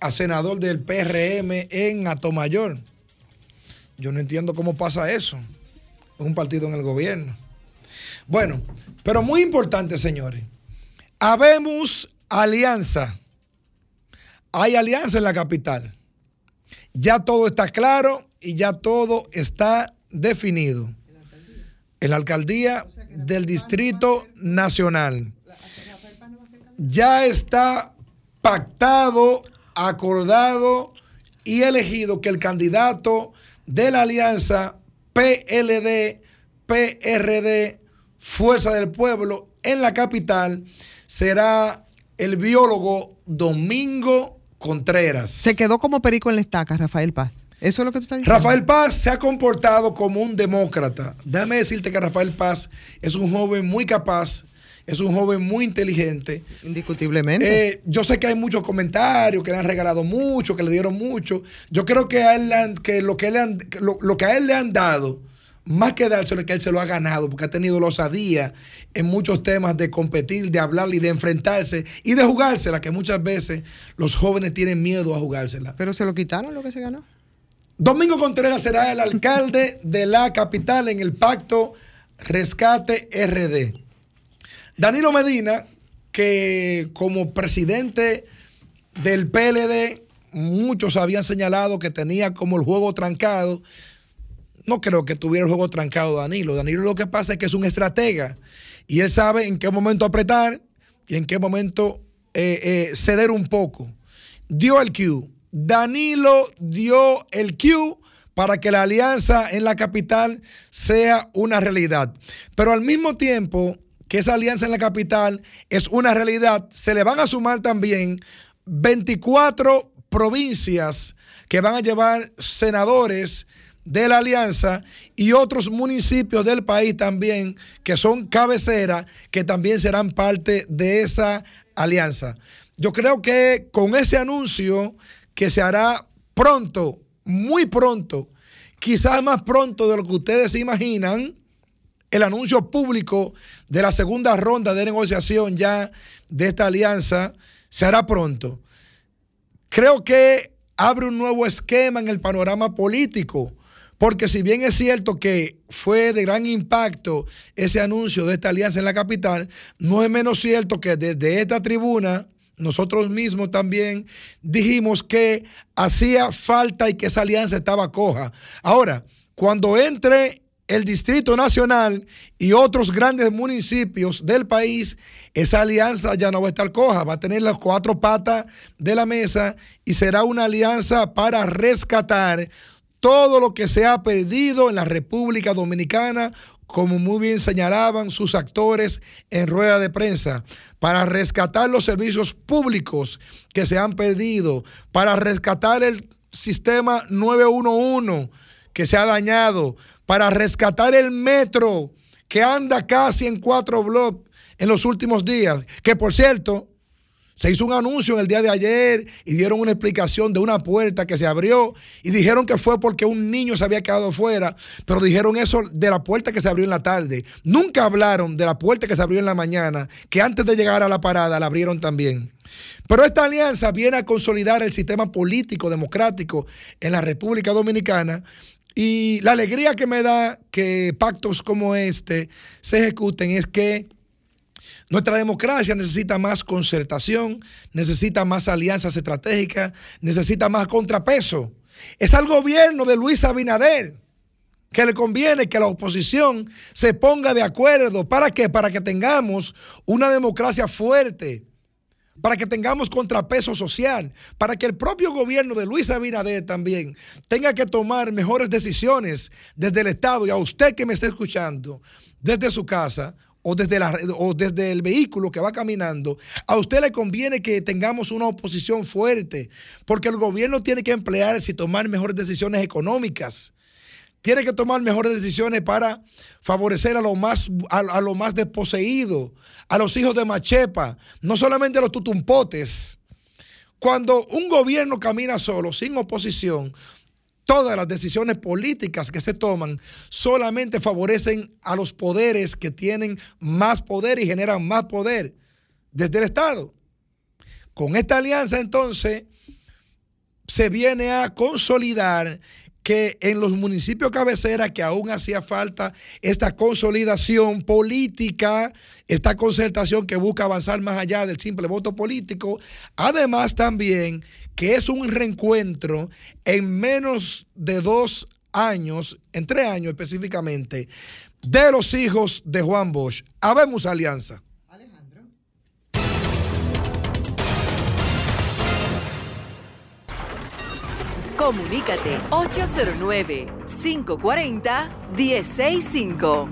a senador del PRM en Atomayor. Yo no entiendo cómo pasa eso. Es un partido en el gobierno. Bueno, pero muy importante, señores. Habemos alianza. Hay alianza en la capital. Ya todo está claro y ya todo está definido. En la alcaldía del Distrito Nacional. Ya está pactado, acordado y elegido que el candidato de la alianza PLD, PRD, Fuerza del Pueblo en la capital será el biólogo Domingo Contreras. Se quedó como perico en la estaca, Rafael Paz. Eso es lo que tú estás diciendo. Rafael Paz se ha comportado como un demócrata. Déjame decirte que Rafael Paz es un joven muy capaz, es un joven muy inteligente. Indiscutiblemente. Eh, yo sé que hay muchos comentarios que le han regalado mucho, que le dieron mucho. Yo creo que, a él le han- que lo, que le han- lo que a él le han dado, más que dárselo, es que él se lo ha ganado, porque ha tenido la osadía en muchos temas de competir, de hablar y de enfrentarse y de jugársela, que muchas veces los jóvenes tienen miedo a jugársela. Pero se lo quitaron lo que se ganó. Domingo Contreras será el alcalde de la capital en el pacto Rescate RD. Danilo Medina, que como presidente del PLD, muchos habían señalado que tenía como el juego trancado. No creo que tuviera el juego trancado Danilo. Danilo lo que pasa es que es un estratega y él sabe en qué momento apretar y en qué momento eh, eh, ceder un poco. Dio el cue. Danilo dio el cue para que la alianza en la capital sea una realidad. Pero al mismo tiempo que esa alianza en la capital es una realidad, se le van a sumar también 24 provincias que van a llevar senadores de la alianza y otros municipios del país también que son cabecera que también serán parte de esa alianza. Yo creo que con ese anuncio que se hará pronto, muy pronto, quizás más pronto de lo que ustedes imaginan, el anuncio público de la segunda ronda de negociación ya de esta alianza se hará pronto. Creo que abre un nuevo esquema en el panorama político, porque si bien es cierto que fue de gran impacto ese anuncio de esta alianza en la capital, no es menos cierto que desde esta tribuna nosotros mismos también dijimos que hacía falta y que esa alianza estaba coja. Ahora, cuando entre el Distrito Nacional y otros grandes municipios del país, esa alianza ya no va a estar coja, va a tener las cuatro patas de la mesa y será una alianza para rescatar todo lo que se ha perdido en la República Dominicana, como muy bien señalaban sus actores en rueda de prensa, para rescatar los servicios públicos que se han perdido, para rescatar el sistema 911 que se ha dañado, para rescatar el metro que anda casi en cuatro bloques en los últimos días, que por cierto, se hizo un anuncio en el día de ayer y dieron una explicación de una puerta que se abrió y dijeron que fue porque un niño se había quedado fuera, pero dijeron eso de la puerta que se abrió en la tarde. Nunca hablaron de la puerta que se abrió en la mañana, que antes de llegar a la parada la abrieron también. Pero esta alianza viene a consolidar el sistema político democrático en la República Dominicana y la alegría que me da que pactos como este se ejecuten es que nuestra democracia necesita más concertación, necesita más alianzas estratégicas, necesita más contrapeso. Es al gobierno de Luis Abinader que le conviene que la oposición se ponga de acuerdo. ¿Para qué? Para que tengamos una democracia fuerte, para que tengamos contrapeso social, para que el propio gobierno de Luis Abinader también tenga que tomar mejores decisiones desde el Estado y a usted que me está escuchando desde su casa o desde, la, o desde el vehículo que va caminando, a usted le conviene que tengamos una oposición fuerte, porque el gobierno tiene que emplearse y tomar mejores decisiones económicas. Tiene que tomar mejores decisiones para favorecer a los más, a, lo más desposeídos, a los hijos de Machepa, no solamente a los tutumpotes. Cuando un gobierno camina solo, sin oposición, todas las decisiones políticas que se toman solamente favorecen a los poderes que tienen más poder y generan más poder desde el Estado. Con esta alianza entonces se viene a consolidar que en los municipios cabecera que aún hacía falta esta consolidación política, esta concertación que busca avanzar más allá del simple voto político, además también que es un reencuentro en menos de dos años, en tres años específicamente, de los hijos de Juan Bosch. Habemos alianza. Comunícate 809-540-1065.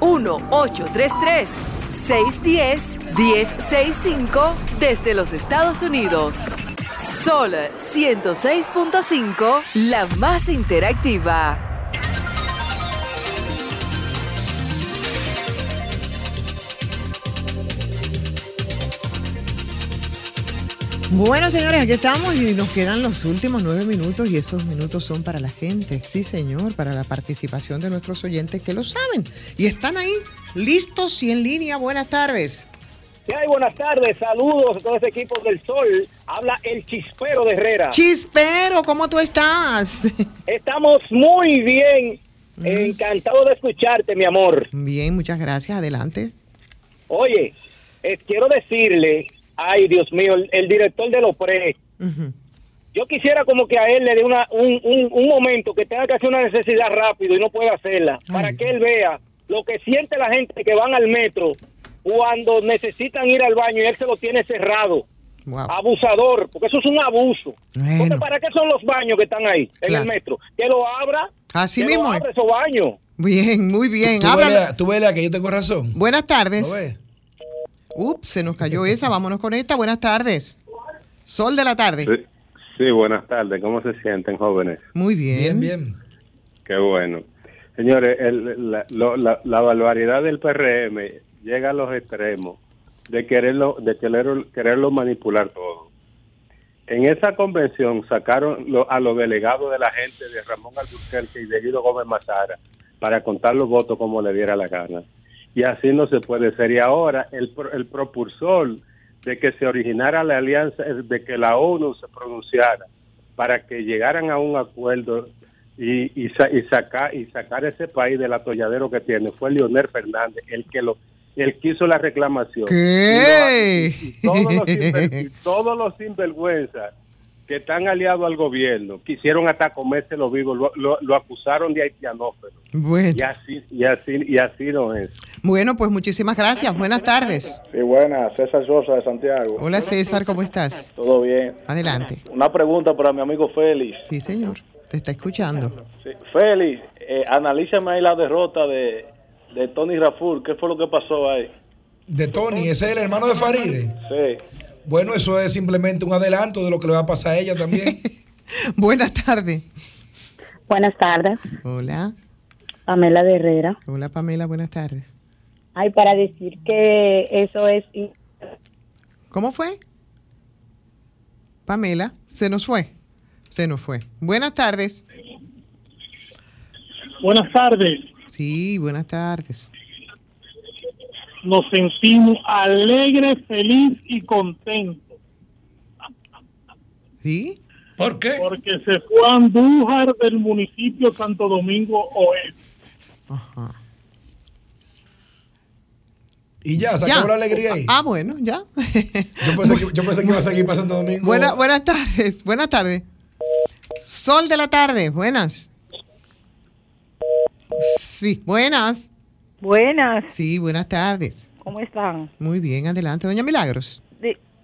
1-833-610-1065 desde los Estados Unidos. Sol 106.5, la más interactiva. Bueno, señores, aquí estamos y nos quedan los últimos nueve minutos y esos minutos son para la gente, sí, señor, para la participación de nuestros oyentes que lo saben y están ahí listos y en línea. Buenas tardes. ¿Qué hay? Buenas tardes, saludos a todo ese equipo del Sol. Habla el Chispero de Herrera. Chispero, ¿cómo tú estás? [LAUGHS] Estamos muy bien, encantado de escucharte, mi amor. Bien, muchas gracias, adelante. Oye, eh, quiero decirle, ay Dios mío, el, el director de los PRE, yo quisiera como que a él le dé una, un, un, un momento que tenga que hacer una necesidad rápido y no pueda hacerla, para que él vea lo que siente la gente que van al metro cuando necesitan ir al baño y él se lo tiene cerrado. Abusador, porque eso es un abuso. Entonces, ¿para qué son los baños que están ahí en Claro. el metro? Que lo abra. Así que mismo Lo abra esos baños. Bien, muy bien. Tú vele, tú vele que yo tengo razón. Buenas tardes. Ups, se nos cayó esa. Vámonos con esta. Buenas tardes. Sol de la tarde. Sí, sí, buenas tardes. ¿Cómo se sienten, jóvenes? Muy bien. Bien, bien. Qué bueno. Señores, el- la, lo- la- la barbaridad del PRM llega a los extremos de quererlo, de quererlo, quererlo manipular todo. En esa convención sacaron lo- a los delegados de la gente de Ramón Albuquerque y de Guido Gómez Mazara para contar los votos como le diera la gana. Y así no se puede ser. Y ahora el, el propulsor de que se originara la alianza, eh, de que la ONU se pronunciara para que llegaran a un acuerdo y, y, y sacar y sacar ese país del atolladero que tiene fue Leonel Fernández el que lo el que hizo la reclamación ¿Qué? Y, lo- [LAUGHS] y todos los y todos los sinvergüenzas que están aliados al gobierno quisieron hasta comerse los vivos lo, lo- lo acusaron de haitianófero Bueno. y así y así y así no es Bueno, pues muchísimas gracias. Buenas tardes. Sí, buenas, César Sosa de Santiago. Hola César, ¿cómo estás? Todo bien. Adelante. Una pregunta para mi amigo Félix. Sí, señor. Te está escuchando. Sí. Félix, eh, analízame ahí la derrota de, de Tony Raful. ¿Qué fue lo que pasó ahí? De Tony, ese es el hermano de Faride. Sí. Bueno, eso es simplemente un adelanto de lo que le va a pasar a ella también. [LAUGHS] Buenas tardes. Buenas tardes, Hola. Pamela de Herrera. Hola Pamela, buenas tardes. Ay, para decir que eso es ¿Cómo fue? Pamela, se nos fue. Se nos fue. Buenas tardes. Buenas tardes. Sí, buenas tardes. Nos sentimos alegres, feliz y contentos. ¿Sí? ¿Por qué? Porque se fue a Andújar del municipio Santo Domingo Oeste. Y ya, se Ya. acabó la alegría ahí. Ah, bueno, ya. Yo pensé, que, [LAUGHS] yo pensé que iba a seguir pasando domingo. Buena- buenas tardes, buenas tardes. Sol de la tarde, buenas. Sí, buenas. Buenas, Sí, buenas tardes. ¿cómo están? Muy bien, adelante. Doña Milagros.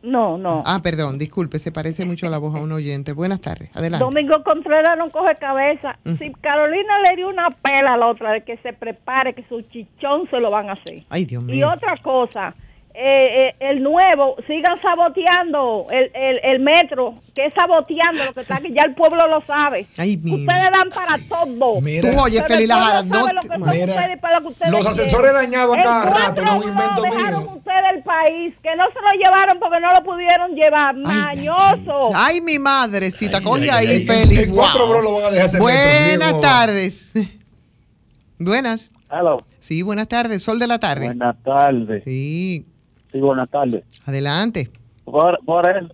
No, no. Ah, perdón, disculpe, se parece mucho a la voz a un oyente. Buenas tardes, adelante. Domingo Contreras no coge cabeza. Mm. Si Carolina le dio una pela a la otra de que se prepare, que su chichón se lo van a hacer. Ay, Dios Y mío. otra cosa, eh, eh, el nuevo, sigan saboteando el, el, el metro, que es saboteando lo que está aquí, ya el pueblo lo sabe. Ay, mi- Ustedes dan para todo. Mira. Tú, oye, Feli Lajara, no lo te- que son Mira, ustedes para lo que ustedes los ascensores dañados cada rato, no es un años invento dejaron mío. ustedes el país, que no se lo llevaron porque no lo pudieron llevar, mañoso. Ay, mi madrecita, coge ay, ahí, ay, Feli. en cuatro Wow. bros lo van a dejar hacer Buenas tardes. [LAUGHS] Buenas. Hello. Sí, buenas tardes. Sol de la tarde. Buenas tardes. Sí, Sí, buenas tardes. adelante. Por, por, el-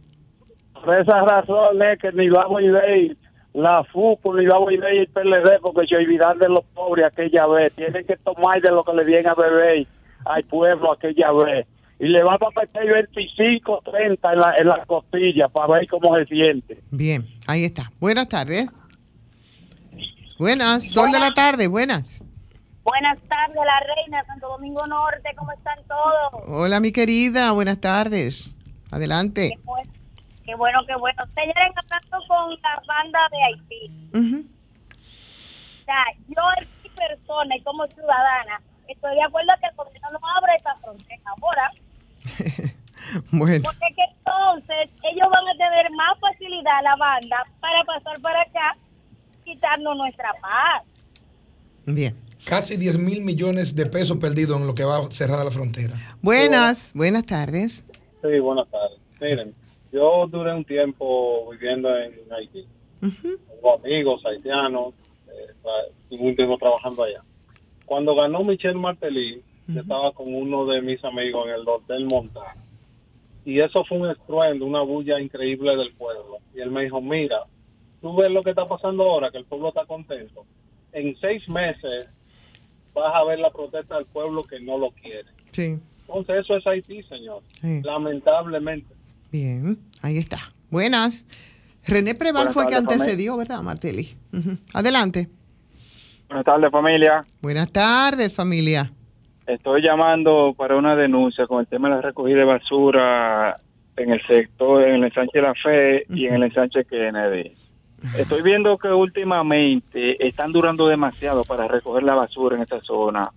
por esa razón es que ni vamos a ir la FUCO, ni vamos a ir el PLD, porque se olvidan de los pobres aquella vez. Tienen que tomar de lo que le viene a beber al pueblo aquella vez. Y le vamos a meter 25, 30 en la, en la costilla para ver cómo se siente. Bien, ahí está. Buenas tardes. Buenas, Sol de la tarde, buenas. Buenas tardes, la reina Santo Domingo Norte, ¿cómo están todos? Hola, mi querida, buenas tardes. Adelante. Qué bueno, qué bueno, qué bueno. Señores, hablando con la banda de Haití, Ujú. o sea, yo mi persona y como ciudadana, estoy de acuerdo que el gobierno no abre esa frontera ahora, [LAUGHS] Bueno, porque que entonces ellos van a tener más facilidad, la banda, para pasar para acá, quitarnos nuestra paz. bien. Casi 10 mil millones de pesos perdidos en lo que va cerrada la frontera. Buenas, buenas tardes. Sí, buenas tardes. Miren, yo duré un tiempo viviendo en Haití. Tengo amigos haitianos, eh, un tiempo trabajando allá. Cuando ganó Michel Martelly, yo estaba con uno de mis amigos en el Hotel Montana. Y eso fue un estruendo, una bulla increíble del pueblo. Y él me dijo, mira, tú ves lo que está pasando ahora, que el pueblo está contento. En seis meses vas a ver la protesta del pueblo que no lo quiere. Sí, Entonces eso es Haití, señor. Sí. Lamentablemente. bien, ahí está. Buenas. René Preval Buenas fue el que tardes, familia. antecedió, ¿verdad, Martelli? Ujú. Adelante. Buenas tardes, familia. Buenas tardes, familia. Estoy llamando para una denuncia con el tema de la recogida de basura en el sector, en el ensanche La Fe y en el ensanche Kennedy. Estoy viendo que últimamente están durando demasiado para recoger la basura en esa zona.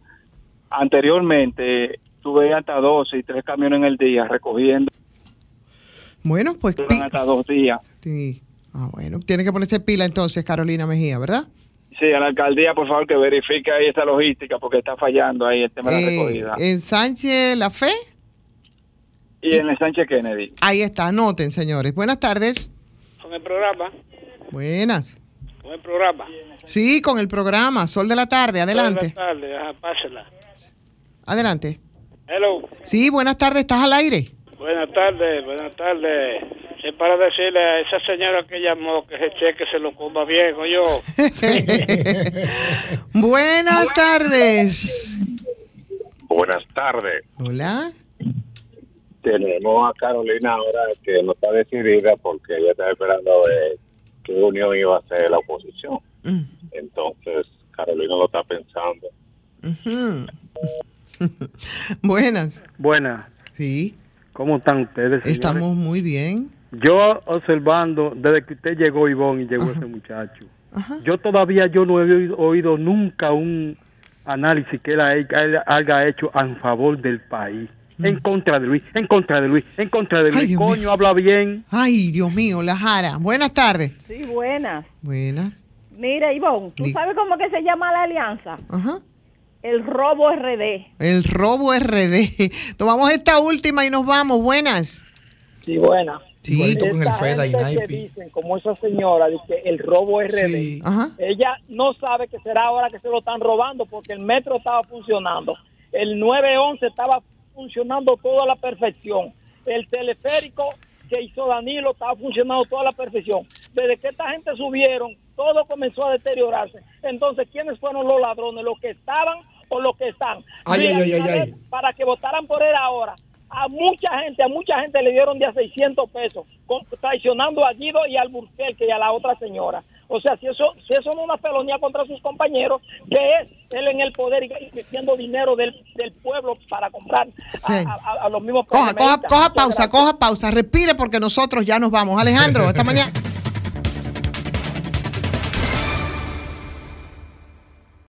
Anteriormente tuve hasta 12 y 3 camiones en el día recogiendo Bueno, pues duran hasta dos días. sí. Ah, bueno, tiene que ponerse pila entonces, Carolina Mejía, ¿verdad? Sí, a la alcaldía, por favor, que verifique ahí esta logística porque está fallando ahí el tema de la Eh, recogida. en Sánchez La Fe, Y en el ensanche Kennedy. ahí está, anoten, señores. Buenas tardes. Con el programa, Buenas. con el programa. Sí, con el programa, Sol de la Tarde, adelante. Buenas tardes, ajá, pásela. Adelante. Hello, Sí, buenas tardes, estás al aire. buenas tardes, buenas tardes. Es para decirle a esa señora que llamó que ese cheque se lo coma bien, o yo. [LAUGHS] Buenas tardes. Buenas tardes. Hola. Tenemos a Carolina ahora que no está decidida porque ella está esperando ver qué unión iba a hacer la oposición. Entonces, Carolina lo está pensando. [LAUGHS] Buenas. Buenas. Sí. ¿Cómo están ustedes? señores? Estamos muy bien. Yo observando desde que usted llegó, Ivonne, y llegó ese muchacho. Yo todavía yo no he oído, oído nunca un análisis que él, ha- él haya hecho en favor del país. En contra de Luis, en contra de Luis, en contra de Luis. Coño, habla bien. Ay, Dios mío, la Jara. Buenas tardes. Sí, buenas. Buenas. Mira, Ivonne, ¿tú Di- sabes cómo que se llama la alianza? Ajá. El robo RD. El robo RD. [LAUGHS] Tomamos esta última y nos vamos. Buenas. Sí, buena. Sí. Con el FEDA y gente que Naipi. dicen, como esa señora, dice el robo RD, Sí. Ajá. ella no sabe que será ahora que se lo están robando porque el metro estaba funcionando, el 911 estaba funcionando todo a la perfección, el teleférico que hizo Danilo estaba funcionando toda la perfección. Desde que esta gente subieron, todo comenzó a deteriorarse. Entonces, ¿quiénes fueron los ladrones? ¿Los que estaban o los que están? Ay, Mira, ay, ay, Para que votaran por él ahora. A mucha gente, a mucha gente le dieron de a 600 pesos, traicionando a Guido y al Burkelque y a la otra señora. O sea, si eso, si eso no es una felonía contra sus compañeros, que es él en el poder y metiendo dinero del, del pueblo para comprar a, Sí. a- a los mismos Coja, coja, pausa, coja pausa. Respire porque nosotros ya nos vamos. Alejandro, esta mañana. [LAUGHS]